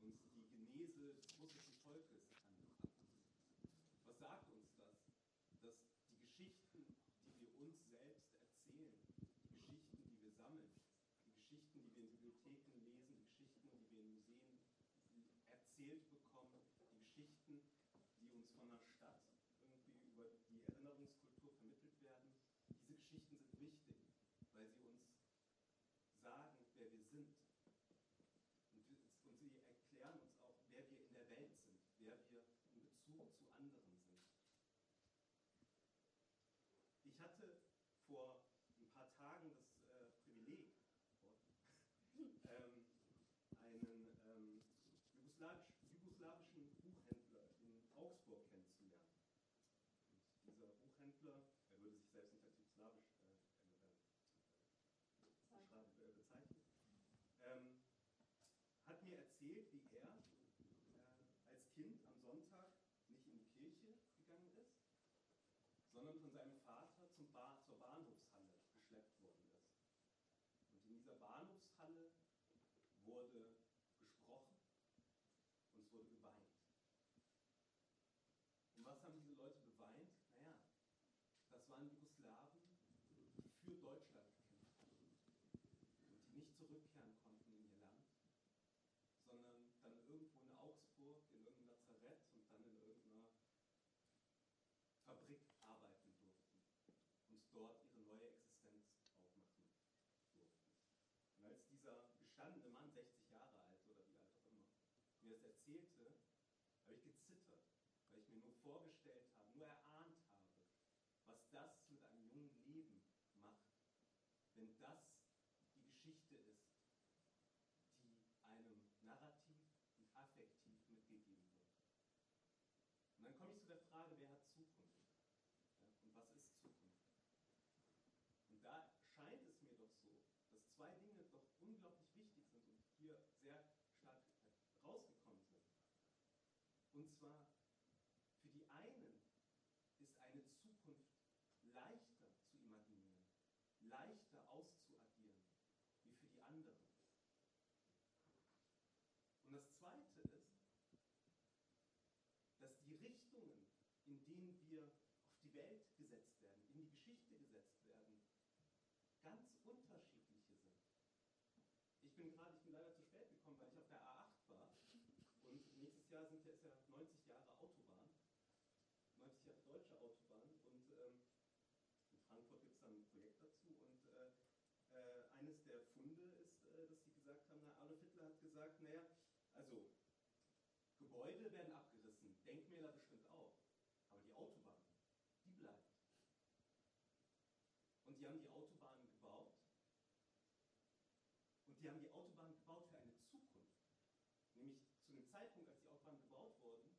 und die Genese des russischen Volkes was sagt uns das? Dass die Geschichten, die wir uns selbst erzählen, die Geschichten, die wir sammeln, die Geschichten, die wir in Bibliotheken lesen, die Geschichten, die wir in Museen erzählt bekommen, die Geschichten, der Stadt irgendwie über die Erinnerungskultur vermittelt werden, diese Geschichten sind wichtig, weil sie uns sagen, wer wir sind. Und, und sie erklären uns auch, wer wir in der Welt sind, wer wir in Bezug zu anderen Ich hatte vor ein paar Tagen das äh, Privileg, ähm, einen ähm, jugoslawisch, jugoslawischen Buchhändler in Augsburg kennenzulernen. Und dieser Buchhändler, er würde sich als jugoslawisch äh, äh, bezeichnen, ähm, hat mir erzählt, wie er äh, als Kind am Sonntag nicht in die Kirche gegangen ist, sondern von seinem Vater zum ba zur Bahnhofshalle geschleppt worden ist. Und in dieser Bahnhofshalle wurde gesprochen und es wurde geweint. Und was haben diese Leute beweint? Naja, das waren Jugoslawen, die für Deutschland gekämpft haben und die nicht zurückkehren konnten in ihr Land, sondern dann irgendwo in Augsburg, in irgendeinem Lazarett und dann in irgendeiner Fabrik arbeiten durften und dort ihre neue Existenz aufmachen durften. Und als dieser gestandene Mann, 60 Jahre alt oder wie alt auch immer, mir das erzählte, habe ich gezittert, weil ich mir nur vorgestellt habe, nur erahnt habe, was das mit einem jungen Leben macht, wenn das die Geschichte ist, die einem narrativ und affektiv mitgegeben wird. Und dann komme ich zu der Frage, wer hat Zukunft? und was ist Zukunft? Und da scheint es mir doch so, dass zwei Dinge doch unglaublich wichtig sind und hier sehr stark rausgekommen sind. Und zwar, für die einen ist eine Zukunft leichter zu imaginieren, leichter auszuagieren, wie für die anderen. Und das Zweite ist, dass die Richtungen, in denen wir die Welt gesetzt werden, in die Geschichte gesetzt werden, ganz unterschiedliche sind. Ich bin gerade, ich bin leider zu spät gekommen, weil ich auf der A8 war. Und nächstes Jahr sind ja, ist ja 90 Jahre Autobahn, 90 Jahre deutsche Autobahn. Und ähm, in Frankfurt gibt es dann ein Projekt dazu. Und äh, äh, eines der Funde ist, äh, dass sie gesagt haben, na, Adolf Hitler hat gesagt, naja, also Gebäude werden abgerissen, Denkmäler bestimmt auch, aber die Autobahn die bleibt. Und die haben die Autobahnen gebaut. Und die haben die Autobahn gebaut für eine Zukunft. Nämlich zu dem Zeitpunkt, als die Autobahnen gebaut wurden,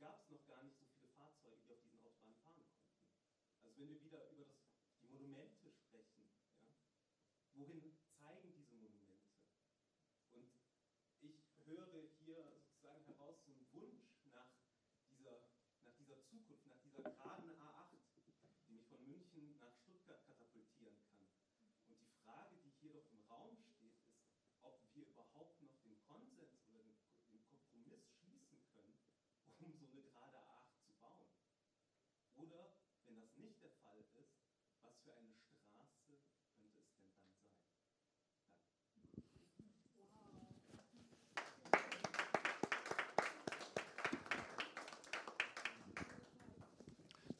gab es noch gar nicht so viele Fahrzeuge, die auf diesen Autobahnen fahren konnten. Also wenn wir wieder über das, die Monumente sprechen, ja, wohin für eine Straße könnte es denn dann sein?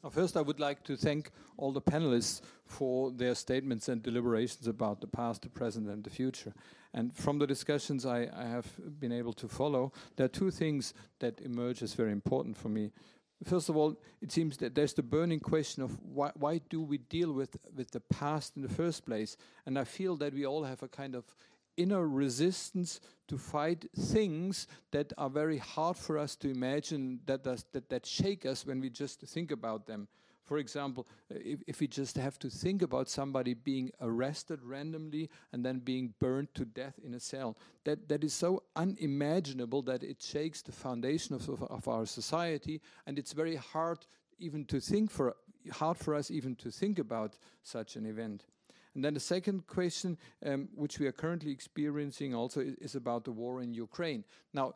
Now first, I would like to thank all the panelists for their statements and deliberations about the past, the present, and the future. And from the discussions I, I have been able to follow, there are two things that emerge as very important for me. First of all, it seems that there's the burning question of why, why do we deal with, with the past in the first place? And I feel that we all have a kind of inner resistance to fight things that are very hard for us to imagine that, does, that, that shake us when we just think about them. For example, if, if we just have to think about somebody being arrested randomly and then being burned to death in a cell, that, that is so unimaginable that it shakes the foundation of, of, of our society, and it's very hard even to think for hard for us even to think about such an event. And then the second question, um, which we are currently experiencing also, is, is about the war in Ukraine. Now,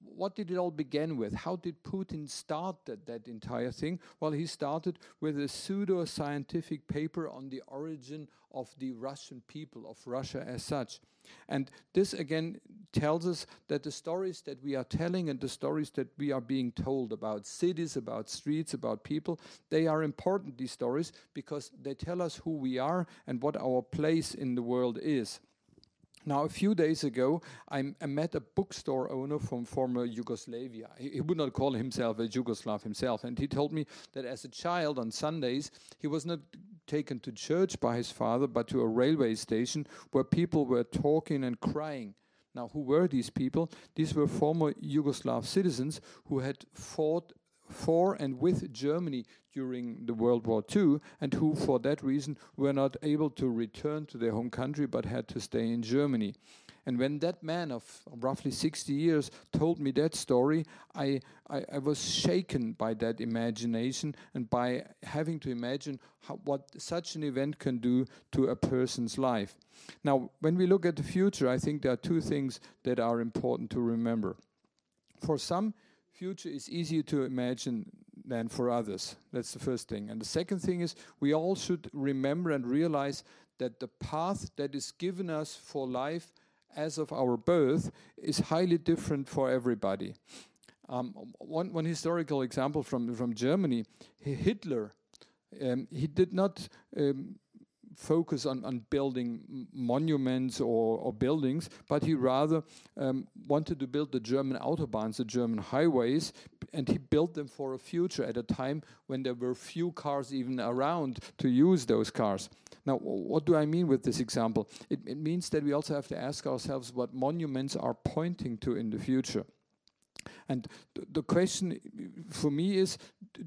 what did it all begin with? How did Putin start that, that entire thing? Well, he started with a pseudo scientific paper on the origin of the Russian people, of Russia as such. And this again tells us that the stories that we are telling and the stories that we are being told about cities, about streets, about people, they are important, these stories, because they tell us who we are and what our place in the world is. Now, a few days ago, I, met a bookstore owner from former Yugoslavia. He, he, would not call himself a Yugoslav himself, and he told me that as a child on Sundays, he was not taken to church by his father, but to a railway station where people were talking and crying. Now, who were these people? These were former Yugoslav citizens who had fought for and with Germany during the World War II, and who, for that reason, were not able to return to their home country but had to stay in Germany. And when that man of roughly 60 years told me that story, I, I, I was shaken by that imagination and by having to imagine how, what such an event can do to a person's life. Now, when we look at the future, I think there are two things that are important to remember. For some, future is easier to imagine than for others. That's the first thing. And the second thing is we all should remember and realize that the path that is given us for life as of our birth is highly different for everybody. Um, one, one historical example from, from Germany Hitler, um, he did not um, focus on, on building monuments or, or, buildings, but he rather um, wanted to build the German autobahns, the German highways, and he built them for a future at a time when there were few cars even around to use those cars. Now, what do I mean with this example? It, it means that we also have to ask ourselves what monuments are pointing to in the future. And th the question uh, for me is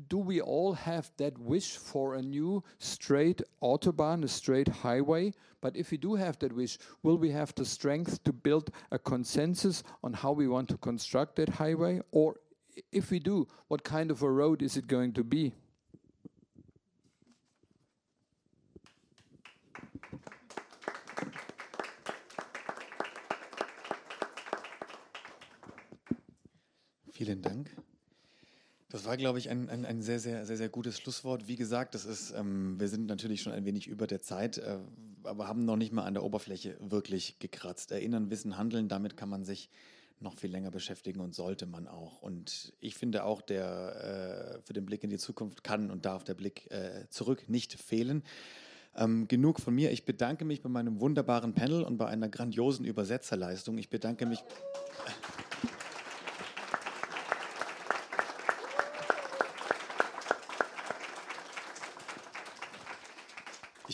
do we all have that wish for a new straight autobahn, a straight highway? But if we do have that wish, will we have the strength to build a consensus on how we want to construct that highway? Or if we do, what kind of a road is it going to be? Vielen Dank. Das war, glaube ich, ein, ein, ein, sehr, sehr, sehr, sehr gutes Schlusswort. Wie gesagt, das ist, ähm, wir sind natürlich schon ein wenig über der Zeit, äh, aber haben noch nicht mal an der Oberfläche wirklich gekratzt. Erinnern, Wissen, Handeln, damit kann man sich noch viel länger beschäftigen und sollte man auch. Und ich finde auch, der äh, für den Blick in die Zukunft kann und darf der Blick äh, zurück nicht fehlen. Ähm, genug von mir. Ich bedanke mich bei meinem wunderbaren Panel und bei einer grandiosen Übersetzerleistung. Ich bedanke mich.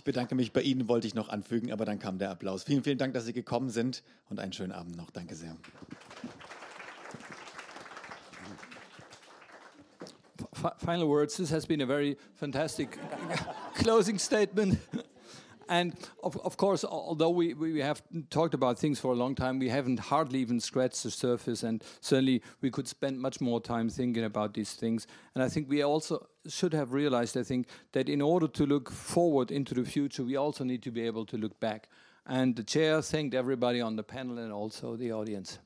Bedanke mich bei Ihnen, wollte ich noch anfügen, aber dann kam der Applaus. Vielen, vielen Dank, dass Sie gekommen sind und einen schönen Abend noch. Danke sehr. Final words. This has been a very fantastic <laughs> closing statement. And of, of course, although we, we have talked about things for a long time, we haven't hardly even scratched the surface. And certainly, we could spend much more time thinking about these things. And I think we also should have realized, I think, that in order to look forward into the future, we also need to be able to look back. And the chair thanked everybody on the panel and also the audience.